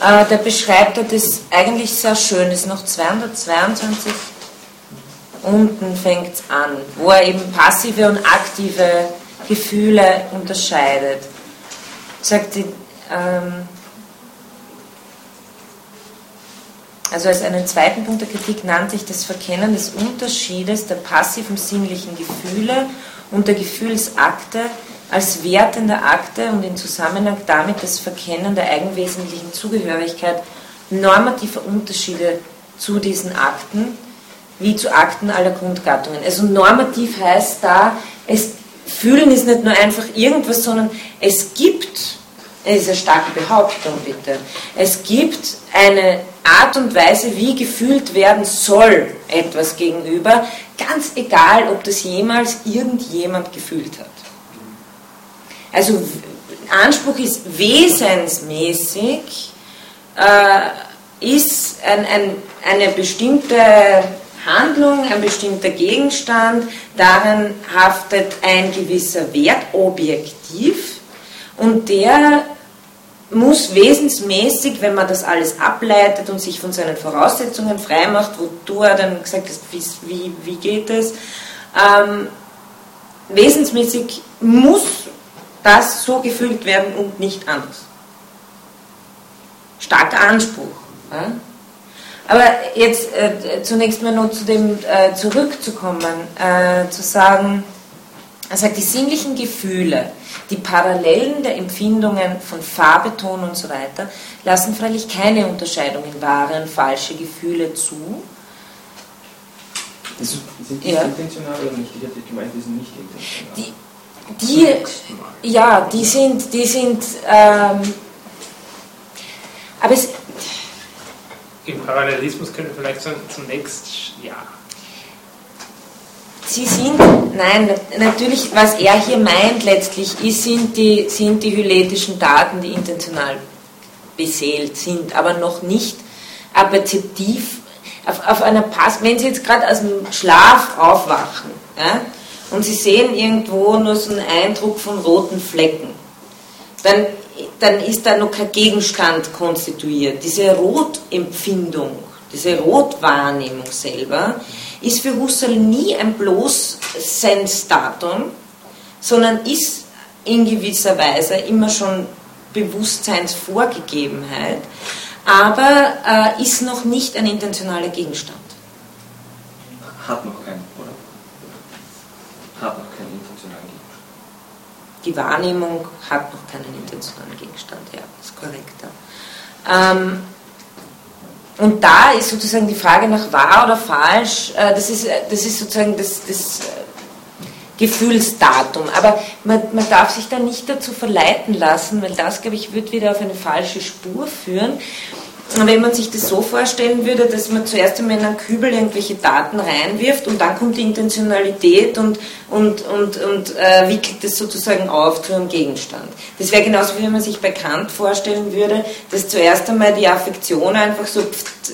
Äh, da beschreibt das eigentlich sehr schön, ist noch 222 unten fängt es an, wo er eben passive und aktive Gefühle unterscheidet. Sagt die, ähm, also als einen zweiten Punkt der Kritik nannte ich das Verkennen des Unterschiedes der passiven sinnlichen Gefühle und der Gefühlsakte als wertender Akte und in Zusammenhang damit das Verkennen der eigenwesentlichen Zugehörigkeit normativer Unterschiede zu diesen Akten wie zu Akten aller Grundgattungen. Also normativ heißt da, es fühlen ist nicht nur einfach irgendwas, sondern es gibt, es ist eine starke Behauptung bitte, es gibt eine Art und Weise, wie gefühlt werden soll etwas gegenüber, ganz egal, ob das jemals irgendjemand gefühlt hat. Also Anspruch ist wesensmäßig, äh, ist ein, ein, eine bestimmte Handlung, ein bestimmter Gegenstand, darin haftet ein gewisser Wert objektiv und der muss wesensmäßig, wenn man das alles ableitet und sich von seinen Voraussetzungen freimacht, wo du dann gesagt hast, wie, wie geht es, ähm, wesensmäßig muss das so gefühlt werden und nicht anders. Starker Anspruch. Ja? Aber jetzt äh, zunächst mal noch zu dem äh, zurückzukommen, äh, zu sagen, er sagt, die sinnlichen Gefühle, die Parallelen der Empfindungen von Farbe, Ton und so weiter, lassen freilich keine Unterscheidung in wahre und falsche Gefühle zu. Also, sind die ja. intentional oder nicht? Ich hätte gemeint, die sind nicht intentional. Die, die ja, die sind, die sind, ähm, aber es, im Parallelismus können wir vielleicht sagen, zunächst ja. Sie sind, nein, natürlich, was er hier meint letztlich, ist, sind, die, sind die hyletischen Daten, die intentional beseelt sind, aber noch nicht apperzeptiv auf, auf einer Pass. Wenn Sie jetzt gerade aus dem Schlaf aufwachen ja, und Sie sehen irgendwo nur so einen Eindruck von roten Flecken, dann dann ist da noch kein Gegenstand konstituiert. Diese Rotempfindung, diese Rotwahrnehmung selber, ist für Husserl nie ein bloß Sensdatum, sondern ist in gewisser Weise immer schon Bewusstseinsvorgegebenheit, aber äh, ist noch nicht ein intentionaler Gegenstand. Hat noch keinen, oder? Hat noch keinen die Wahrnehmung hat noch keinen intentionalen Gegenstand, ja, ist korrekt. Ja. Ähm, und da ist sozusagen die Frage nach wahr oder falsch, äh, das, ist, das ist sozusagen das, das äh, Gefühlsdatum. Aber man, man darf sich da nicht dazu verleiten lassen, weil das, glaube ich, wird wieder auf eine falsche Spur führen wenn man sich das so vorstellen würde, dass man zuerst einmal in einen Kübel irgendwelche Daten reinwirft und dann kommt die Intentionalität und, und, und, und äh, wickelt das sozusagen auf zu einem Gegenstand. Das wäre genauso, wie wenn man sich bei Kant vorstellen würde, dass zuerst einmal die Affektion einfach so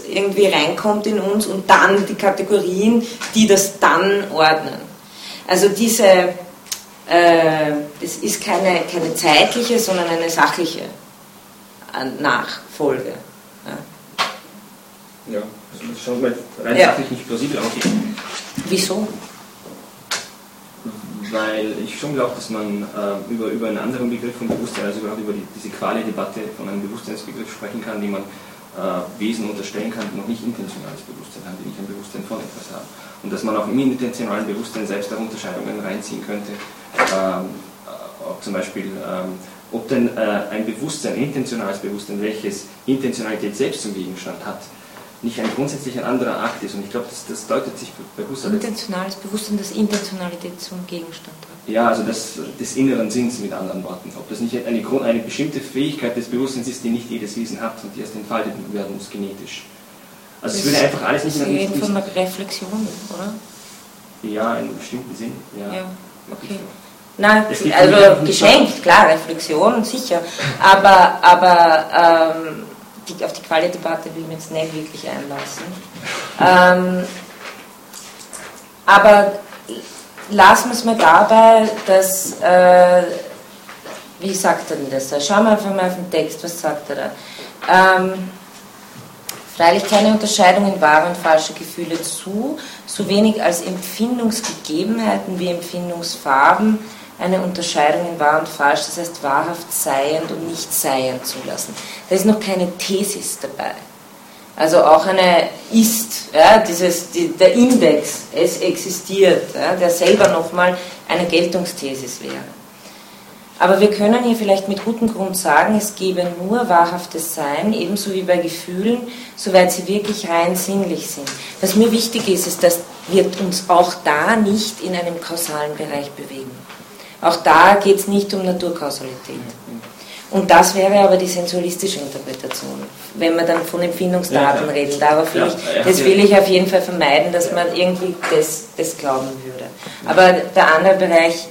irgendwie reinkommt in uns und dann die Kategorien, die das dann ordnen. Also diese, äh, das ist keine, keine zeitliche, sondern eine sachliche Nachfolge. Ja, also das schaut mal rein ja. sachlich nicht plausibel. Okay. Wieso? Weil ich schon glaube, dass man äh, über, über einen anderen Begriff von Bewusstsein, also überhaupt über die, diese Quali-Debatte von einem Bewusstseinsbegriff sprechen kann, den man äh, Wesen unterstellen kann, die noch nicht intentionales Bewusstsein haben, die nicht ein Bewusstsein von etwas haben. Und dass man auch im intentionalen Bewusstsein selbst auch Unterscheidungen reinziehen könnte, ähm, ob zum Beispiel ähm, ob denn äh, ein Bewusstsein, intentionales Bewusstsein, welches Intentionalität selbst zum Gegenstand hat, nicht ein grundsätzlich ein anderer Akt ist. Und ich glaube, das, das deutet sich bei Husserl. Intentionales Bewusstsein, das Intentionalität zum Gegenstand hat. Ja, also das, des inneren Sinns mit anderen Worten. Ob das nicht eine, eine bestimmte Fähigkeit des Bewusstseins ist, die nicht jedes Wesen hat und die erst entfaltet werden muss genetisch. Also es würde einfach alles nicht... Sie reden von der Reflexion, oder? Ja, in einem bestimmten Sinn. Ja, ja okay. Nein, also geschenkt, klar, Reflexion, sicher. Aber, aber ähm, die, auf die Quali-Debatte will ich mich jetzt nicht wirklich einlassen. Ähm, aber lassen wir es mal dabei, dass, äh, wie sagt er denn das? Schauen wir einfach mal auf den Text, was sagt er da? Ähm, freilich keine Unterscheidung in wahre und falsche Gefühle zu, so wenig als Empfindungsgegebenheiten wie Empfindungsfarben, eine Unterscheidung in wahr und falsch, das heißt wahrhaft seiend und nicht seiend zulassen. Da ist noch keine Thesis dabei. Also auch eine ist, ja, dieses, die, der Index, es existiert, ja, der selber nochmal eine Geltungsthesis wäre. Aber wir können hier vielleicht mit gutem Grund sagen, es gebe nur wahrhaftes Sein, ebenso wie bei Gefühlen, soweit sie wirklich rein sinnlich sind. Was mir wichtig ist, ist, dass wir uns auch da nicht in einem kausalen Bereich bewegen. Auch da geht es nicht um Naturkausalität. Und das wäre aber die sensualistische Interpretation, wenn wir dann von Empfindungsdaten ja, ja. reden. Darauf will ich, das will ich auf jeden Fall vermeiden, dass man irgendwie das, das glauben würde. Aber der andere Bereich,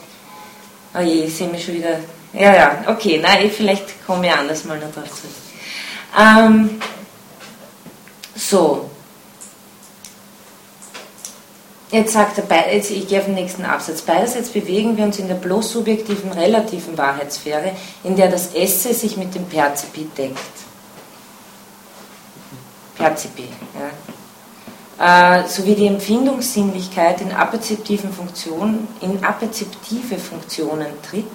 oh je, ich sehe mich schon wieder. Ja, ja, okay, nein, vielleicht komme ich anders mal noch drauf zurück. Ähm, so, Jetzt sagt er, jetzt, ich gehe auf den nächsten Absatz. Beiderseits bewegen wir uns in der bloß subjektiven relativen Wahrheitssphäre, in der das Esse sich mit dem Perzipi deckt. Perzipi, ja. Äh, sowie die Empfindungssinnlichkeit in apperzeptiven Funktionen, in apperzeptive Funktionen tritt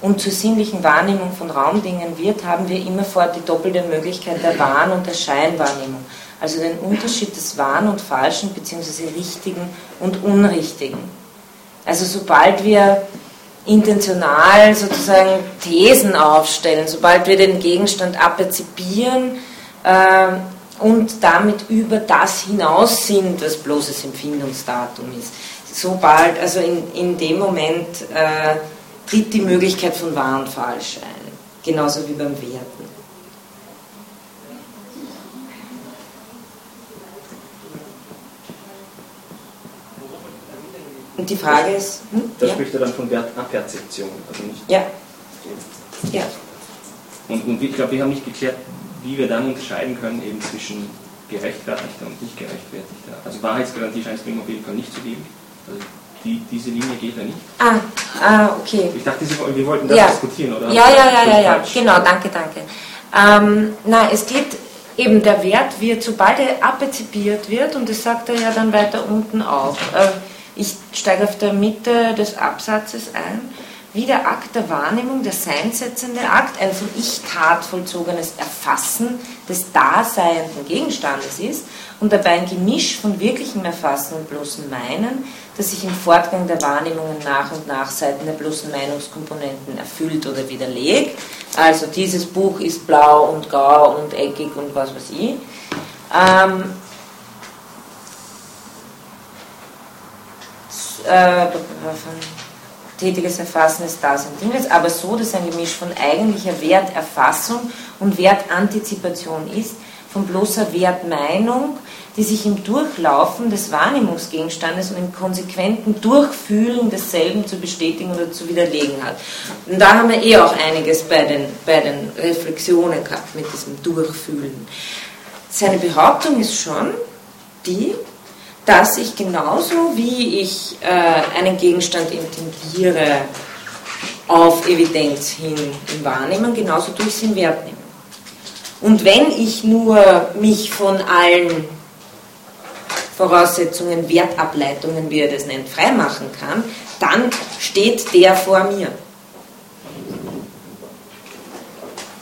und zur sinnlichen Wahrnehmung von Raumdingen wird, haben wir immerfort die doppelte Möglichkeit der Wahn- und der Scheinwahrnehmung also den Unterschied des Wahren und Falschen bzw. Richtigen und Unrichtigen. Also sobald wir intentional sozusagen Thesen aufstellen, sobald wir den Gegenstand aperzipieren äh, und damit über das hinaus sind, was bloßes Empfindungsdatum ist, sobald, also in, in dem Moment äh, tritt die Möglichkeit von wahr und falsch ein, genauso wie beim Werten. Und die Frage ist. Hm? Da ja? spricht er dann von Wertaperzeption, also nicht. Ja. ja. Und, und ich glaube, wir haben nicht geklärt, wie wir dann unterscheiden können eben zwischen gerechtfertigter und nicht gerechtfertigter. Also Wahrheitsgarantie scheint es bei Immobilien nicht zu geben. Also die, diese Linie geht ja nicht. Ah, ah okay. Ich dachte, wir wollten das ja. diskutieren, oder? Ja, ja, ja, ja, ja, genau, danke, danke. Ähm, na, es geht eben, der Wert wird, sobald er abezipiert wird, und das sagt er ja dann weiter unten auch, äh, ich steige auf der Mitte des Absatzes ein, wie der Akt der Wahrnehmung, der seinsetzende Akt, ein von Ich-Tat vollzogenes Erfassen des daseienden Gegenstandes ist und dabei ein Gemisch von wirklichem Erfassen und bloßen Meinen, das sich im Fortgang der Wahrnehmungen nach und nach Seiten der bloßen Meinungskomponenten erfüllt oder widerlegt. Also dieses Buch ist blau und grau und eckig und was weiß ich. Ähm, äh, tätiges Erfassen des Daseinsinnes, aber so, dass ein Gemisch von eigentlicher Werterfassung und Wertantizipation ist, von bloßer Wertmeinung, die sich im Durchlaufen des Wahrnehmungsgegenstandes und im konsequenten Durchfühlen desselben zu bestätigen oder zu widerlegen hat. Und da haben wir eh auch einiges bei den, bei den Reflexionen gehabt mit diesem Durchfühlen. Seine Behauptung ist schon die, dass ich genauso wie ich äh, einen Gegenstand intendiere auf Evidenz hin im Wahrnehmen, genauso durch es in Wert nehmen. Und wenn ich nur mich von allen Voraussetzungen, Wertableitungen, wie er das nennt, freimachen kann, dann steht der vor mir.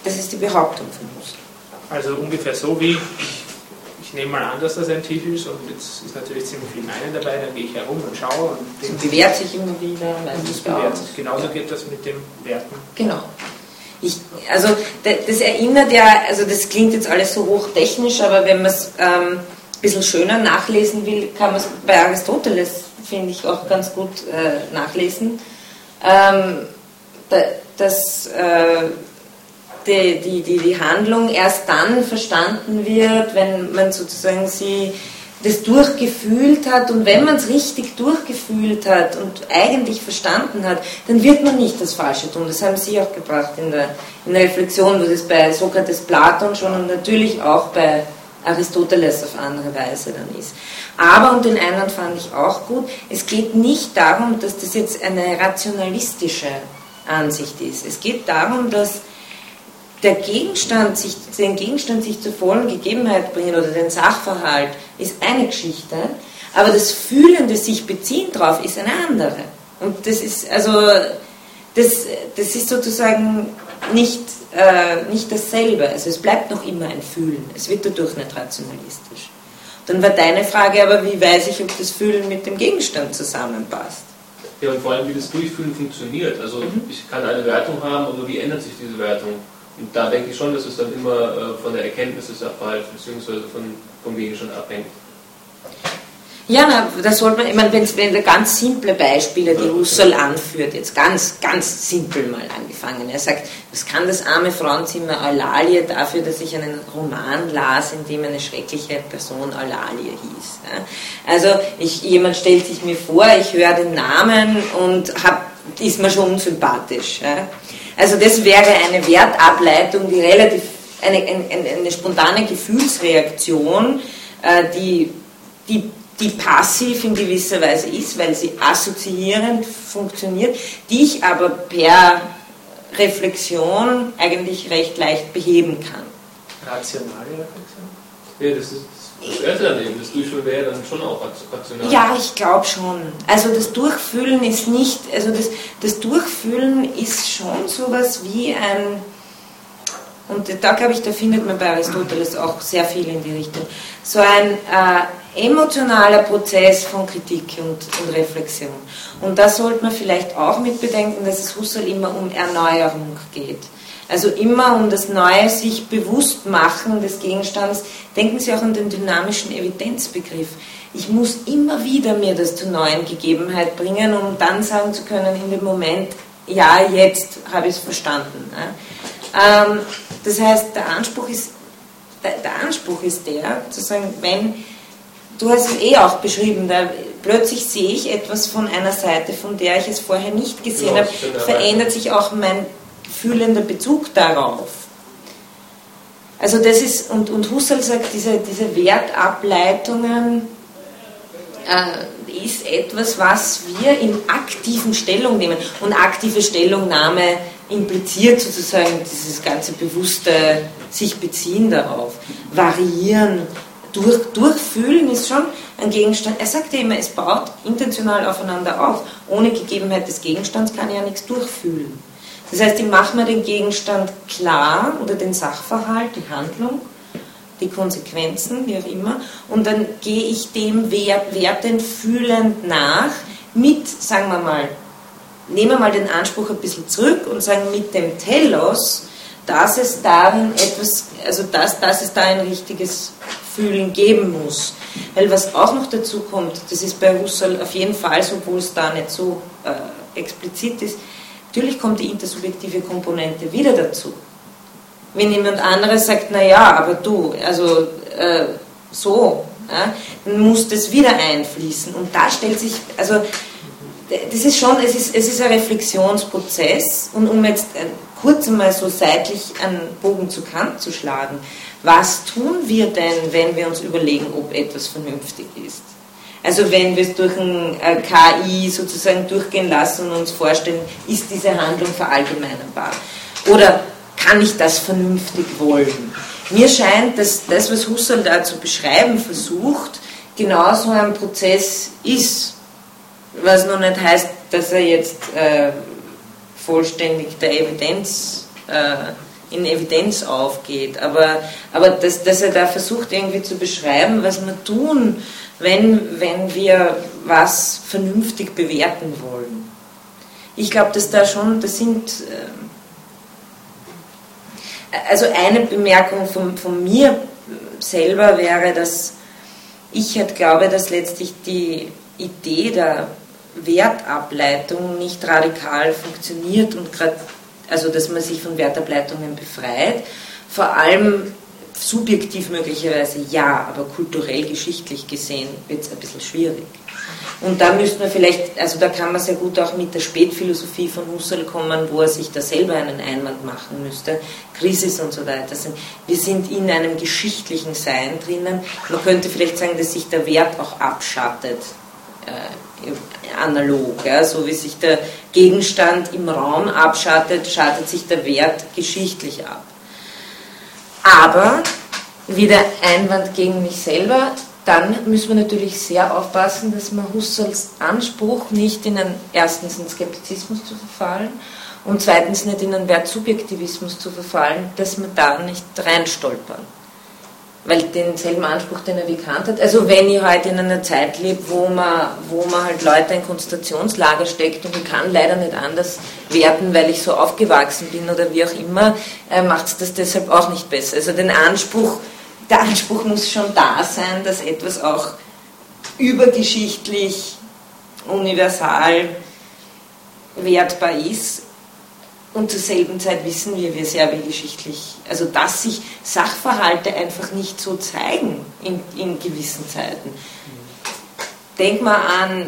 Das ist die Behauptung von uns. Also ungefähr so wie ich nehme mal an, dass das ein Tisch ist und jetzt ist natürlich ziemlich viel Meinen dabei, dann gehe ich herum und schaue und das bewährt sich immer wieder. Und das bewährt sich. Genauso geht das mit dem Werten. Genau. Ich, also das erinnert ja, also das klingt jetzt alles so hochtechnisch, aber wenn man es ähm, ein bisschen schöner nachlesen will, kann man es bei Aristoteles, finde ich, auch ganz gut äh, nachlesen. Ähm, dass äh, die, die, die, die Handlung erst dann verstanden wird, wenn man sozusagen sie das durchgefühlt hat und wenn man es richtig durchgefühlt hat und eigentlich verstanden hat, dann wird man nicht das Falsche tun. Das haben Sie auch gebracht in der, in der Reflexion, wo das bei Sokrates, Platon schon und natürlich auch bei Aristoteles auf andere Weise dann ist. Aber, und den Einwand fand ich auch gut, es geht nicht darum, dass das jetzt eine rationalistische Ansicht ist. Es geht darum, dass der Gegenstand sich, den Gegenstand sich zur vollen Gegebenheit bringen oder den Sachverhalt ist eine Geschichte, aber das fühlende sich beziehen drauf ist eine andere. Und das ist also das, das ist sozusagen nicht, äh, nicht dasselbe. Also es bleibt noch immer ein Fühlen. Es wird dadurch nicht rationalistisch. Dann war deine Frage aber, wie weiß ich, ob das Fühlen mit dem Gegenstand zusammenpasst? Ja, und vor allem, wie das Durchfühlen funktioniert. Also mhm. ich kann eine Wertung haben, aber wie ändert sich diese Wertung? Und da denke ich schon, dass es dann immer äh, von der Erkenntnis des Sachverhalts bzw. Von, vom Gegenstand abhängt. Ja, na, das sollte man, ich meine, wenn, wenn ganz simple Beispiele, die Husserl anführt, jetzt ganz, ganz simpel mal angefangen. Er sagt, was kann das arme Frauenzimmer Eulalie dafür, dass ich einen Roman las, in dem eine schreckliche Person Eulalie hieß. Ja? Also ich, jemand stellt sich mir vor, ich höre den Namen und hab, ist mir schon unsympathisch. Ja? Also das wäre eine Wertableitung, die relativ, eine, eine, eine spontane Gefühlsreaktion, äh, die, die, die passiv in gewisser Weise ist, weil sie assoziierend funktioniert, die ich aber per Reflexion eigentlich recht leicht beheben kann. Rationale Reflexion? Ja, das ist das wäre dann eben, das Durchfühlen wäre dann schon auch rational. Ja, ich glaube schon. Also das Durchfühlen ist nicht, also das, das Durchfühlen ist schon sowas wie ein, und da glaube ich, da findet man bei Aristoteles auch sehr viel in die Richtung, so ein äh, emotionaler Prozess von Kritik und, und Reflexion. Und da sollte man vielleicht auch mit bedenken, dass es Husserl immer um Erneuerung geht. Also immer um das Neue sich bewusst machen des Gegenstandes. Denken Sie auch an den dynamischen Evidenzbegriff. Ich muss immer wieder mir das zur neuen Gegebenheit bringen, um dann sagen zu können, in dem Moment, ja, jetzt habe ich es verstanden. Ähm, das heißt, der Anspruch ist, der, Anspruch ist der, zu sagen, wenn, du hast es eh auch beschrieben, da plötzlich sehe ich etwas von einer Seite, von der ich es vorher nicht gesehen habe, verändert sich auch mein fühlender Bezug darauf. Also das ist, und, und Husserl sagt, diese, diese Wertableitungen äh, ist etwas, was wir in aktiven Stellung nehmen. Und aktive Stellungnahme impliziert sozusagen dieses ganze bewusste sich beziehen darauf. Variieren, durch, durchfühlen ist schon ein Gegenstand. Er sagt ja immer, es baut intentional aufeinander auf. Ohne Gegebenheit des Gegenstands kann ich ja nichts durchfühlen. Das heißt, ich mache mir den Gegenstand klar oder den Sachverhalt, die Handlung, die Konsequenzen, wie auch immer, und dann gehe ich dem wertend, fühlend nach mit, sagen wir mal, nehmen wir mal den Anspruch ein bisschen zurück und sagen mit dem Telos, dass es darin etwas, also dass, dass es da ein richtiges Fühlen geben muss. Weil was auch noch dazu kommt, das ist bei Husserl auf jeden Fall obwohl es da nicht so äh, explizit ist, Natürlich kommt die intersubjektive Komponente wieder dazu. Wenn jemand anderes sagt, naja, aber du, also äh, so, ja, dann muss das wieder einfließen. Und da stellt sich, also das ist schon, es ist, es ist ein Reflexionsprozess. Und um jetzt äh, kurz einmal so seitlich einen Bogen zu Kant zu schlagen, was tun wir denn, wenn wir uns überlegen, ob etwas vernünftig ist? Also wenn wir es durch ein äh, KI sozusagen durchgehen lassen und uns vorstellen, ist diese Handlung verallgemeinerbar? Oder kann ich das vernünftig wollen? Mir scheint, dass das, was Husserl da zu beschreiben versucht, genauso ein Prozess ist. Was noch nicht heißt, dass er jetzt äh, vollständig der Evidenz äh, in Evidenz aufgeht. Aber, aber dass, dass er da versucht irgendwie zu beschreiben, was wir tun, wenn, wenn wir was vernünftig bewerten wollen. Ich glaube, dass da schon, das sind, ähm, also eine Bemerkung von, von mir selber wäre, dass ich halt glaube, dass letztlich die Idee der Wertableitung nicht radikal funktioniert und gerade, also dass man sich von Wertableitungen befreit. Vor allem subjektiv möglicherweise ja, aber kulturell, geschichtlich gesehen wird es ein bisschen schwierig. Und da müsste man vielleicht, also da kann man sehr gut auch mit der Spätphilosophie von Husserl kommen, wo er sich da selber einen Einwand machen müsste. Krisis und so weiter. Wir sind in einem geschichtlichen Sein drinnen. Man könnte vielleicht sagen, dass sich der Wert auch abschattet. Äh, analog, ja, so wie sich der Gegenstand im Raum abschattet, schattet sich der Wert geschichtlich ab. Aber, wieder Einwand gegen mich selber, dann müssen wir natürlich sehr aufpassen, dass man Husserls Anspruch nicht in einen, erstens in Skeptizismus zu verfallen und zweitens nicht in einen Wertsubjektivismus zu verfallen, dass wir da nicht reinstolpern. Weil denselben Anspruch, den er bekannt hat, also wenn ich heute in einer Zeit lebe, wo man, wo man halt Leute in Konzentrationslager steckt und ich kann leider nicht anders werten, weil ich so aufgewachsen bin oder wie auch immer, äh, macht es das deshalb auch nicht besser. Also den Anspruch, der Anspruch muss schon da sein, dass etwas auch übergeschichtlich, universal wertbar ist. Und zur selben Zeit wissen wir, wir geschichtlich, also dass sich Sachverhalte einfach nicht so zeigen in, in gewissen Zeiten. Denk mal an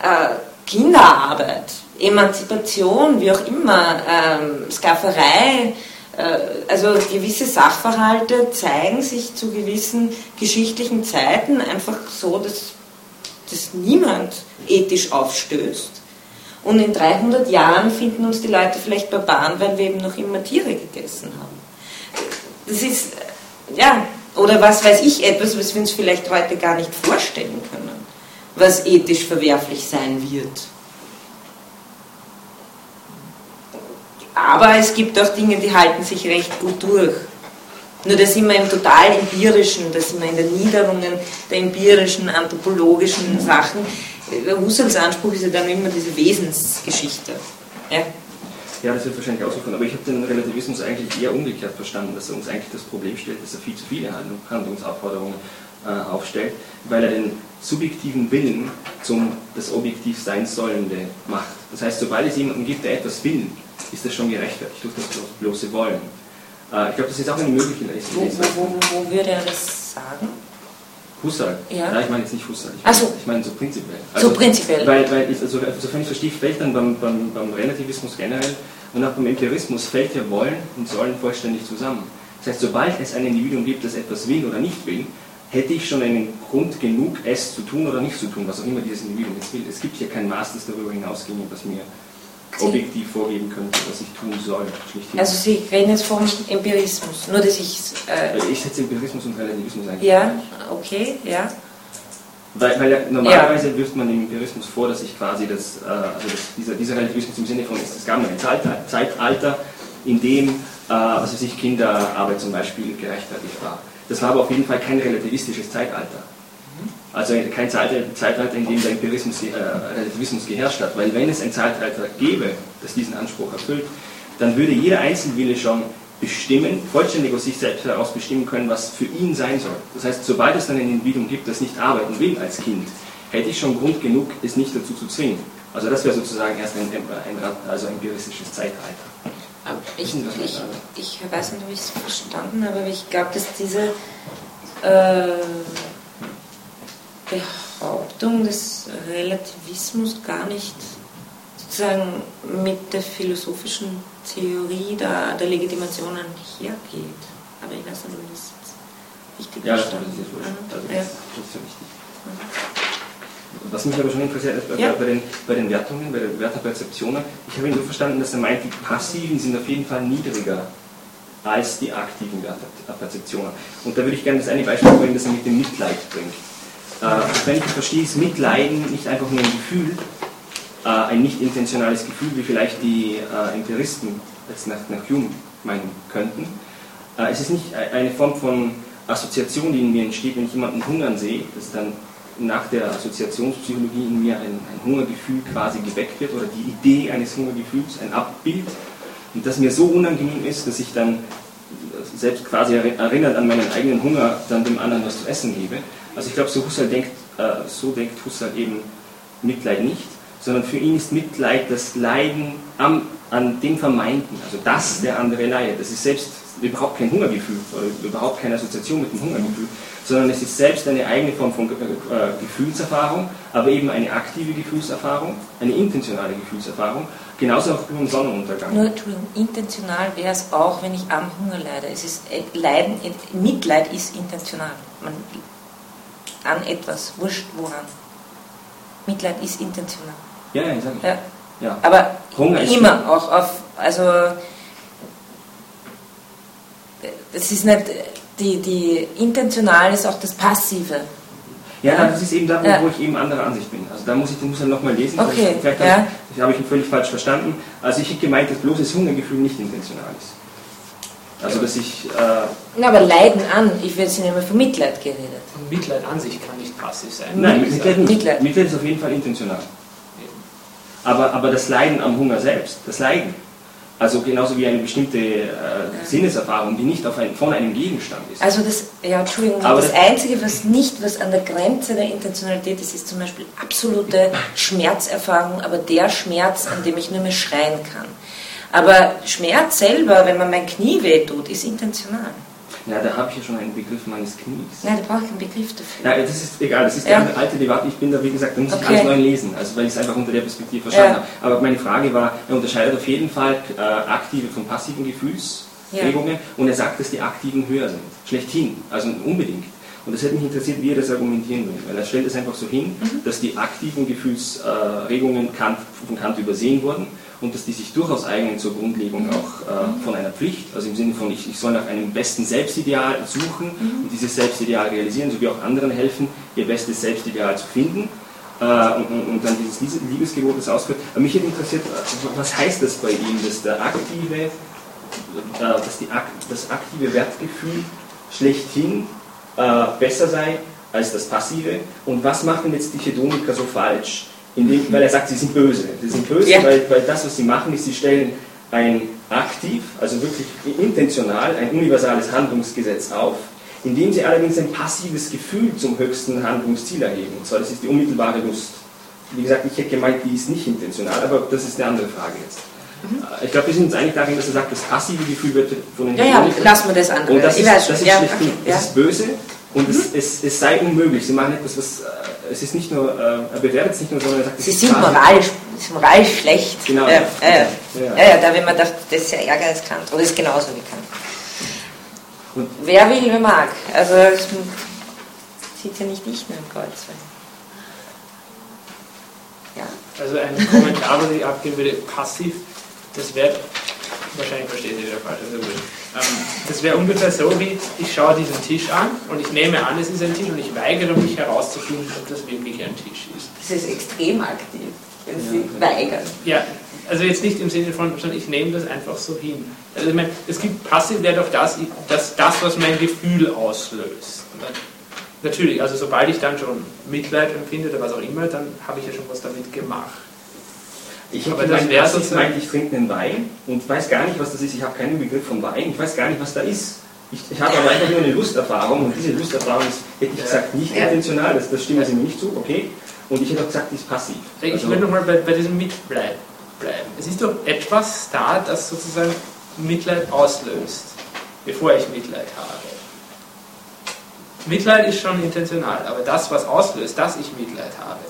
äh, Kinderarbeit, Emanzipation, wie auch immer, ähm, Sklaverei, äh, also gewisse Sachverhalte zeigen sich zu gewissen geschichtlichen Zeiten einfach so, dass, dass niemand ethisch aufstößt. Und in 300 Jahren finden uns die Leute vielleicht Barbaren, weil wir eben noch immer Tiere gegessen haben. Das ist, ja, oder was weiß ich, etwas, was wir uns vielleicht heute gar nicht vorstellen können, was ethisch verwerflich sein wird. Aber es gibt auch Dinge, die halten sich recht gut durch. Nur da sind wir im total empirischen, da sind wir in den Niederungen der empirischen, anthropologischen Sachen. Husserls Anspruch ist ja dann immer diese Wesensgeschichte. Ja? Ja, das wird wahrscheinlich auch so von, aber ich habe den Relativismus eigentlich eher umgekehrt verstanden, dass er uns eigentlich das Problem stellt, dass er viel zu viele Handlungsaufforderungen äh, aufstellt, weil er den subjektiven Willen zum das objektiv sein Sollende macht. Das heißt, sobald es jemanden gibt, der etwas will, ist das schon gerechtfertigt durch das bloße Wollen. Äh, ich glaube, das ist auch eine mögliche Wo, wo, wo, wo würde er das sagen? Husserl. Ja. ja. ich meine jetzt nicht Husserl. Ich, meine, so. ich meine so prinzipiell. Also, so prinzipiell. Weil, weil ich, also, sofern ich verstehe, fällt dann beim, beim, beim Relativismus generell und auch beim Empirismus fällt ja Wollen und Sollen vollständig zusammen. Das heißt, sobald es ein Individuum gibt, das etwas will oder nicht will, hätte ich schon einen Grund genug, es zu tun oder nicht zu tun, was auch immer dieses Individuum jetzt will. Es gibt hier kein Maß, das darüber hinausginge, was mir objektiv vorgeben könnte, was ich tun soll. Also Sie reden jetzt vom Empirismus, nur dass ich... Äh ich setze Empirismus und Relativismus ein. Ja, okay, ja. Weil, weil normalerweise ja. wirft man dem Empirismus vor, dass ich quasi das, äh, also das, dieser, dieser Relativismus im Sinne von, es gab ein Zeitalter, in dem, äh, was weiß ich, Kinderarbeit zum Beispiel gerechtfertigt war. Das war aber auf jeden Fall kein relativistisches Zeitalter. Also kein Zeitalter, in dem der Empirismus, äh, Relativismus geherrscht hat. Weil wenn es ein Zeitalter gäbe, das diesen Anspruch erfüllt, dann würde jeder Einzelwille schon bestimmen, vollständig aus sich selbst heraus bestimmen können, was für ihn sein soll. Das heißt, sobald es dann ein Individuum gibt, das nicht arbeiten will als Kind, hätte ich schon Grund genug, es nicht dazu zu zwingen. Also das wäre sozusagen erst ein, ein, also ein empiristisches Zeitalter. Ich, ich, ich, weiß nicht, ob ich es verstanden habe, aber ich glaube, dass diese äh, Behauptung des Relativismus gar nicht sozusagen mit der philosophischen Theorie der, der Legitimation hergeht. Aber ich weiß nicht, ob das richtig ja, verstanden ist. Also, ja. Das ist ja wichtig. Was mich aber schon interessiert ist bei, ja. bei, den, bei den Wertungen, bei den Werteperzeptionen, ich habe ihn nur verstanden, dass er meint, die passiven sind auf jeden Fall niedriger als die aktiven Werteperzeptionen. Und da würde ich gerne das eine Beispiel bringen, das er mit dem Mitleid bringt. Äh, wenn ich verstehe, ist Mitleiden nicht einfach nur ein Gefühl, äh, ein nicht intentionales Gefühl, wie vielleicht die äh, Empiristen jetzt nach, nach Hume meinen könnten. Es ist nicht eine Form von Assoziation, die in mir entsteht, wenn ich jemanden hungern sehe, dass dann nach der Assoziationspsychologie in mir ein, ein Hungergefühl quasi geweckt wird oder die Idee eines Hungergefühls, ein Abbild, und das mir so unangenehm ist, dass ich dann selbst quasi erinnert an meinen eigenen Hunger, dann dem anderen was zu essen gebe. Also ich glaube, so Husserl denkt, äh, so denkt Husserl eben Mitleid nicht, sondern für ihn ist Mitleid das Leiden am, an dem Vermeinten, also das der andere leidet. Das ist selbst überhaupt kein Hungergefühl, überhaupt keine Assoziation mit dem Hungergefühl, sondern es ist selbst eine eigene Form von äh, Gefühlserfahrung, aber eben eine aktive Gefühlserfahrung, eine intentionale Gefühlserfahrung, genauso auch den Sonnenuntergang. Nur, Entschuldigung, intentional wäre es auch, wenn ich am Hunger leide. Es ist äh, Leiden, Mitleid ist intentional. Man, an etwas, wurscht woran. Mitleid ist intentional. Ja, ja, ich sage ja. ja. Aber Hunger immer auch auf, also das ist nicht, die, die intentional ist auch das Passive. Ja, ja, das ist eben da, wo, ja. wo, ich eben anderer Ansicht bin. Also da muss ich den Husserl nochmal lesen. Okay. Vielleicht ja. habe, ich ihn völlig falsch verstanden. Also ich habe gemeint, dass bloßes Hungergefühl nicht intentional ist. Also dass ich... Äh Na, aber Leiden an, ich werde jetzt nicht mehr von Mitleid geredet. Mitleid an sich kann nicht passiv sein. Nein, Mitleid, Mitleid. Mitleid ist auf jeden Fall intentional. Aber, aber das Leiden am Hunger selbst, das Leiden, also genauso wie eine bestimmte äh, Sinneserfahrung, die nicht ein, von einem Gegenstand ist. Also das, ja, Entschuldigung, Aber das, das Einzige, was nicht, was an der Grenze der Intentionalität ist, ist zum Beispiel absolute [LAUGHS] Schmerzerfahrung, aber der Schmerz, an dem ich nur mehr schreien kann. Aber Schmerz selber, wenn man mein Knie wehtut, ist intentional. Ja, da habe ich ja schon einen Begriff meines Knies. Nein, da brauche ich einen Begriff dafür. Ja, das ist egal, das ist ja. die alte Debatte. Ich bin da, wie gesagt, da muss okay. ich alles neu lesen, also weil ich es einfach unter der Perspektive verstanden ja. habe. Aber meine Frage war, er unterscheidet auf jeden Fall äh, aktive von passiven Gefühlsregungen ja. und er sagt, dass die aktiven höher sind. Schlechthin, also unbedingt. Und das hätte mich interessiert, wie er das argumentieren will. Weil er stellt es einfach so hin, mhm. dass die aktiven Gefühlsregungen Kant, von Kant übersehen wurden und dass die sich durchaus eignen zur Grundlegung auch äh, von einer Pflicht, also im Sinne von, ich, ich soll nach einem besten Selbstideal suchen und dieses Selbstideal realisieren, sowie auch anderen helfen, ihr bestes Selbstideal zu finden. Äh, und, und, dann dieses Liebesgebot, das ausführt. Aber mich hätte interessiert, was heißt das bei ihm, dass der aktive, äh, dass die, das aktive Wertgefühl schlechthin äh, besser sei als das passive und was machen jetzt die Hedoniker so falsch? Indem, weil er sagt, sie sind böse. Sie sind böse, ja. weil, weil das, was sie machen, ist, sie stellen ein aktiv, also wirklich intentional, ein universales Handlungsgesetz auf, indem sie allerdings ein passives Gefühl zum höchsten Handlungsziel erheben. Und zwar, das ist die unmittelbare Lust. Wie gesagt, ich hätte gemeint, die ist nicht intentional, aber das ist eine andere Frage jetzt. Mhm. Ich glaube, wir sind uns einig darin, dass er sagt, das passive Gefühl wird von den Ja, ja, lassen wir das andere. Und das ist, das ist, ja, okay, das ist böse und mhm. es, es, es, sei unmöglich. Sie machen etwas, was. Äh, es ist nicht nur. Äh, er bewertet es nicht nur, sondern er sagt, Sie sind moralisch, moralisch schlecht. Genau. Ja. ja, ja, da wenn man das, das ist ja ärger als Kant. Oder ist genauso wie Kant. Und wer will, wer mag. Also, es sieht ja nicht ich nur im Kreuz. Ja. Also, ein Kommentar, was ich abgeben würde, passiv, das wäre. Wahrscheinlich versteht ihr wieder falsch. Also ähm, das wäre ungefähr so wie, ich schaue diesen Tisch an und ich nehme an, es ist ein Tisch und ich weigere mich herauszufinden, ob das wirklich ein Tisch ist. Das ist extrem aktiv, wenn Sie ja. weigern. Ja, also jetzt nicht im Sinne von, sondern ich nehme das einfach so hin. Also ich meine, es gibt passiv wäre doch das, das, das, was mein Gefühl auslöst. Natürlich, also sobald ich dann schon Mitleid empfinde oder was auch immer, dann habe ich ja schon was damit gemacht. Ich habe das Versus meint, ich trinke einen Wein und weiß gar nicht, was das ist. Ich habe keinen Begriff von Wein. Ich weiß gar nicht, was da ist. Ich, ich habe aber einfach nur eine Lusterfahrung und diese Lusterfahrung ist, hätte ich gesagt, nicht intentional. Das, das stimmt also mir nicht zu, okay? Und ich hätte auch gesagt, die ist passiv. Ich also, will nochmal bei, bei diesem Mitleid bleiben. Es ist doch etwas da, das sozusagen Mitleid auslöst, bevor ich Mitleid habe. Mitleid ist schon intentional, aber das, was auslöst, dass ich Mitleid habe,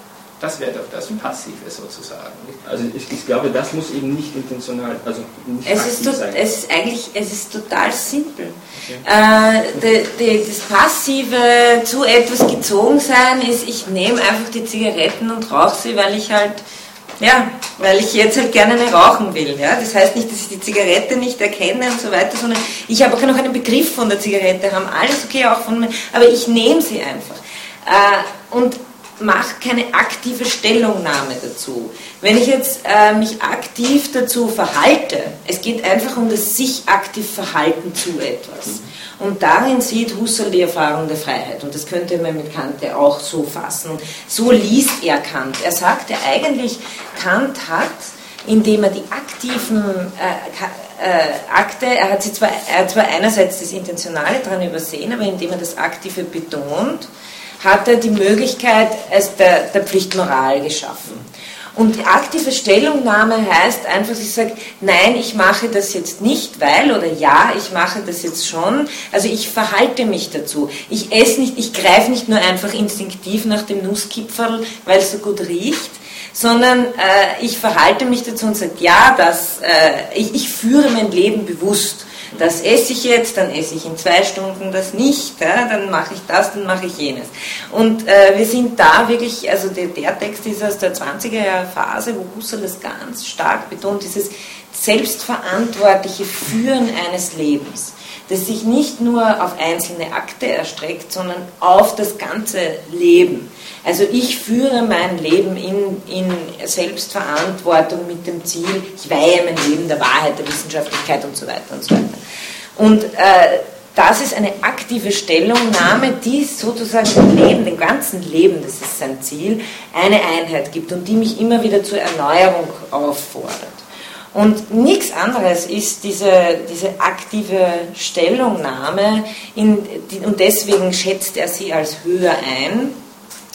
das wäre doch das Passive sozusagen. Also ich, ich, glaube, das muss eben nicht intentional, also nicht es ist, to, sein. es ist eigentlich, es ist total simpel. Okay. Äh, de, de, das Passive zu etwas gezogen sein ist, ich nehme einfach die Zigaretten und rauche sie, weil ich halt, ja, weil ich jetzt halt gerne eine rauchen will. Ja? Das heißt nicht, dass ich die Zigarette nicht erkenne und so weiter, sondern ich habe auch noch einen Begriff von der Zigarette, haben alles okay auch von mir, aber ich nehme sie einfach. Äh, und mache keine aktive Stellungnahme dazu. Wenn ich jetzt äh, mich aktiv dazu verhalte, es geht einfach um das sich aktiv Verhalten zu etwas. Und darin sieht Husserl die Erfahrung der Freiheit. Und das könnte man mit Kant ja auch so fassen. Und so liest er Kant. Er sagt ja eigentlich, Kant hat, indem er die aktiven äh, äh, Akte, er hat, sie zwar, er hat zwar einerseits das Intentionale daran übersehen, aber indem er das Aktive betont, hat er die Möglichkeit als der, der Pflichtmoral geschaffen. Und die aktive Stellungnahme heißt einfach, ich sage, nein, ich mache das jetzt nicht, weil oder ja, ich mache das jetzt schon. Also ich verhalte mich dazu. Ich esse nicht, ich greife nicht nur einfach instinktiv nach dem Nusskipferl, weil es so gut riecht, sondern äh, ich verhalte mich dazu und sage, ja, das, äh, ich, ich führe mein Leben bewusst das esse ich jetzt, dann esse ich in zwei Stunden das nicht, ja, dann mache ich das, dann mache ich jenes. Und äh, wir sind da wirklich, also der, der Text ist aus der 20er Phase, wo Husserl das ganz stark betont, dieses selbstverantwortliche Führen eines Lebens das sich nicht nur auf einzelne Akte erstreckt, sondern auf das ganze Leben. Also ich führe mein Leben in, in Selbstverantwortung mit dem Ziel, ich weihe mein Leben der Wahrheit, der Wissenschaftlichkeit und so weiter und so weiter. Und äh, das ist eine aktive Stellungnahme, die sozusagen dem Leben, dem ganzen Leben, das ist sein Ziel, eine Einheit gibt und die mich immer wieder zur Erneuerung auffordert. Und nichts anderes ist diese, diese aktive Stellungnahme in, die, und deswegen schätzt er sie als höher ein,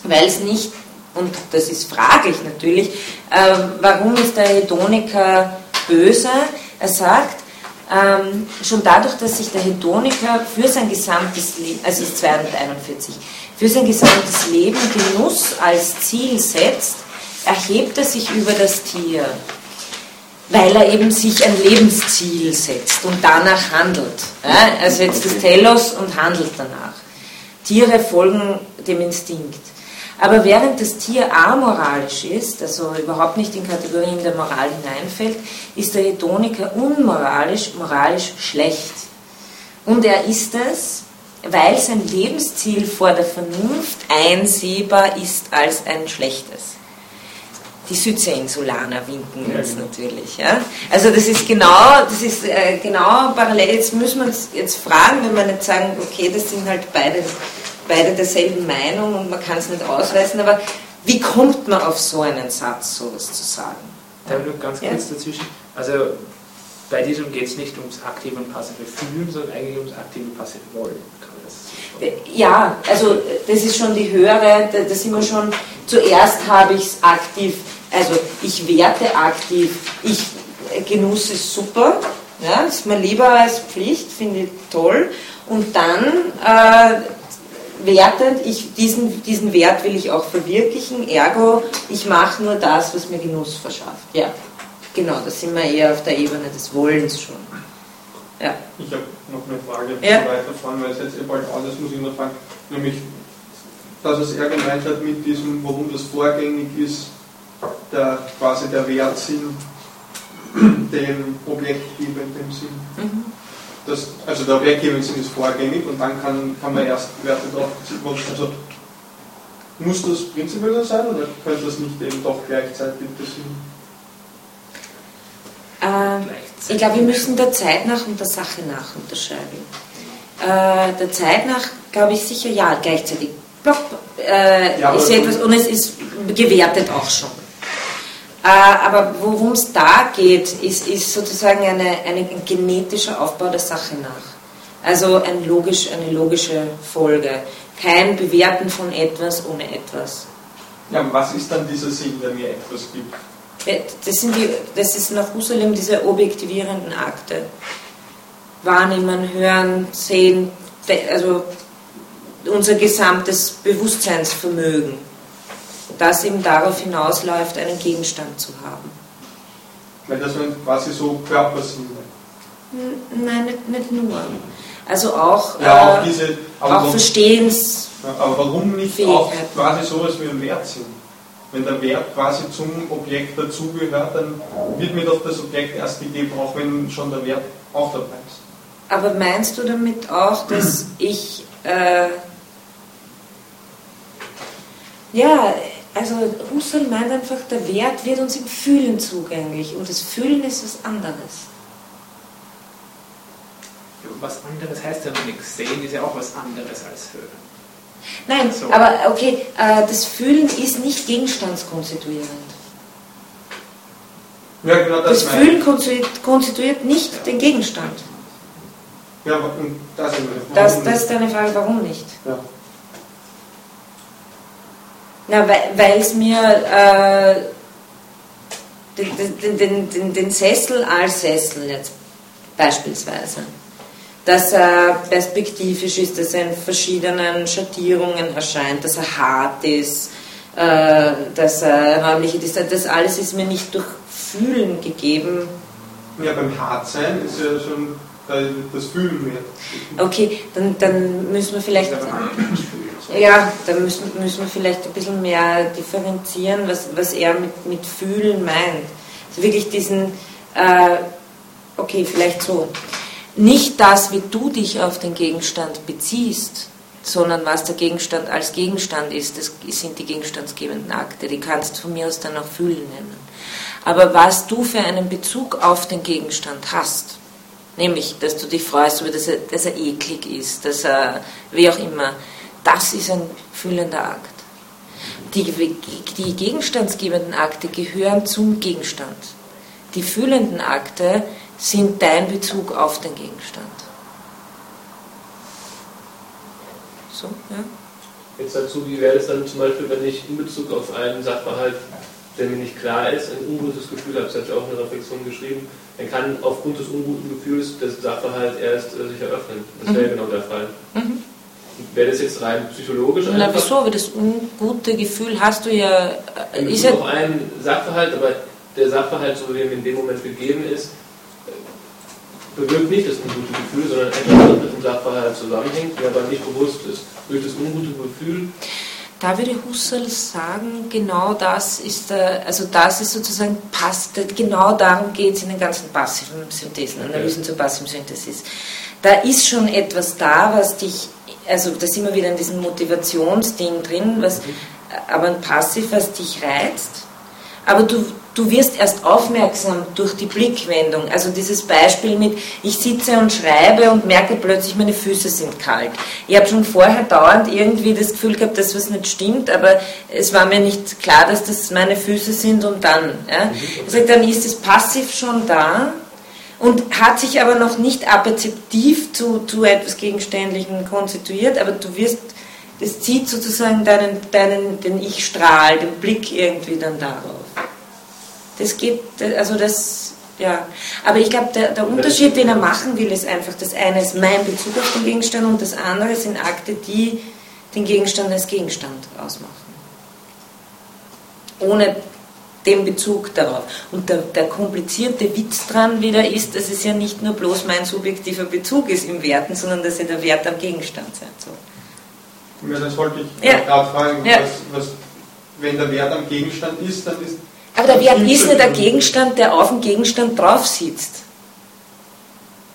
weil es nicht, und das ist fraglich natürlich, äh, warum ist der Hedoniker böse? Er sagt, ähm, schon dadurch, dass sich der Hedoniker für sein gesamtes Leben, also ist 241, für sein gesamtes Leben Genuss als Ziel setzt, erhebt er sich über das Tier weil er eben sich ein Lebensziel setzt und danach handelt. Er setzt das Telos und handelt danach. Tiere folgen dem Instinkt. Aber während das Tier amoralisch ist, also überhaupt nicht in Kategorien der Moral hineinfällt, ist der Hedoniker unmoralisch, moralisch schlecht. Und er ist es, weil sein Lebensziel vor der Vernunft einsehbar ist als ein schlechtes die Südseeinsulaner winken uns genau. natürlich. Ja? Also das ist genau, das ist äh, genau parallel. Jetzt müssen wir uns jetzt fragen, wenn wir nicht sagen, okay, das sind halt beide, beide derselben Meinung und man kann es nicht ausweisen, aber wie kommt man auf so einen Satz, sowas zu sagen? Da nur ganz kurz ja? dazwischen. Also bei diesem geht es nicht ums aktive und passive Fühlen, sondern eigentlich ums aktive und passive Wollen. Ja, also das ist schon die höhere, da, da sind wir schon, zuerst habe ich es aktiv also ich werte aktiv, ich, äh, Genuss ist super, ja, ist mir lieber als Pflicht, finde ich toll. Und dann äh, wertend, ich, diesen, diesen Wert will ich auch verwirklichen, ergo, ich mache nur das, was mir Genuss verschafft. Ja, genau, da sind wir eher auf der Ebene des Wollens schon. Ja. Ich habe noch eine Frage ja. weiterfahren, weil es jetzt eh bald alles muss ich noch fragen, nämlich, dass es er gemeint hat mit diesem, warum das vorgängig ist, der, quasi der Wertsinn [CLEARS THROAT] dem objektgebenden Sinn. Mhm. Das, also der objektgebende Sinn ist vorgängig und dann kann, kann man erst Werte drauf also muss das prinzipiell sein oder könnte das nicht eben doch gleichzeitig der Sinn? Ähm, ich glaube, wir müssen der Zeit nach und der Sache nach unterscheiden. Äh, der Zeit nach glaube ich sicher ja, gleichzeitig. Plopp, äh, ja, ist etwas, und es ist gewertet auch schon. Äh, aber worum es da geht, ist, ist sozusagen eine, eine, ein genetischer Aufbau der Sache nach. Also ein logisch, eine logische Folge. Kein Bewerten von etwas ohne etwas. Ja, was ist dann dieser Sinn, der mir etwas gibt? Das, sind die, das ist nach Husserl diese objektivierenden Akte. Wahrnehmen, hören, sehen, also unser gesamtes Bewusstseinsvermögen das eben darauf hinausläuft, einen Gegenstand zu haben. Weil das sind quasi so Körpersinne? Nein, nicht, nicht nur. Also auch, ja, auch, äh, diese, auch Verstehens. aber warum nicht auch quasi sowas wie ein Wertsinn? Wenn der Wert quasi zum Objekt dazugehört, dann wird mir doch das Objekt erst gegeben, auch wenn schon der Wert auch dabei ist. Aber meinst du damit auch, dass [CLEARS THROAT] ich äh, Ja, also Husserl meint einfach, der Wert wird uns im Fühlen zugänglich und das Fühlen ist was anderes. Was anderes heißt ja noch nichts. Sehen ist ja auch was anderes als Hören. Nein, so. aber okay, äh, das Fühlen ist nicht gegenstandskonstituierend. Ja, genau das, das Fühlen konstituiert nicht ja. den Gegenstand. Ja, und das, das, das ist deine Frage, warum nicht? Ja. Na, weil es mir äh, den, den, den, den, Sessel als Sessel jetzt beispielsweise, dass er perspektivisch ist, dass er in verschiedenen Schattierungen erscheint, dass er hart ist, äh, dass er räumliche Distanz, das alles ist mir nicht durch Fühlen gegeben. Ja, beim Hartsein ist ja schon das Fühlen mehr. Okay, dann, dann müssen wir vielleicht. Ja, dann müssen, müssen wir vielleicht ein bisschen mehr differenzieren, was, was er mit, mit Fühlen meint. Also wirklich diesen, äh, okay, vielleicht so. Nicht das, wie du dich auf den Gegenstand beziehst, sondern was der Gegenstand als Gegenstand ist, das sind die gegenstandsgebenden Akte. Die kannst du von mir aus dann auch Fühlen nennen. Aber was du für einen Bezug auf den Gegenstand hast, nämlich, dass du dich freust, dass er, dass er eklig ist, dass er, wie auch immer, das ist ein fühlender Akt. Die, die gegenstandsgebenden Akte gehören zum Gegenstand. Die fühlenden Akte sind dein Bezug auf den Gegenstand. So, ja. Jetzt dazu, wie wäre es dann zum Beispiel, wenn ich in Bezug auf einen Sachverhalt, der mir nicht klar ist, ein ungutes Gefühl habe, das habe ich auch in der Reflexion geschrieben, dann kann aufgrund des unguten Gefühls der Sachverhalt erst äh, sich eröffnen. Das wäre mhm. genau der Fall. Mhm. Wäre das jetzt rein psychologisch? Na, wieso? Aber das ungute Gefühl hast du ja. Äh, ist ja auf einen Sachverhalt, aber der Sachverhalt, so wie er in dem Moment gegeben ist, bewirkt nicht das ungute Gefühl, sondern etwas, das mit dem Sachverhalt zusammenhängt, der aber nicht bewusst ist. Durch das ungute Gefühl da würde Husserl sagen, genau das ist, also das ist sozusagen, passt, genau darum geht es in den ganzen passiven Synthesen, Analysen zur passiven Synthesis. Da ist schon etwas da, was dich also da sind wir wieder in diesem Motivationsding drin, was, aber ein Passiv, was dich reizt. Aber du, du wirst erst aufmerksam durch die Blickwendung. Also dieses Beispiel mit, ich sitze und schreibe und merke plötzlich, meine Füße sind kalt. Ich habe schon vorher dauernd irgendwie das Gefühl gehabt, dass was nicht stimmt, aber es war mir nicht klar, dass das meine Füße sind und dann. Ja. Also dann ist das Passiv schon da und hat sich aber noch nicht apperzeptiv zu, zu etwas Gegenständlichem konstituiert, aber du wirst, das zieht sozusagen deinen, deinen, den Ich-Strahl, den Blick irgendwie dann darauf. Das geht, also das, ja. Aber ich glaube, der, der Unterschied, den er machen will, ist einfach, das eine ist mein Bezug auf den Gegenstand und das andere sind Akte, die den Gegenstand als Gegenstand ausmachen. Ohne den Bezug darauf. Und der, der, komplizierte Witz dran wieder ist, dass es ja nicht nur bloß mein subjektiver Bezug ist im Werten, sondern dass ja der Wert am Gegenstand sein soll. Ja, das wollte ich ja. gerade fragen. Ja. Was, was, wenn der Wert am Gegenstand ist, dann ist. Aber der Wert ist nicht der Gegenstand, der auf dem Gegenstand drauf sitzt.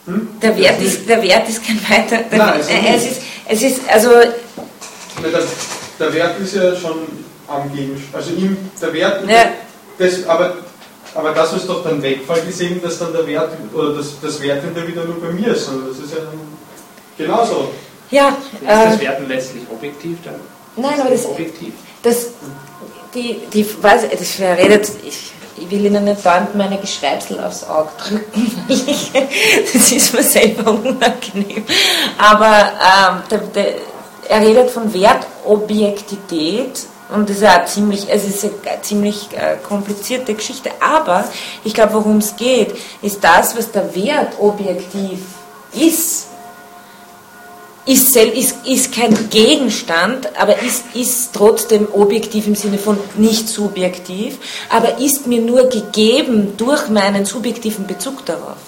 Hm? Der, Wert ist, der Wert ist kein weiter. Der, Nein, es, ist, es ist also. Der, der Wert ist ja schon am Gegenstand. Also ihm, der Wert. Ja das, aber, aber das ist doch dann Wegfall gesehen, dass dann der Wert oder das, das Wertende wieder nur bei mir ist. das ist ja genauso. Ja, ist das äh, Werten letztlich objektiv dann? Nein, aber das, objektiv. das, die, die, was, das verredet, ich, ich will Ihnen nicht dauernd meine Geschreibsel aufs Auge drücken, [LAUGHS] das ist mir selber unangenehm. Aber ähm, der, der, er redet von Wertobjektität und das ist ja ziemlich, es ist eine ziemlich äh, komplizierte Geschichte. Aber ich glaube, worum es geht, ist das, was der Wert objektiv ist. Ist, ist, ist kein Gegenstand, aber ist, ist trotzdem objektiv im Sinne von nicht subjektiv, aber ist mir nur gegeben durch meinen subjektiven Bezug darauf.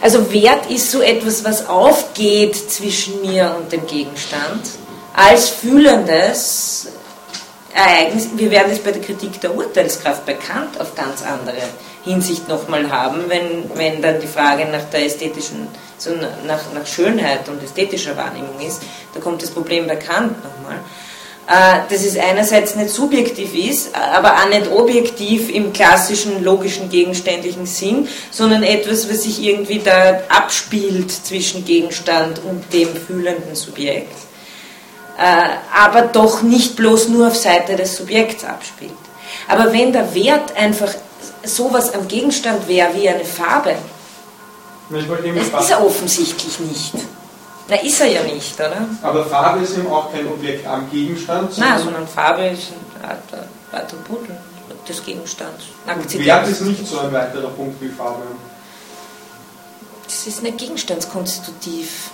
Also Wert ist so etwas, was aufgeht zwischen mir und dem Gegenstand als fühlendes Ereignis, wir werden es bei der Kritik der Urteilskraft bei Kant auf ganz andere Hinsicht nochmal haben, wenn, wenn dann die Frage nach der ästhetischen, so nach, nach Schönheit und ästhetischer Wahrnehmung ist, da kommt das Problem bei Kant nochmal. äh, dass es einerseits nicht subjektiv ist, aber auch nicht objektiv im klassischen logischen gegenständlichen Sinn, sondern etwas, was sich irgendwie da abspielt zwischen Gegenstand und dem fühlenden Subjekt. Äh, aber doch nicht bloß nur auf Seite des Subjekts abspielt. Aber wenn der Wert einfach sowas am Gegenstand wäre wie eine Farbe, das ist er offensichtlich nicht. Na, ist er ja nicht, oder? Aber Farbe ist eben auch kein Objekt am Gegenstand. Nein, sondern Farbe ist ein Attribut des Gegenstands. Wert ist nicht so ein weiterer Punkt wie Farbe. Das ist nicht gegenstandskonstitutiv.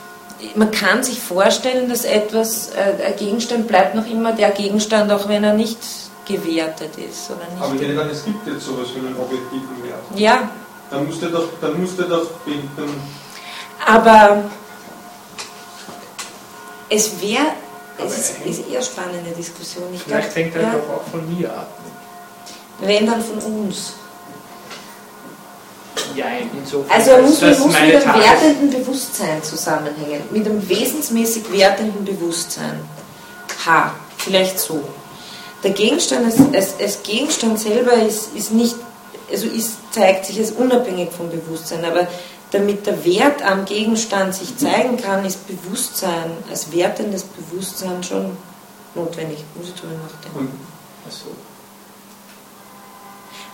Man kann sich vorstellen, dass etwas, äh, ein Gegenstand bleibt noch immer der Gegenstand, auch wenn er nicht gewertet ist. Oder nicht Aber ich hätte dann, es gibt jetzt sowas wie einen objektiven Wert. Ja. Dann musst du doch, dann musst du doch dann Aber es wäre, es ist, ist eher spannende Diskussion. Ich vielleicht glaub, hängt er ja, doch auch von mir ab. Wenn dann von uns. Ja, insofern. Also er muss, muss mit einem wertenden Bewusstsein zusammenhängen, mit einem wesensmäßig wertenden Bewusstsein. H, vielleicht so. Der Gegenstand als, als, als Gegenstand selber ist, ist nicht, also ist, zeigt sich als unabhängig vom Bewusstsein, aber damit der Wert am Gegenstand sich zeigen kann, ist Bewusstsein, als wertendes Bewusstsein schon notwendig. Muss ich drüber nachdenken. Achso.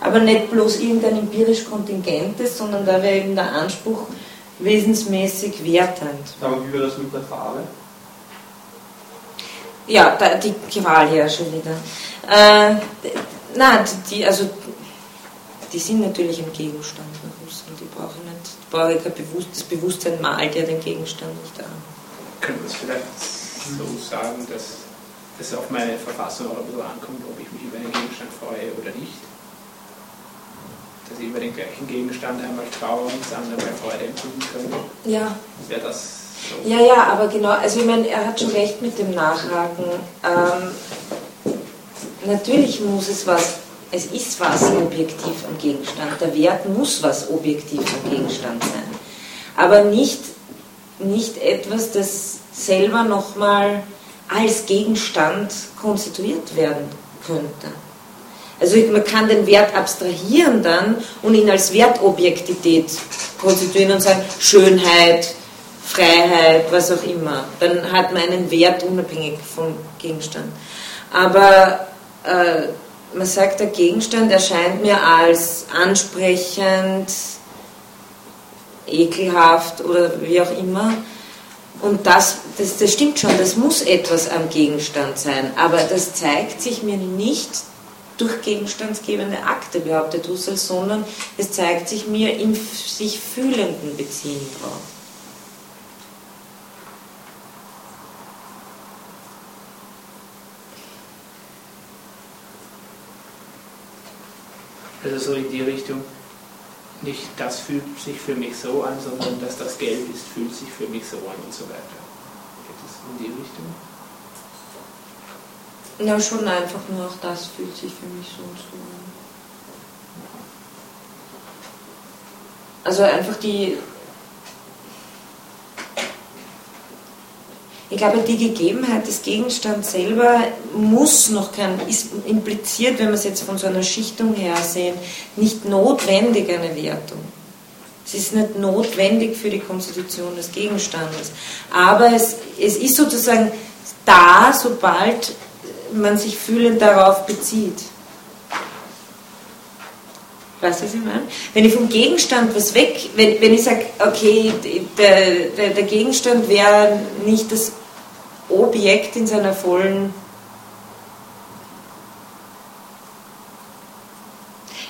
Aber nicht bloß irgendein empirisch kontingentes, sondern da wäre eben der Anspruch wesensmäßig wertend. Aber wie wäre das mit der Farbe? Ja, da, die Gewalt ja schon wieder. Äh, nein, die, also, die sind natürlich im Gegenstand und die brauchen nicht, die brauche kein Bewusst, das Bewusstsein malt ja den Gegenstand nicht an. Können wir es vielleicht so sagen, dass es auf meine Verfassung auch ein bisschen ankommt, ob ich mich über einen Gegenstand freue oder nicht? Dass ich über den gleichen Gegenstand einmal Trauer und das andere bei Freude empfinden könnte? Ja. Wäre das so. Ja, ja, aber genau, also ich meine, er hat schon recht mit dem Nachhaken. Ähm, natürlich muss es was, es ist was objektiv am Gegenstand. Der Wert muss was objektiv am Gegenstand sein. Aber nicht, nicht etwas, das selber nochmal als Gegenstand konstituiert werden könnte. Also man kann den Wert abstrahieren dann und ihn als Wertobjektität konstituieren und sagen, Schönheit, Freiheit, was auch immer. Dann hat man einen Wert unabhängig vom Gegenstand. Aber äh, man sagt, der Gegenstand erscheint mir als ansprechend, ekelhaft oder wie auch immer. Und das, das, das stimmt schon, das muss etwas am Gegenstand sein. Aber das zeigt sich mir nicht durch gegenstandsgebende Akte, behauptet Husserl, sondern es zeigt sich mir im sich Fühlenden Beziehen drauf. Also so in die Richtung, nicht das fühlt sich für mich so an, sondern dass das Gelb ist, fühlt sich für mich so an und so weiter. Geht es in die Richtung? Ja, schon einfach nur auch das fühlt sich für mich so und so an. Also einfach die, Ich glaube, die Gegebenheit des Gegenstands selber muss noch kein, ist impliziert, wenn wir es jetzt von so einer Schichtung her sehen, nicht notwendig eine Wertung. Es ist nicht notwendig für die Konstitution des Gegenstandes. Aber es, es ist sozusagen da, sobald man sich fühlend darauf bezieht. Weißt du, was ich meine? Wenn ich vom Gegenstand was weg, wenn, wenn ich sage, okay, der, der, der Gegenstand wäre nicht das Objekt in seiner vollen.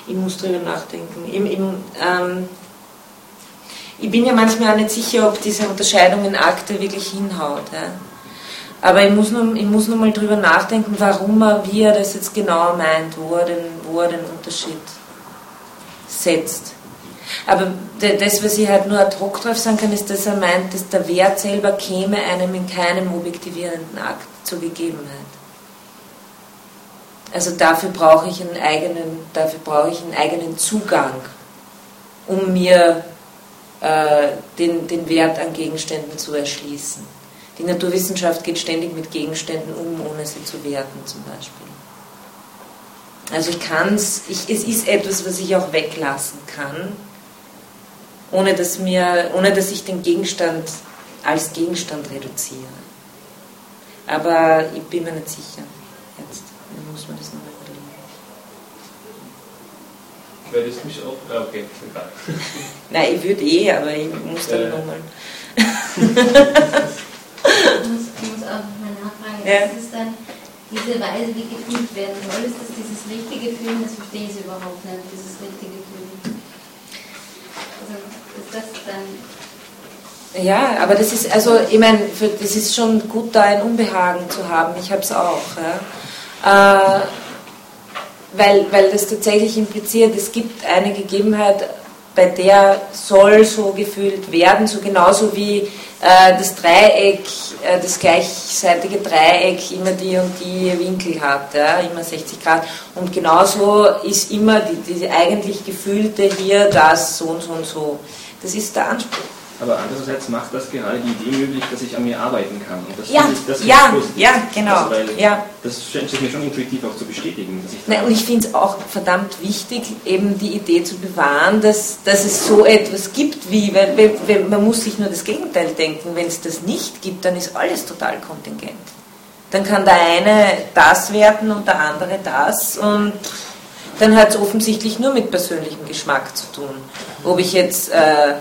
Ich muss drüber nachdenken. Im, im, ähm, ich bin ja manchmal auch nicht sicher, ob diese Unterscheidung in Akte wirklich hinhaut. Ja? Aber ich muss, nur, ich muss nur mal drüber nachdenken, warum er, wie er das jetzt genau meint, wo er den, wo er den Unterschied setzt. Aber das, was ich halt nur ad hoc drauf sagen kann, ist, dass er meint, dass der Wert selber käme einem in keinem objektivierenden Akt zur Gegebenheit. Also dafür brauche ich einen eigenen, dafür brauche ich einen eigenen Zugang, um mir äh, den, den Wert an Gegenständen zu erschließen. Die Naturwissenschaft geht ständig mit Gegenständen um, ohne sie zu werten zum Beispiel. Also ich kann es, es ist etwas, was ich auch weglassen kann, ohne dass, mir, ohne dass ich den Gegenstand als Gegenstand reduziere. Aber ich bin mir nicht sicher. Jetzt muss man das nochmal überlegen. Wäre das mich auch. Ah, okay, egal. [LAUGHS] Nein, ich würde eh, aber ich muss dann ja. nochmal. [LAUGHS] ich muss, muss auch nochmal nachfragen. Ja. Ist dann diese Weise, wie gefühlt werden soll? Ist das dieses richtige Fühlen? Das verstehe ich überhaupt nicht, dieses richtige Fühlen. Also ist das dann ja, aber das ist, also ich meine, das ist schon gut, da ein Unbehagen zu haben. Ich habe es auch. Ja. Äh, weil, weil das tatsächlich impliziert, es gibt eine Gegebenheit, bei der soll so gefühlt werden, so genauso wie äh, das Dreieck, äh, das gleichseitige Dreieck immer die und die Winkel hat, ja, immer 60 Grad. Und genauso ist immer die, die eigentlich gefühlte hier das so und so und so. Das ist der Anspruch. Aber andererseits macht das gerade die Idee möglich, dass ich an mir arbeiten kann. Und das ja, ich, das ja, ja, genau. Also, ja. Das scheint sich mir schon intuitiv auch zu bestätigen. Nein, und ich finde es auch verdammt wichtig, eben die Idee zu bewahren, dass, dass es so etwas gibt wie, weil, weil man muss sich nur das Gegenteil denken, wenn es das nicht gibt, dann ist alles total kontingent. Dann kann der eine das werten und der andere das und dann hat es offensichtlich nur mit persönlichem Geschmack zu tun. Ob ich jetzt... Äh,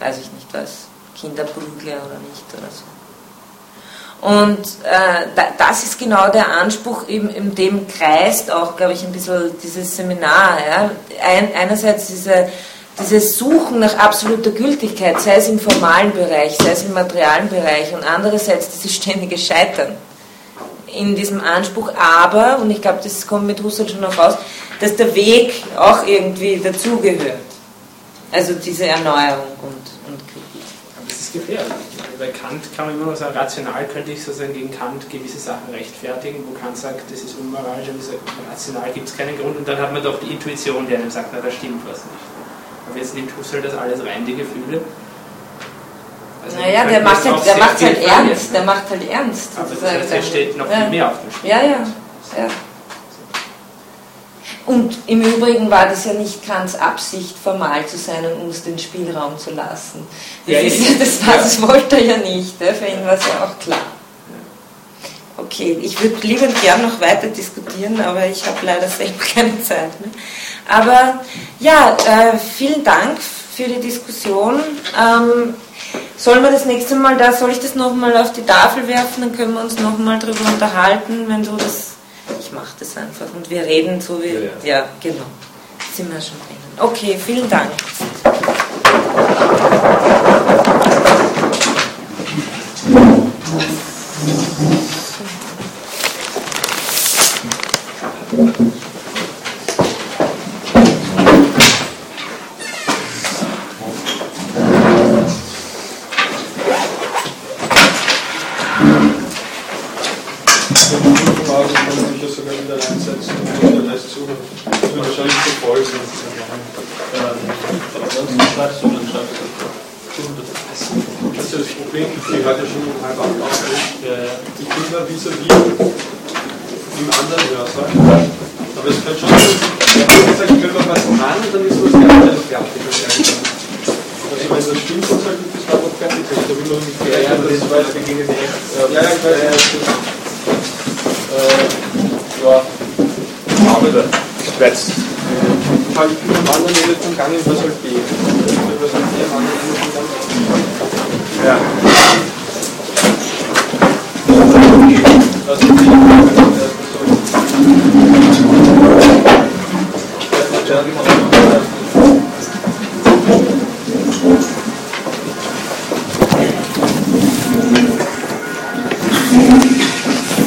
weiß ich nicht was, Kinderprügler oder nicht oder so. Und äh, das ist genau der Anspruch, in, in dem kreist auch, glaube ich, ein bisschen dieses Seminar. Ja? Ein, einerseits diese, dieses Suchen nach absoluter Gültigkeit, sei es im formalen Bereich, sei es im materialen Bereich, und andererseits dieses ständige Scheitern in diesem Anspruch, aber, und ich glaube, das kommt mit Husserl schon noch raus, dass der Weg auch irgendwie dazugehört. Also diese Erneuerung und, und Kritik. Aber das ist gefährlich. Bei Kant kann man immer nur sagen, rational könnte ich sozusagen gegen Kant gewisse Sachen rechtfertigen, wo Kant sagt, das ist unmoralisch, aber rational gibt es keinen Grund und dann hat man doch die Intuition, die einem sagt, na, da stimmt was nicht. Aber jetzt nimmt Husserl das alles rein, die Gefühle. Also naja, der macht, halt, der macht halt ernst, der macht halt ernst. Aber das heißt, er steht noch ja. viel mehr auf dem Spiel. Ja, ja. ja. Und im Übrigen war das ja nicht Kants Absicht, formal zu sein und uns den Spielraum zu lassen. Das, ja, ist, das, war, das wollte er ja nicht, für ihn war es ja auch klar. Okay, ich würde lieber gern noch weiter diskutieren, aber ich habe leider selber [LAUGHS] keine Zeit mehr. Aber ja, äh, vielen Dank für die Diskussion. Ähm, sollen wir das nächste Mal da, soll ich das nochmal auf die Tafel werfen, dann können wir uns nochmal darüber unterhalten, wenn du das ich mache das einfach und wir reden so wie. Ja, ja. ja genau. Sind wir schon drinnen. Okay, vielen Dank.